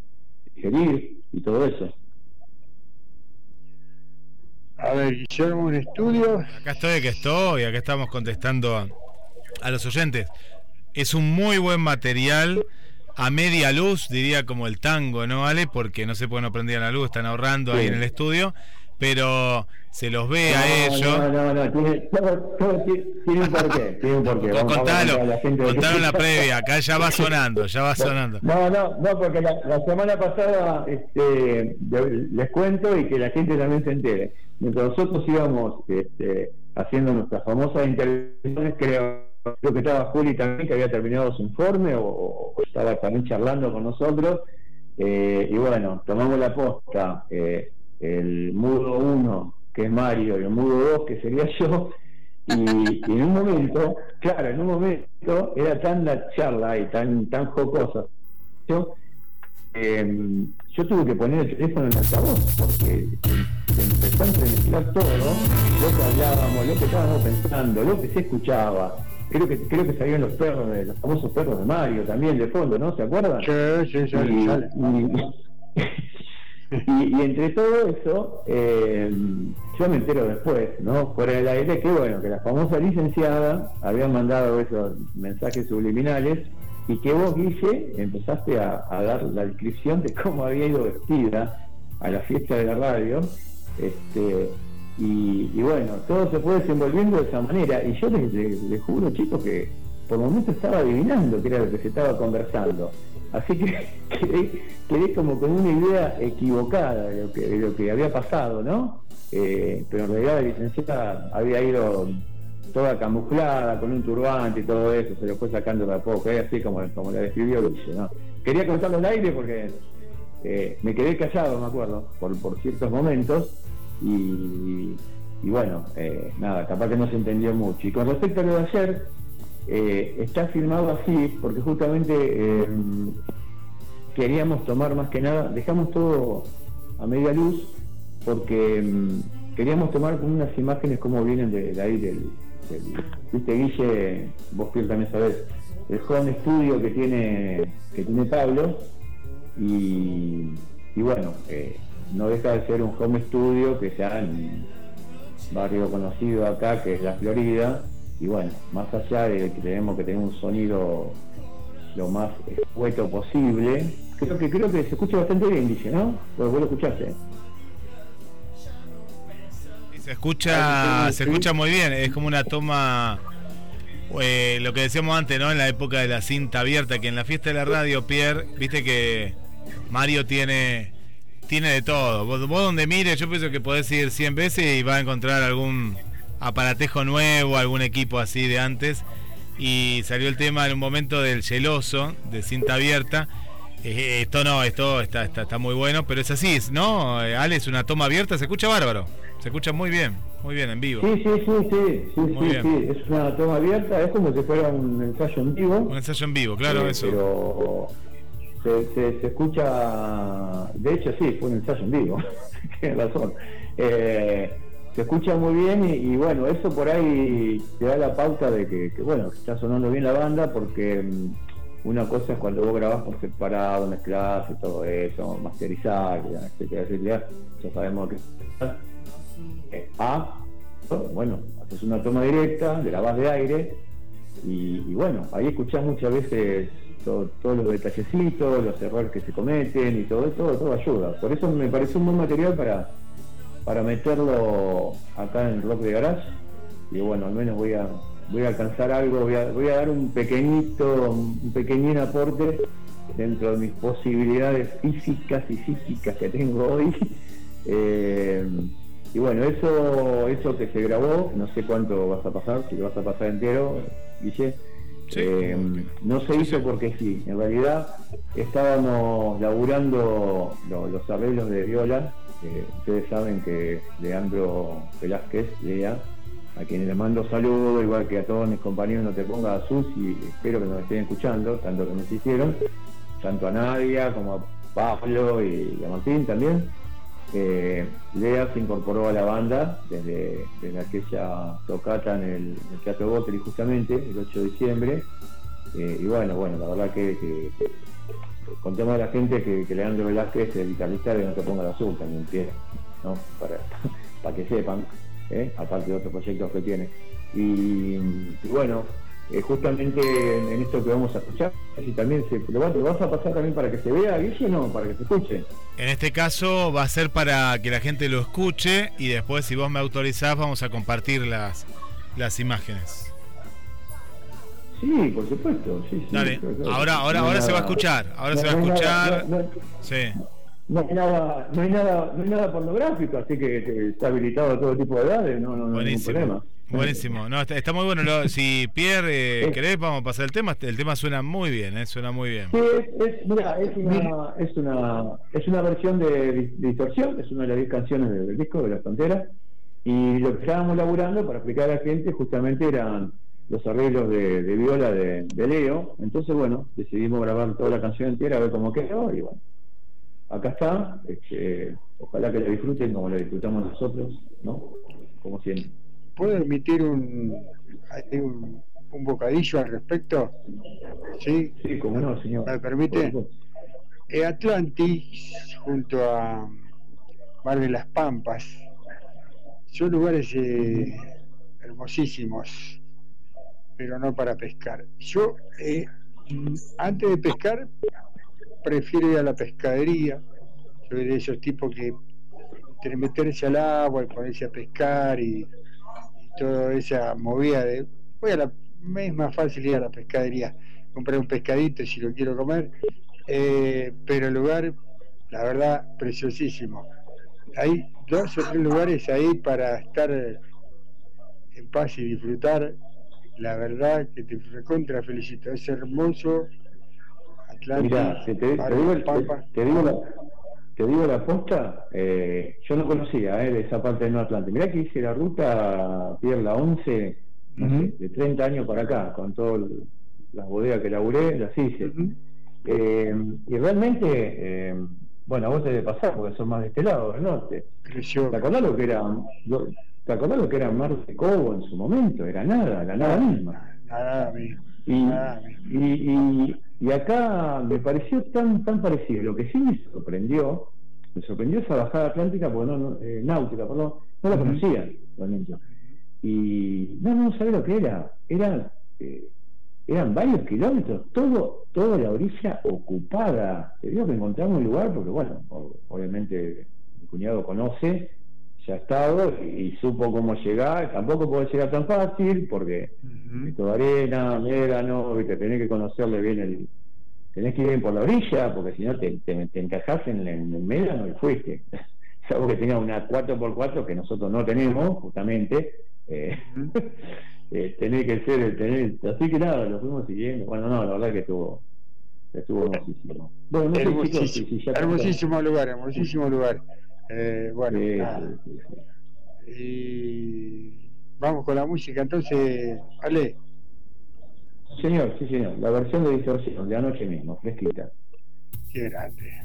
digerir y todo eso. A ver, Guillermo, un estudio. Acá estoy, que estoy, acá estamos contestando a, a los oyentes. Es un muy buen material, a media luz, diría como el tango, ¿no, Ale? Porque no sé por qué no prendían la luz, están ahorrando ahí en el estudio, pero se los ve a ellos. No, no, no, tiene, todo, todo tiene, tiene un porqué, tiene un porqué. Vamos- contalo, la gente contaron la previa, acá ya va sonando, ya va sonando. No, no, no, porque la, la semana pasada este, les cuento y que la gente también se entere. Mientras nosotros íbamos este, haciendo nuestras famosas intervenciones, creo, creo que estaba Juli también, que había terminado su informe, o, estaba también charlando con nosotros. eh, y bueno, tomamos la posta, eh, el mudo 1, que es Mario, y el mudo 2, que sería yo, y, en un momento, claro, en un momento era tan la charla y tan, tan jocosa. Yo, eh, yo tuve que poner el teléfono en altavoz porque se empezó a entremezclar todo, lo que hablábamos, lo que estábamos pensando, lo que se escuchaba. Creo que creo que salían los perros, de, los famosos perros de Mario también de fondo, ¿no? ¿Se acuerdan? Sí, sí, sale, y, sale. y- y- y entre todo eso, eh, yo me entero después, ¿no? Fuera del aire, que bueno, que la famosa licenciada había mandado esos mensajes subliminales y que vos, Guille, empezaste a, a dar la descripción de cómo había ido vestida a la fiesta de la radio. Este, y, y bueno, todo se fue desenvolviendo de esa manera. Y yo les, les- les juro, chicos, que por momentos estaba adivinando qué era lo que se estaba conversando. Así que quedé, quedé como con una idea equivocada de lo que, de lo que había pasado, ¿no? Eh, pero en realidad la licenciada había ido toda camuflada, con un turbante y todo eso, se lo fue sacando de a poco, es así como, como la describió Luis, ¿no? Quería contarlo al aire porque eh, me quedé callado, me acuerdo, por, por ciertos momentos, y, y bueno, eh, nada, capaz que no se entendió mucho. Y con respecto a lo de ayer, eh, está filmado así porque justamente eh, queríamos tomar más que nada, dejamos todo a media luz porque mm, queríamos tomar unas imágenes como vienen de, ahí del, del- viste Guille, vos Pierre también sabés, el home studio que tiene que tiene Pablo y, y bueno, eh, no deja de ser un home studio que sea en un barrio conocido acá que es la Florida y bueno, más allá de que tenemos que tener un sonido lo más escueto posible, creo que creo que se escucha bastante bien, Guille, ¿no? Pues vos lo escuchaste. Se escucha, se escucha muy bien, es como una toma, eh, lo que decíamos antes, ¿no? En la época de la cinta abierta, que en la fiesta de la radio, Pierre, viste que Mario tiene, tiene de todo. Vos, vos donde mires, yo pienso que podés ir 100 veces y vas a encontrar algún aparatejo nuevo, algún equipo así de antes. Y salió el tema en un momento del geloso, de cinta abierta. Eh, esto no, esto está, está, está muy bueno, pero es así, ¿no? Eh, Ale, es una toma abierta, se escucha bárbaro. Se escucha muy bien, muy bien en vivo. Sí, sí, sí, sí, sí, Muy sí, bien. sí, es una toma abierta, es como si fuera un ensayo en vivo. Un ensayo en vivo, claro, Eh, eso. Pero se, se, se escucha, de hecho sí, fue un ensayo en vivo, tienes razón. Eh, se escucha muy bien y, y bueno, eso por ahí te da la pauta de que, que, bueno, está sonando bien la banda porque mm, una cosa es cuando vos grabás por separado, mezclás y todo eso, masterizar, etcétera, etcétera, ya sabemos que eh, A, bueno, haces una toma directa, grabás de aire y, y bueno, ahí escuchás muchas veces to- todos los detallecitos, los errores que se cometen y todo eso, todo ayuda. Por eso me parece un buen material para, para meterlo acá en rock de garage. Y bueno, al menos voy a voy a alcanzar algo, voy a, voy a dar un pequeñito, un pequeñín aporte dentro de mis posibilidades físicas y psíquicas que tengo hoy. Eh, y bueno, eso, eso que se grabó, no sé cuánto vas a pasar, si lo vas a pasar entero, Guille, eh, no se hizo porque sí, en realidad estábamos laburando lo- los arreglos de viola, eh, ustedes saben que Leandro Velázquez, Lea, a quien le mando saludos, igual que a todos mis compañeros, no te ponga a sus y espero que nos estén escuchando, tanto que nos hicieron, tanto a Nadia como a Pablo y a Martín también. Eh, Lea se incorporó a la banda desde, aquella tocata en el, en el Teatro justamente, el 8 de diciembre. Eh, y bueno, bueno, la verdad que, que- contemos a la gente que, que Leandro Velázquez, el guitarrista de No te ponga la azul también tiene, ¿no? Para, que sepan, ¿eh? aparte de otros proyectos que tiene. Y bueno, eh, justamente en, en esto que vamos a escuchar, y también se, lo, vas- lo vas a pasar también para que se vea, Guille, no, para que se escuche. En este caso va a ser para que la gente lo escuche y después si vos me autorizás vamos a compartir las, las imágenes. Sí, por supuesto, sí, sí. Dale, claro, claro. ahora, ahora, No ahora se va a escuchar, ahora no- se va a escuchar. no- no- Sí. no hay nada, no hay nada, no hay nada pornográfico, así que, que está habilitado a todo tipo de edades, no, no, no hay ningún problema. Buenísimo. No, está, está muy bueno. Lo- si Pierre eh, querés, vamos a pasar el tema. El tema suena muy bien, eh, suena muy bien. Sí, es, es, mira, es una, es una, es una versión de, di- distorsión, es una de las 10 canciones del, del disco de La Frontera, y lo que estábamos laburando para explicar a la gente justamente eran los arreglos de, de viola de, de Leo, entonces bueno, decidimos grabar toda la canción entera, a ver cómo quedó, y bueno, acá está, este, ojalá que la disfruten como la disfrutamos nosotros, ¿no? Como siempre. ¿Puedo emitir un, un, un bocadillo al respecto? Sí, sí, como no, señor. ¿Me permite? Eh, Atlantis, junto a Mar de las Pampas, son lugares eh, hermosísimos, pero no para pescar. Yo, eh, antes de pescar, prefiero ir a la pescadería. Soy de esos tipos que entre meterse al agua y ponerse a pescar y toda esa movida de voy a la es más fácil ir a la pescadería comprar un pescadito si lo quiero comer. Eh, pero el lugar la verdad preciosísimo. Hay dos o tres lugares ahí para estar en paz y disfrutar. La verdad que te recontra felicito. Es hermoso. Atlantis Mira, te, te- te digo, te- te digo la, te digo la posta, eh, yo no conocía eh, de esa parte del Nuevo Atlántico. Mirá que hice la ruta Pierre la 11 no sé, de 30 años para acá, con todas las bodegas que laburé, las hice. Eh, y realmente, bueno, a vos te debe pasar porque sos más de este lado, del norte. ¿Te acordás lo que era, lo- ¿te acordás lo que era Mar de Cobo en su momento? Era nada, la nada misma. nada mismo Y, y, y, y acá me pareció tan tan parecido. Lo que sí me sorprendió, me sorprendió esa bajada atlántica, porque no, no- eh, náutica, perdón, no la conocía realmente. Y no, no sabía lo que era. Era, eh, eran varios kilómetros, todo, toda la orilla ocupada. Te digo que encontramos un lugar, porque bueno, obviamente mi cuñado conoce, ya ha estado y, y supo cómo llegar. Tampoco puede llegar tan fácil, porque toda arena, médano, viste, tenés que conocerle bien el. Tenés que ir bien por la orilla, porque si no te, te, te encajás en, en el médano y fuiste. Salvo que tenga una 4x4 que nosotros no tenemos, justamente. Eh, eh, tenés que ser el tener. Así que nada, lo fuimos siguiendo. Bueno, no, la verdad que estuvo. Estuvo hermosísimo. Bueno, no sé, chicos, si- hermosísimo lugar, hermosísimo lugar. Eh, bueno, Sí, nada. y vamos con la música, entonces, Ale. Señor, sí, señor. La versión de distorsión de anoche mismo, fresquita. Qué grande.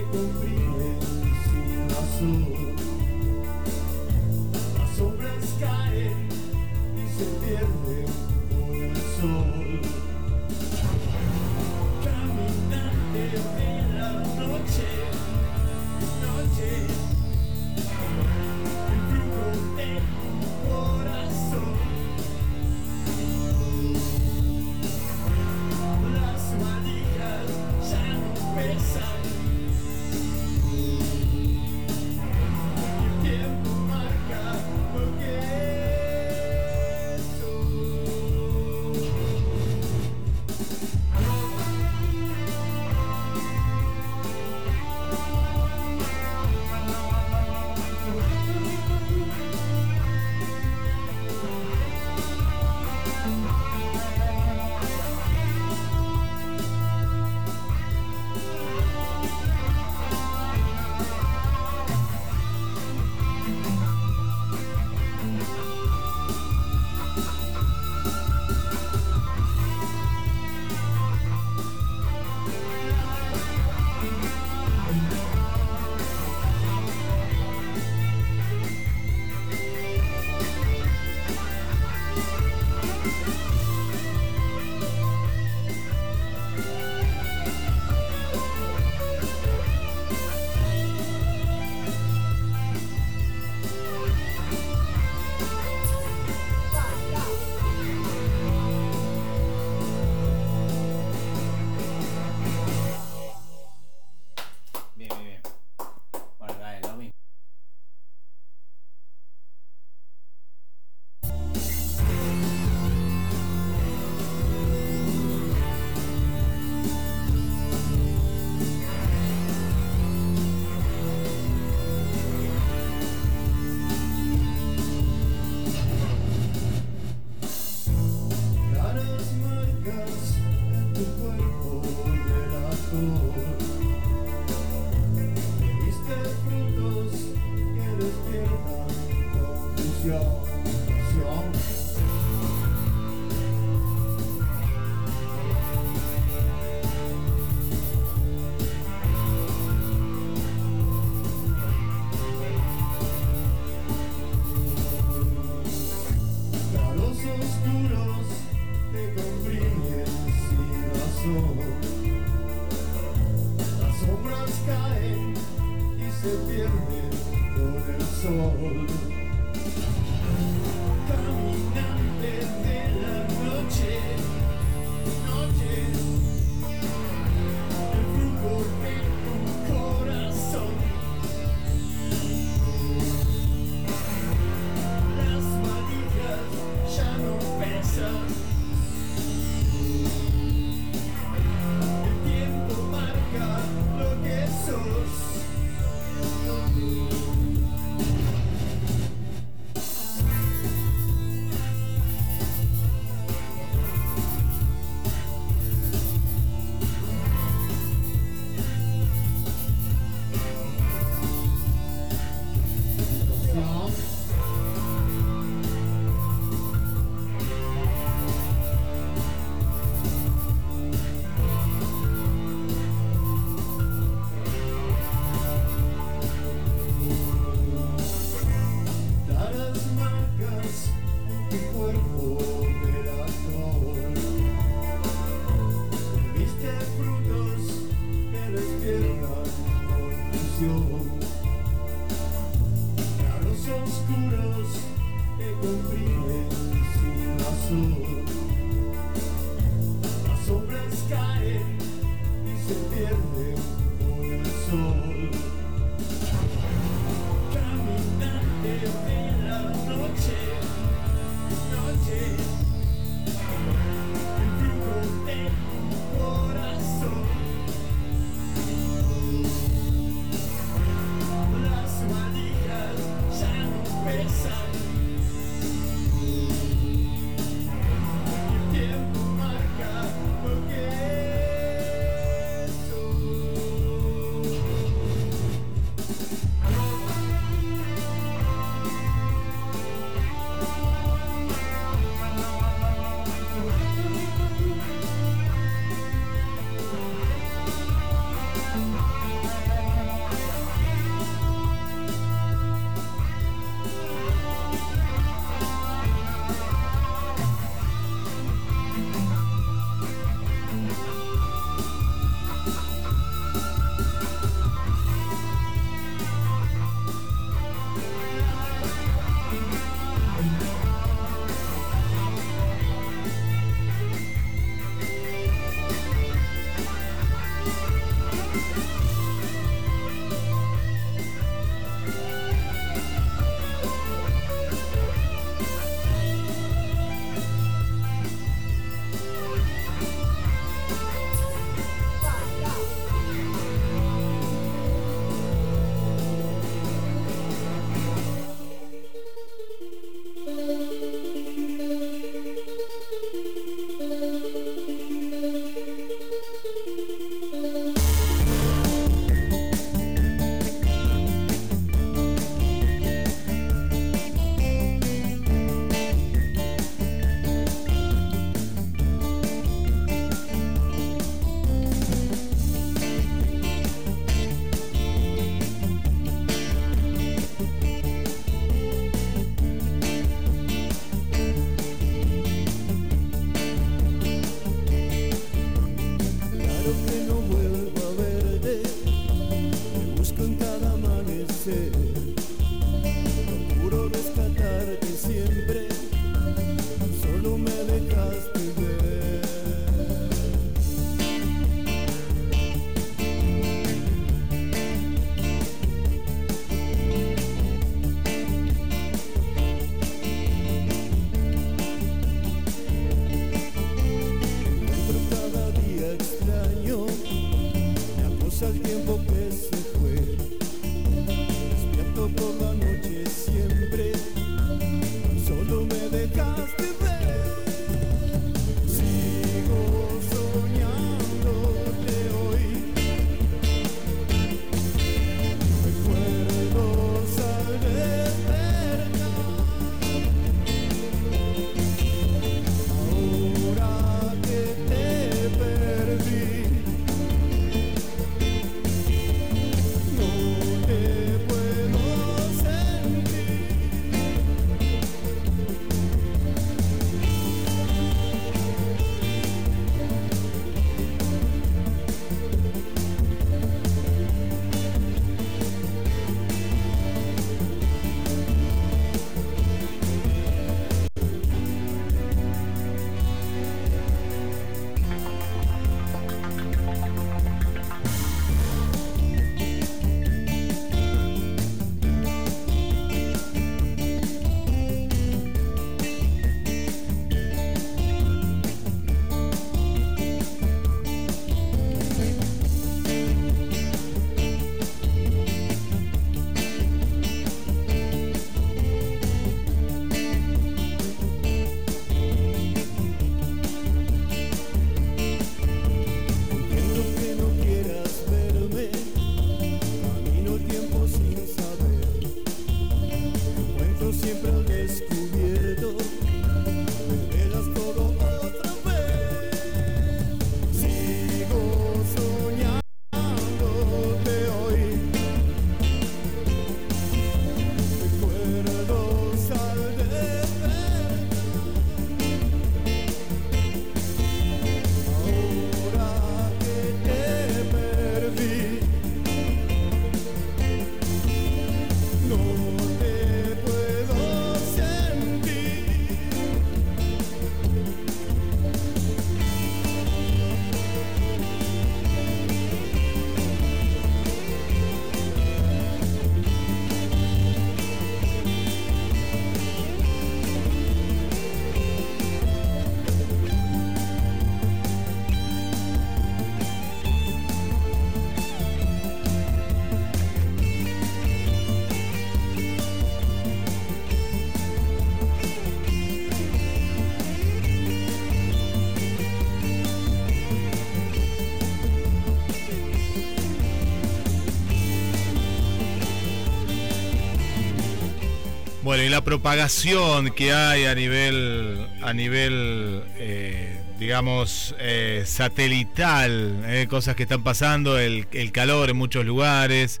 Y la propagación que hay a nivel, a nivel, eh, digamos, eh, satelital, eh, cosas que están pasando, el, el calor en muchos lugares,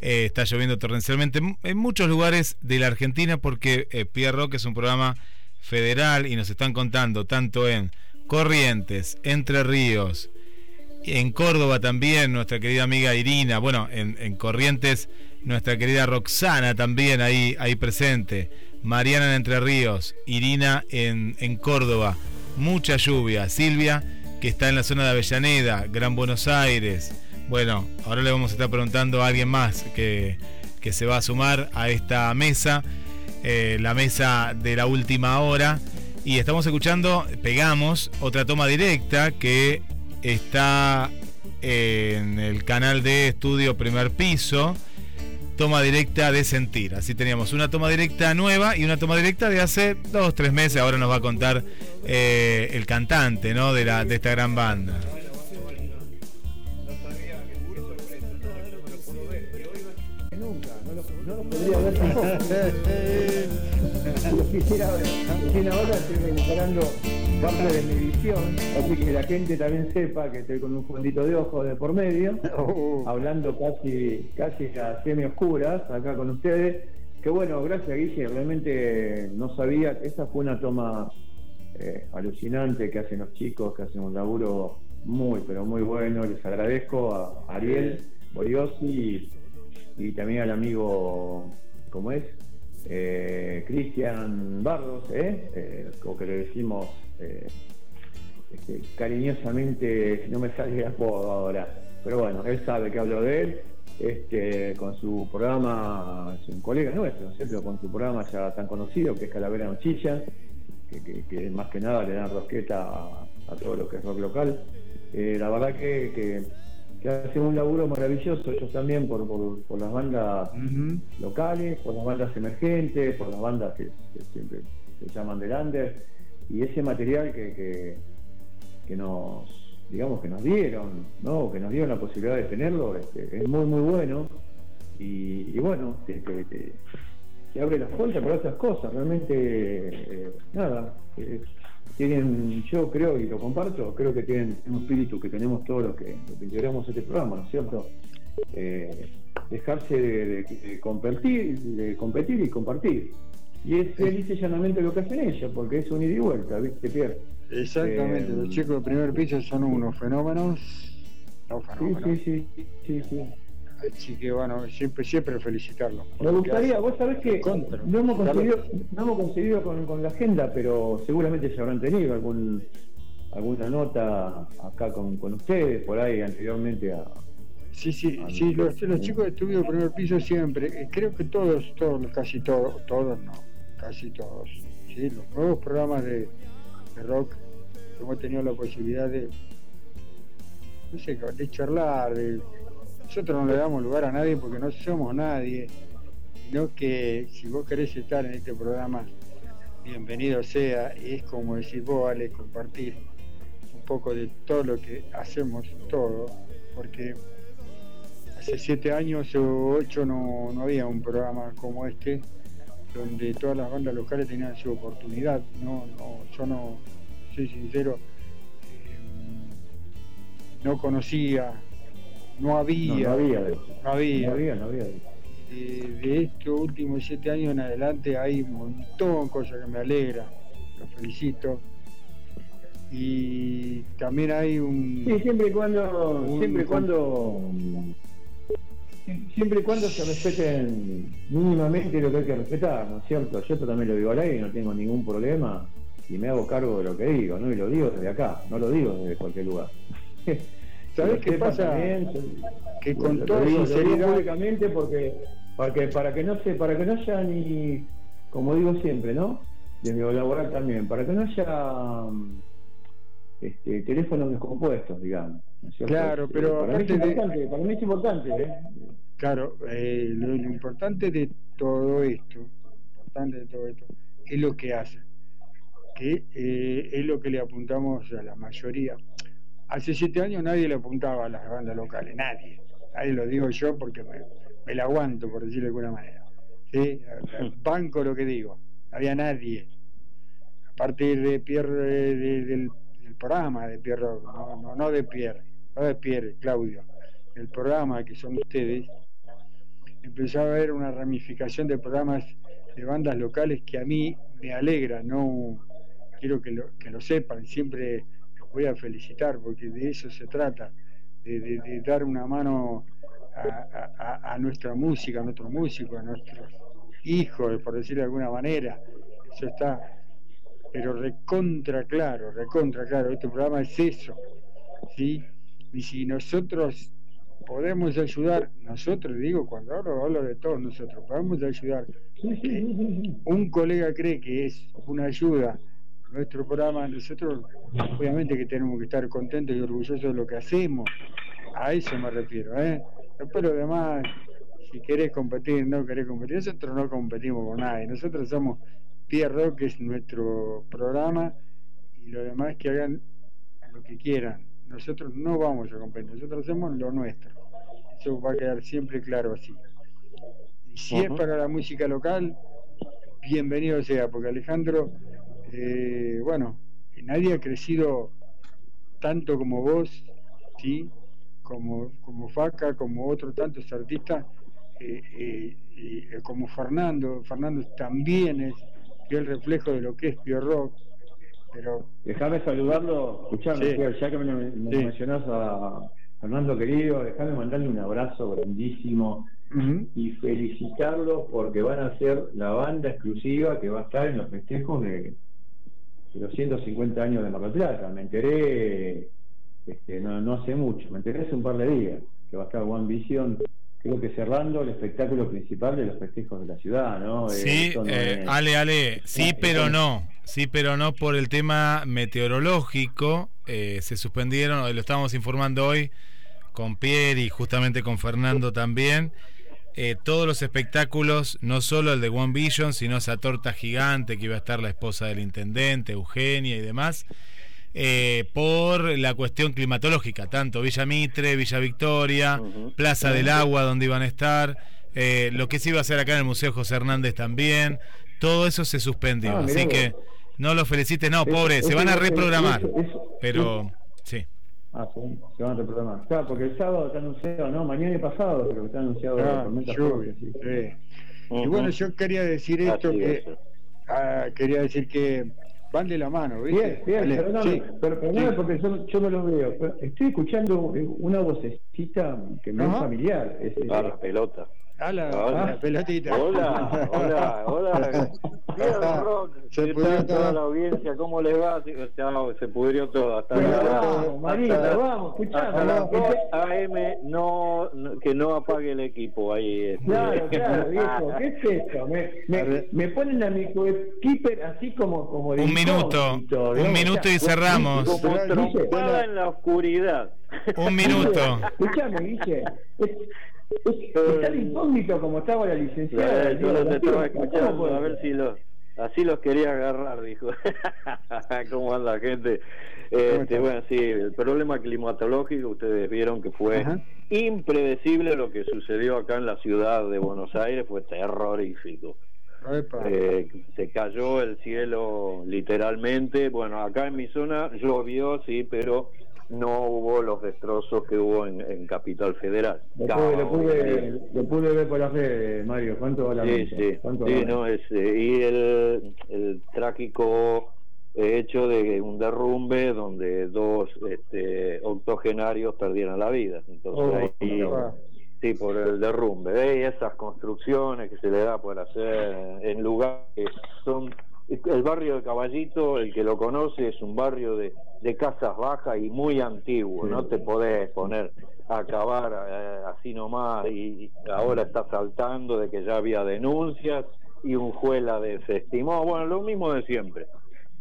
está lloviendo torrencialmente en- muchos lugares de la Argentina porque Pierre Rock es un programa federal y nos están contando tanto en Corrientes, Entre Ríos, en Córdoba también, nuestra querida amiga Irina. Bueno, en, en Corrientes, nuestra querida Roxana también ahí, ahí presente. Mariana en Entre Ríos, Irina en, en Córdoba. Mucha lluvia. Silvia, que está en la zona de Avellaneda, Gran Buenos Aires. Bueno, ahora le vamos a estar preguntando a alguien más que, que se va a sumar a esta mesa, eh, la mesa de la última hora. Y estamos escuchando, pegamos, otra toma directa que está en el canal de estudio primer piso. Toma directa de sentir. Así teníamos una toma directa nueva y una toma directa de hace dos, tres meses. Ahora nos va a contar eh, el cantante ¿no? de, la, de esta gran banda. tampoco. Lo ver. Parte de mi visión, así que la gente también sepa que estoy con un fondito de ojos de por medio, hablando casi, casi a semi oscuras acá con ustedes. Que bueno, gracias Guille, realmente no sabía, esa fue una toma eh, alucinante que hacen los chicos, que hacen un laburo muy, pero muy bueno. Les agradezco a Ariel Boriosi y, y también al amigo, ¿cómo es? Eh, Cristian Barros, ¿eh? Eh, o que le decimos eh, este, cariñosamente, no me sale el apodo ahora, pero bueno, él sabe que hablo de él. Este, con su programa, es un colega nuestro, ¿no es cierto? Con su programa ya tan conocido que es Calavera Nochilla, que, que- que más que nada le dan rosqueta a, a todo lo que es rock local. Eh, la verdad que, que, que hacen un laburo maravilloso ellos también por, por, por las bandas locales, por las bandas emergentes, por las bandas que, que siempre se llaman de under, y ese material que, que, que nos digamos que nos dieron, ¿no? que nos dieron la posibilidad de tenerlo, este, es muy muy bueno y, bueno, te, abre las puertas para otras cosas, realmente eh, nada, tienen, yo creo y lo comparto, creo que tienen un espíritu que tenemos todos los que, los que integramos este programa, ¿no es cierto? Eh, dejarse de, de- de competir, de competir y compartir. Y es feliz y llanamente lo que hacen ellos, porque es un ida y vuelta, ¿viste, Pierre? Exactamente, Eh, los chicos de primer piso son unos fenómenos. No fenómenos. sí, sí, sí, sí. Así que bueno, siempre, siempre felicitarlos. Me gustaría, vos sabés que Contra. no hemos conseguido, no hemos conseguido con, con la agenda, pero seguramente se habrán tenido algún alguna nota acá con, con ustedes, por ahí anteriormente a... Sí, sí, sí, los, los chicos de estudio primer piso siempre, eh, creo que todos, todos, casi todos, todos no, casi todos, sí, los nuevos programas de, rock, hemos tenido la posibilidad de, no sé, de charlar, de- nosotros no le damos lugar a nadie porque no somos nadie, sino que si vos querés estar en este programa, bienvenido sea, es como decir vos, Ale, compartir un poco de todo lo que hacemos, todo, porque hace siete años o ocho no, no había un programa como este donde todas las bandas locales tenían su oportunidad. No, no, yo no, soy sincero, eh, no conocía, no había, No, había no había. No había, no había de. De, estos últimos siete años en adelante hay un montón de cosas que me alegra, los felicito. Y también hay un... Sí, siempre y cuando, Un- siempre y cuando, siempre y cuando se respeten mínimamente lo que hay que respetar, ¿no es cierto? Yo esto también lo digo al aire y no tengo ningún problema y me hago cargo de lo que digo, ¿no? Y lo digo desde acá, no lo digo desde cualquier lugar. ¿Sabés qué pasa? también, Que con lo toda digo- lo digo públicamente porque, porque para que no se, para que no haya ni, como digo siempre, ¿no? Desde lo laboral también, para que no haya este, teléfonos descompuestos, digamos. ¿no? Claro, Este, pero para mí es aparte de- importante, para mí es importante, ¿eh? Claro, eh, lo, lo importante de todo esto, lo importante de todo esto, es lo que hacen, que eh, es lo que le apuntamos a la mayoría. Hace siete años nadie le apuntaba a las bandas locales, nadie. Nadie lo digo yo porque me, me la aguanto, por decirlo de alguna manera. ¿sí? Banco lo que digo, no había nadie. A partir de Pierre, de- de- del, del programa de Pierre no, no, no de Pierre, no de Pierre, Claudio, el programa que son ustedes, empezó a haber una ramificación de programas de bandas locales que a mí me alegra, no quiero que lo, que lo sepan, siempre los voy a felicitar porque de eso se trata, de, dar una mano a nuestra música, a nuestros músicos, a nuestros hijos, por decirlo de alguna manera. Eso está, pero recontra claro, recontra claro, este programa es eso, ¿sí? Y si nosotros podemos ayudar, nosotros digo, cuando hablo, hablo de todos nosotros, podemos ayudar, un colega cree que es una ayuda nuestro programa, nosotros obviamente que tenemos que estar contentos y orgullosos de lo que hacemos, a eso me refiero, ¿eh? Después lo demás, si querés competir, no querés competir, nosotros no competimos con nadie, nosotros somos Pierre Rock, que es nuestro programa, y lo demás que hagan lo que quieran. Nosotros no vamos a competir, nosotros hacemos lo nuestro. Eso va a quedar siempre claro así. Y si es para la música local, bienvenido sea, porque Alejandro, eh, bueno, nadie ha crecido tanto como vos, ¿sí? como, como Faca, como otros tantos artistas, eh, eh, eh, como Fernando. Fernando también es fiel reflejo de lo que es Pio Rock, pero Déjame saludarlo, escuchame, Sí. Ya que me, me Sí. mencionás a Fernando querido, déjame mandarle un abrazo grandísimo y felicitarlos porque van a ser la banda exclusiva que va a estar en los festejos de, de los 150 años de Mar del Plata. Me enteré este, no, no hace mucho, me enteré hace un par de días que va a estar One Vision, creo que cerrando el espectáculo principal de los festejos de la ciudad, ¿no? Eh, Sí, no eh, es- Ale, Ale, sí, pero no. Sí, pero no por el tema meteorológico. eh, se suspendieron, lo estábamos informando hoy con Pierre y justamente con Fernando también. eh, todos los espectáculos, no solo el de One Vision, sino esa torta gigante que iba a estar la esposa del intendente, Eugenia y demás, eh, por la cuestión climatológica, tanto Villa Mitre, Villa Victoria, Plaza del Agua, donde iban a estar, eh, lo que se iba a hacer acá en el Museo José Hernández también, todo eso se suspendió, Ah, así que no los felicites, no, Eso- pobre, se van a reprogramar, pero sí. Ah, sí, se van a reprogramar. Claro, porque el sábado está anunciado, no, mañana y pasado que está anunciado la Ah, tormenta lluvia, sí. Y bueno, yo quería decir esto Así que es. ah, quería decir que van de la mano, ¿viste? Bien, bien, Ale, perdóname, sí, pero, perdóname sí. porque yo, yo no lo veo. pero Estoy escuchando eh, una vocecita que me es familiar. Es, eh, la pelota. A la, Hola. a la pelotita. Hola, hola, hola. Bien, Rock. Se ¿Qué pudrió tal toda todo. la audiencia? ¿Cómo les va? Se pudrió todo. Hasta la- vamos, Marita, hasta- vamos. 2 AM no, no- que no apague el equipo ahí. este. Claro, claro, viejo, ¿qué es esto? Me, me, me ponen a mi coequiper así como, como de Un minuto, un minuto y cerramos. Como trompada en la oscuridad. Un minuto. Escuchame, Guille. Es, es, está de incógnito como estaba la licenciada. Yo los estaba fiesta, ¿cómo escuchando, a ver si los así los quería agarrar, dijo. ¿Cómo anda gente? Este, bueno, sí, el problema climatológico, ustedes vieron que fue impredecible lo que sucedió acá en la ciudad de Buenos Aires, fue terrorífico. Eh, se cayó el cielo literalmente. Bueno, acá en mi zona llovió, sí, pero no hubo los destrozos que hubo en, en Capital Federal. Lo pude, lo, pude, lo pude ver por la red, Mario. ¿Cuánto la Sí, sí, ¿Cuánto sí, no, es, eh, y el, el trágico eh, hecho de un derrumbe donde dos este, octogenarios perdieron la vida. Entonces, Oh, ahí, ah. sí, por el derrumbe. ¿eh? Y esas construcciones que se le da por hacer en lugares que son... El barrio de Caballito, el que lo conoce, es un barrio de, de casas bajas y muy antiguo. No te podés poner a acabar eh, así nomás y ahora está saltando de que ya había denuncias y un juez la desestimó. Bueno, lo mismo de siempre.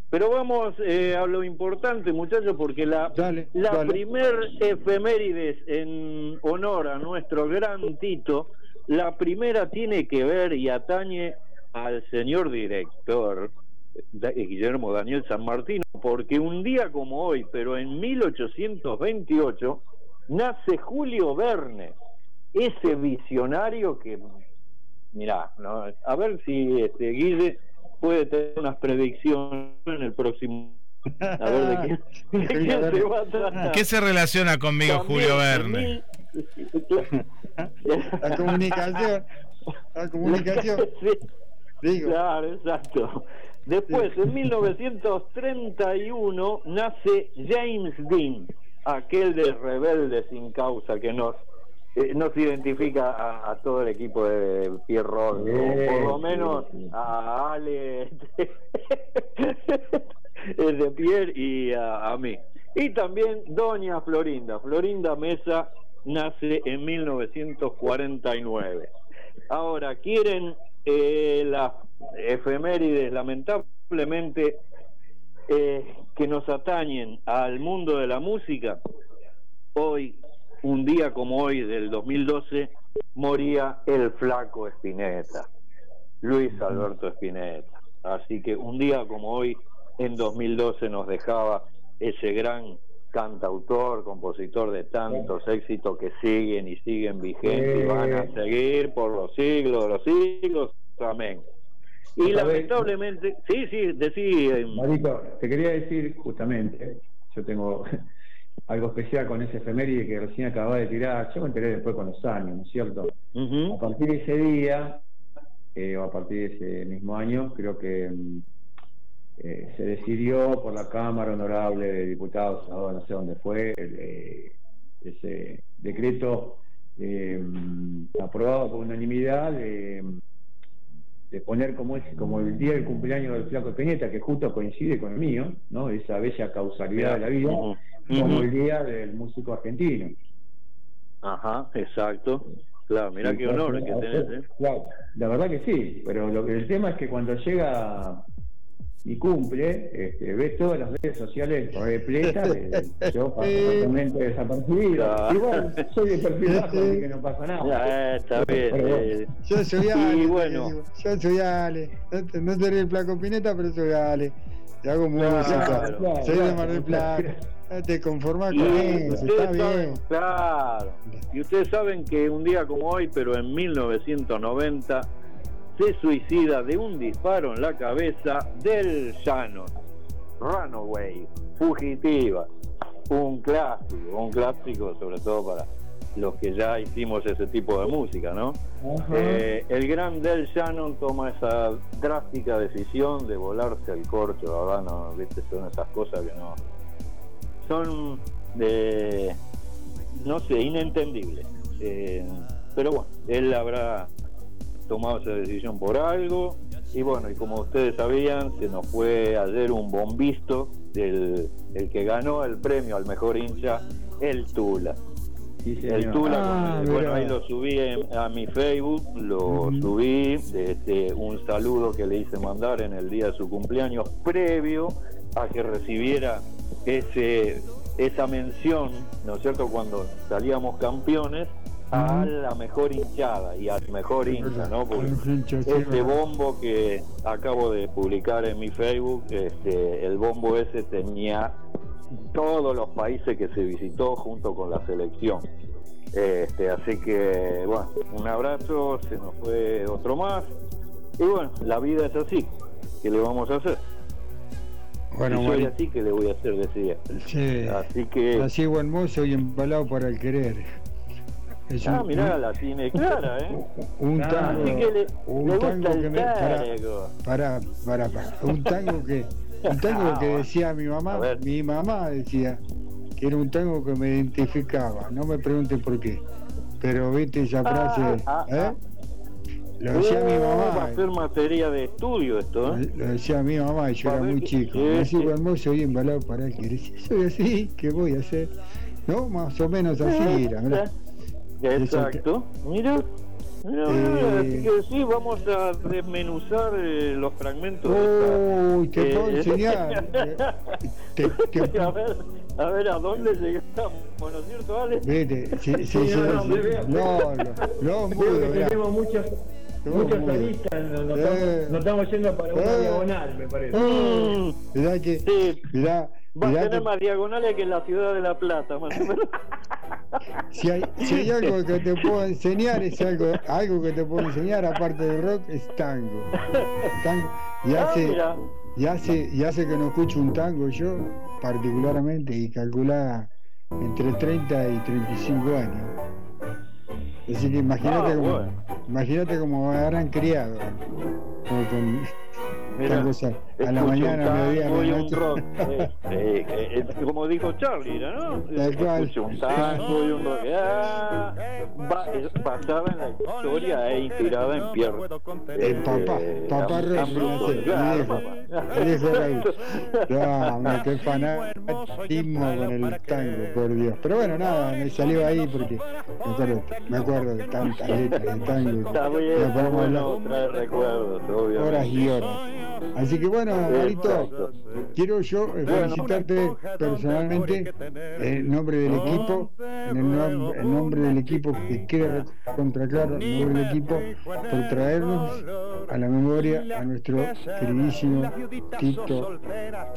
Pero vamos eh, a lo importante, muchachos, porque la, la dale. primer efemérides en honor a nuestro gran Tito, la primera tiene que ver y atañe al señor director eh, Guillermo Daniel San Martino, porque un día como hoy, pero en 1828, nace Julio Verne, ese visionario que mirá, ¿no? a ver si este, Guille puede tener unas predicciones en el próximo. A ver de quién se va a tratar. ¿Qué se relaciona conmigo, También Julio Verne? La comunicación. La comunicación. Claro, exacto. Después, en 1931, nace James Dean, aquel de rebelde sin causa que nos, eh, nos identifica a, a todo el equipo de Pierrot, ¿no? por lo menos a Ale de Pierre y a, a mí. Y también Doña Florinda. Florinda Mesa nace en 1949. Ahora, quieren eh, las efemérides, lamentablemente, eh, que nos atañen al mundo de la música. Hoy, un día como hoy del 2012, moría el flaco Spinetta, Luis Alberto Spinetta. Así que un día como hoy, en 2012, nos dejaba ese gran cantautor, compositor de tantos éxitos que siguen y siguen vigentes y van a seguir por los siglos de los siglos. Amén. Y lamentablemente, sí, sí, decí. eh, Marito, te quería decir justamente, yo tengo algo especial con ese efeméride que recién acababa de tirar, yo me enteré después con los años, ¿no es cierto? A partir de ese día, eh, o a partir de ese mismo año, creo que mm, eh, se decidió por la Cámara Honorable de Diputados, ahora no sé dónde fue, eh, ese decreto eh, aprobado por unanimidad de, de poner como es como el día del cumpleaños del Flaco Peñeta, que justo coincide con el mío, ¿no? esa bella causalidad de la vida, como el día del músico argentino. Ajá, exacto. Claro, mirá Sí, qué claro, honor que tenés, ¿eh? claro, la verdad que sí, pero lo que el tema es que cuando llega y cumple, este, ves todas las redes sociales repletas, de- yo paso totalmente desapercibido. Claro. Igual soy de perfil bajo, así que no pasa nada. Ya, está bien. Pero bueno. eh, Yo soy Y Ale. bueno. te digo, Yo soy Ale. No, te- no seré el flaco Pineta, pero soy Ale. Te hago música. claro, soy de claro. Mar del Plata. No te conformás Y con eso, está bien. claro, y ustedes saben que un día como hoy, pero en 1990, se suicida de un disparo en la cabeza del Shannon, Runaway, fugitiva, un clásico, un clásico sobre todo para los que ya hicimos ese tipo de música, ¿no? Eh, el gran Del Shannon toma esa drástica decisión de volarse al corcho, la verdad, no, viste, son esas cosas que no, son de, no sé, inentendibles. Eh, pero bueno, él habrá tomado esa decisión por algo. Y bueno, y como ustedes sabían, se nos fue ayer un bombisto del el que ganó el premio al mejor hincha, el Tula. Sí, El. Tula, Ah, bueno, ahí lo subí en- a mi Facebook, lo subí, este, un saludo que le hice mandar en el día de su cumpleaños, previo a que recibiera ese esa mención, ¿no es cierto?, cuando salíamos campeones, a la mejor hinchada y al mejor hincha, ¿no? Porque ese bombo que acabo de publicar en mi Facebook, este, el bombo ese tenía todos los países que se visitó junto con la selección. Este, así que, bueno, un abrazo, se nos fue otro más. Y bueno, la vida es así. ¿Qué le vamos a hacer? Bueno, Si soy bueno. así, ¿qué le voy a hacer? Decía. Sí. Así que. Así buen mozo y embalado para el querer. Es Ah, un- mirá, un- la tiene clara, ¿eh? Un tango, Así que le, un le tango que me, para, tango. para, para, para, un tango que, un tango que decía mi mamá, mi mamá decía que era un tango que me identificaba, no me pregunten por qué, pero viste esa frase, ah, ¿eh? Lo decía mi Uh, Va mamá, a ser materia de estudio esto, ¿eh? lo decía mi mamá y yo era muy que- chico, así sí. hermoso y embalado para. Si soy así, ¿qué voy a hacer? No, más o menos así era, mirá. Exacto. Mira. Mira, Eh, así que sí, vamos a desmenuzar eh, los fragmentos. de Uy, te esta- puedo eh, enseñar. Te- te- a, ver, a ver a dónde llegamos, ¿no es cierto, Ale? Vete, sí, sí, Sí, sí, no. No, no, mudos, que mirá. tenemos muchos mudos. aristas, nos, nos Eh. estamos, nos estamos yendo para una Eh. diagonal, me parece. Mm, Mirá que, sí, mirá, va a tener más diagonales que la ciudad de La Plata, más o menos. Si hay, si hay algo que te puedo enseñar, es algo, algo que te puedo enseñar, aparte del rock, es tango. Tango. Y Ah, hace, y hace, y hace que no escucho un tango yo, particularmente, y calculada entre 30 y 35 años. Así que imagínate Ah, cómo, bueno. imagínate cómo habrán criado. Como con Mira, tangos a, la mañana, un a mediodía, a tango y un medianoche. rock. Eh, eh, eh, eh, como dijo Charlie, ¿no? Escucho un tango y un rock. Ah, basada en la historia e inspirada en Pierre. El papá, papá claro, papá. mi viejo Raúl. No, hombre, qué fanatismo con el tango, por Dios. Pero bueno, nada, me salió ahí porque me acuerdo, me acuerdo de tantas letras de tango. Está bien, bueno traer recuerdos, obviamente. horas y horas. Así que bueno, Marito, Exacto. quiero yo eh, felicitarte personalmente en nombre del equipo, en el nom- en nombre del equipo que quede contra claro, en nombre del equipo, por traernos a la memoria a nuestro queridísimo Tito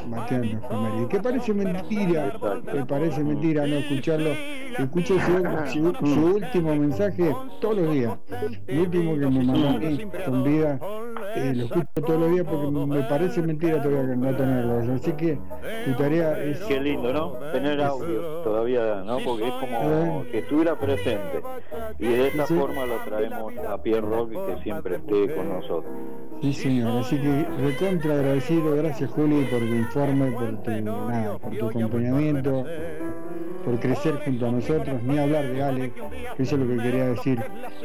Mateo Enfermería. Que parece mentira, me parece mentira no escucharlo. Escucho su, su- su último mensaje todos los días. El último que me mandó a mí con vida, eh, lo escucho todos los días porque me parece mentira todavía no tenerlo. Así que tu tarea es Qué lindo, ¿no? Tener audio todavía, ¿no? Porque es como que estuviera presente. Y de esta Sí. forma lo traemos a Pierre Rock que siempre esté con nosotros. Sí, señor. Así que recontra agradecido. Gracias, Juli, por tu informe, por tu, nada, por tu acompañamiento, por crecer junto a nosotros. Ni hablar de Ale, que eso es lo que quería decir.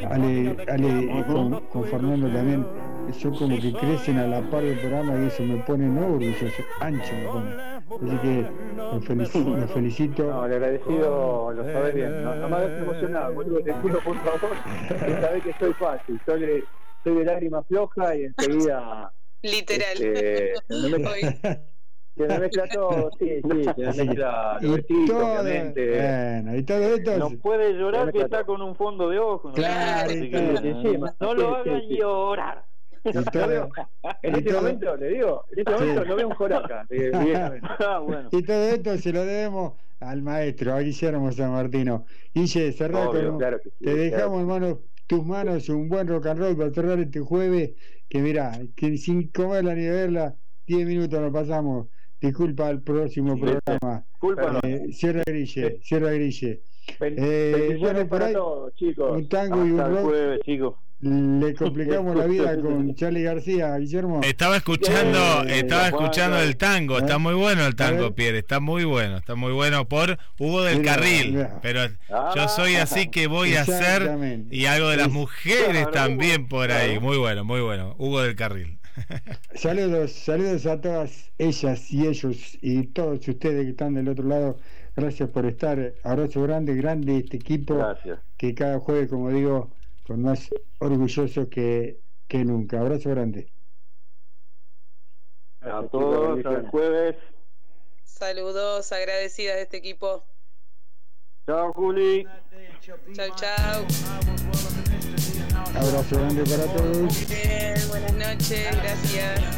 Ale, Ale con, con Fernando también, son como que crecen a la par del programa y eso me pone no orgulloso, ancho me pone. Así que los felicito. Los felicito. No, el agradecido lo sabes bien. No, no me hagas emocionado, boludo, te juro, por favor. Que sabés que soy fácil. Soy de, soy de lágrima floja y enseguida. Literal. Este, se me mezcla todo, sí, sí, se me mezcla Y los vestidos, todo, obviamente. bueno, y todo esto No puede llorar que está con un fondo de ojo. ¿no? Claro, Así y que, no lo hagan sí, sí. llorar. y todo- En este todo- momento, le digo, en este Sí. momento lo veo un joraca. Ah, bueno. Y todo esto se lo debemos al maestro, a Guillermo San Martino. Guille, cerrá Obvio, con- claro sí, te dejamos claro. en manos, tus manos un buen rock and roll para cerrar este jueves, que mirá, que sin comerla ni beberla, 10 minutos nos pasamos. Disculpa al próximo Viste. programa. Cúlpanos. Eh, cierra Grille, cierra Grille. Eh, bueno, para ahí, todos, chicos. un tango y un Hasta rock, jueves, chicos. Le complicamos la vida con Charlie García, Guillermo. Estaba escuchando, Eh, estaba escuchando el tango, ¿Eh? está muy bueno el tango, ver. Pierre, está muy bueno, está muy bueno por Hugo del Mira, Carril, mira. pero Ah. yo soy así que voy a hacer y algo de las Es- mujeres Claro, también por ahí, claro. muy bueno, muy bueno, Hugo del Carril. Saludos, saludos a todas ellas y ellos y todos ustedes que están del otro lado. Gracias por estar. Abrazo grande, grande este equipo Gracias. que cada jueves, como digo, con más orgulloso que, que nunca. Abrazo grande. A todos, hasta el jueves. Saludos, agradecidas de este equipo. Chao, Juli. Chau, chau. Abrazo grande para todos. Bien, buenas noches, gracias.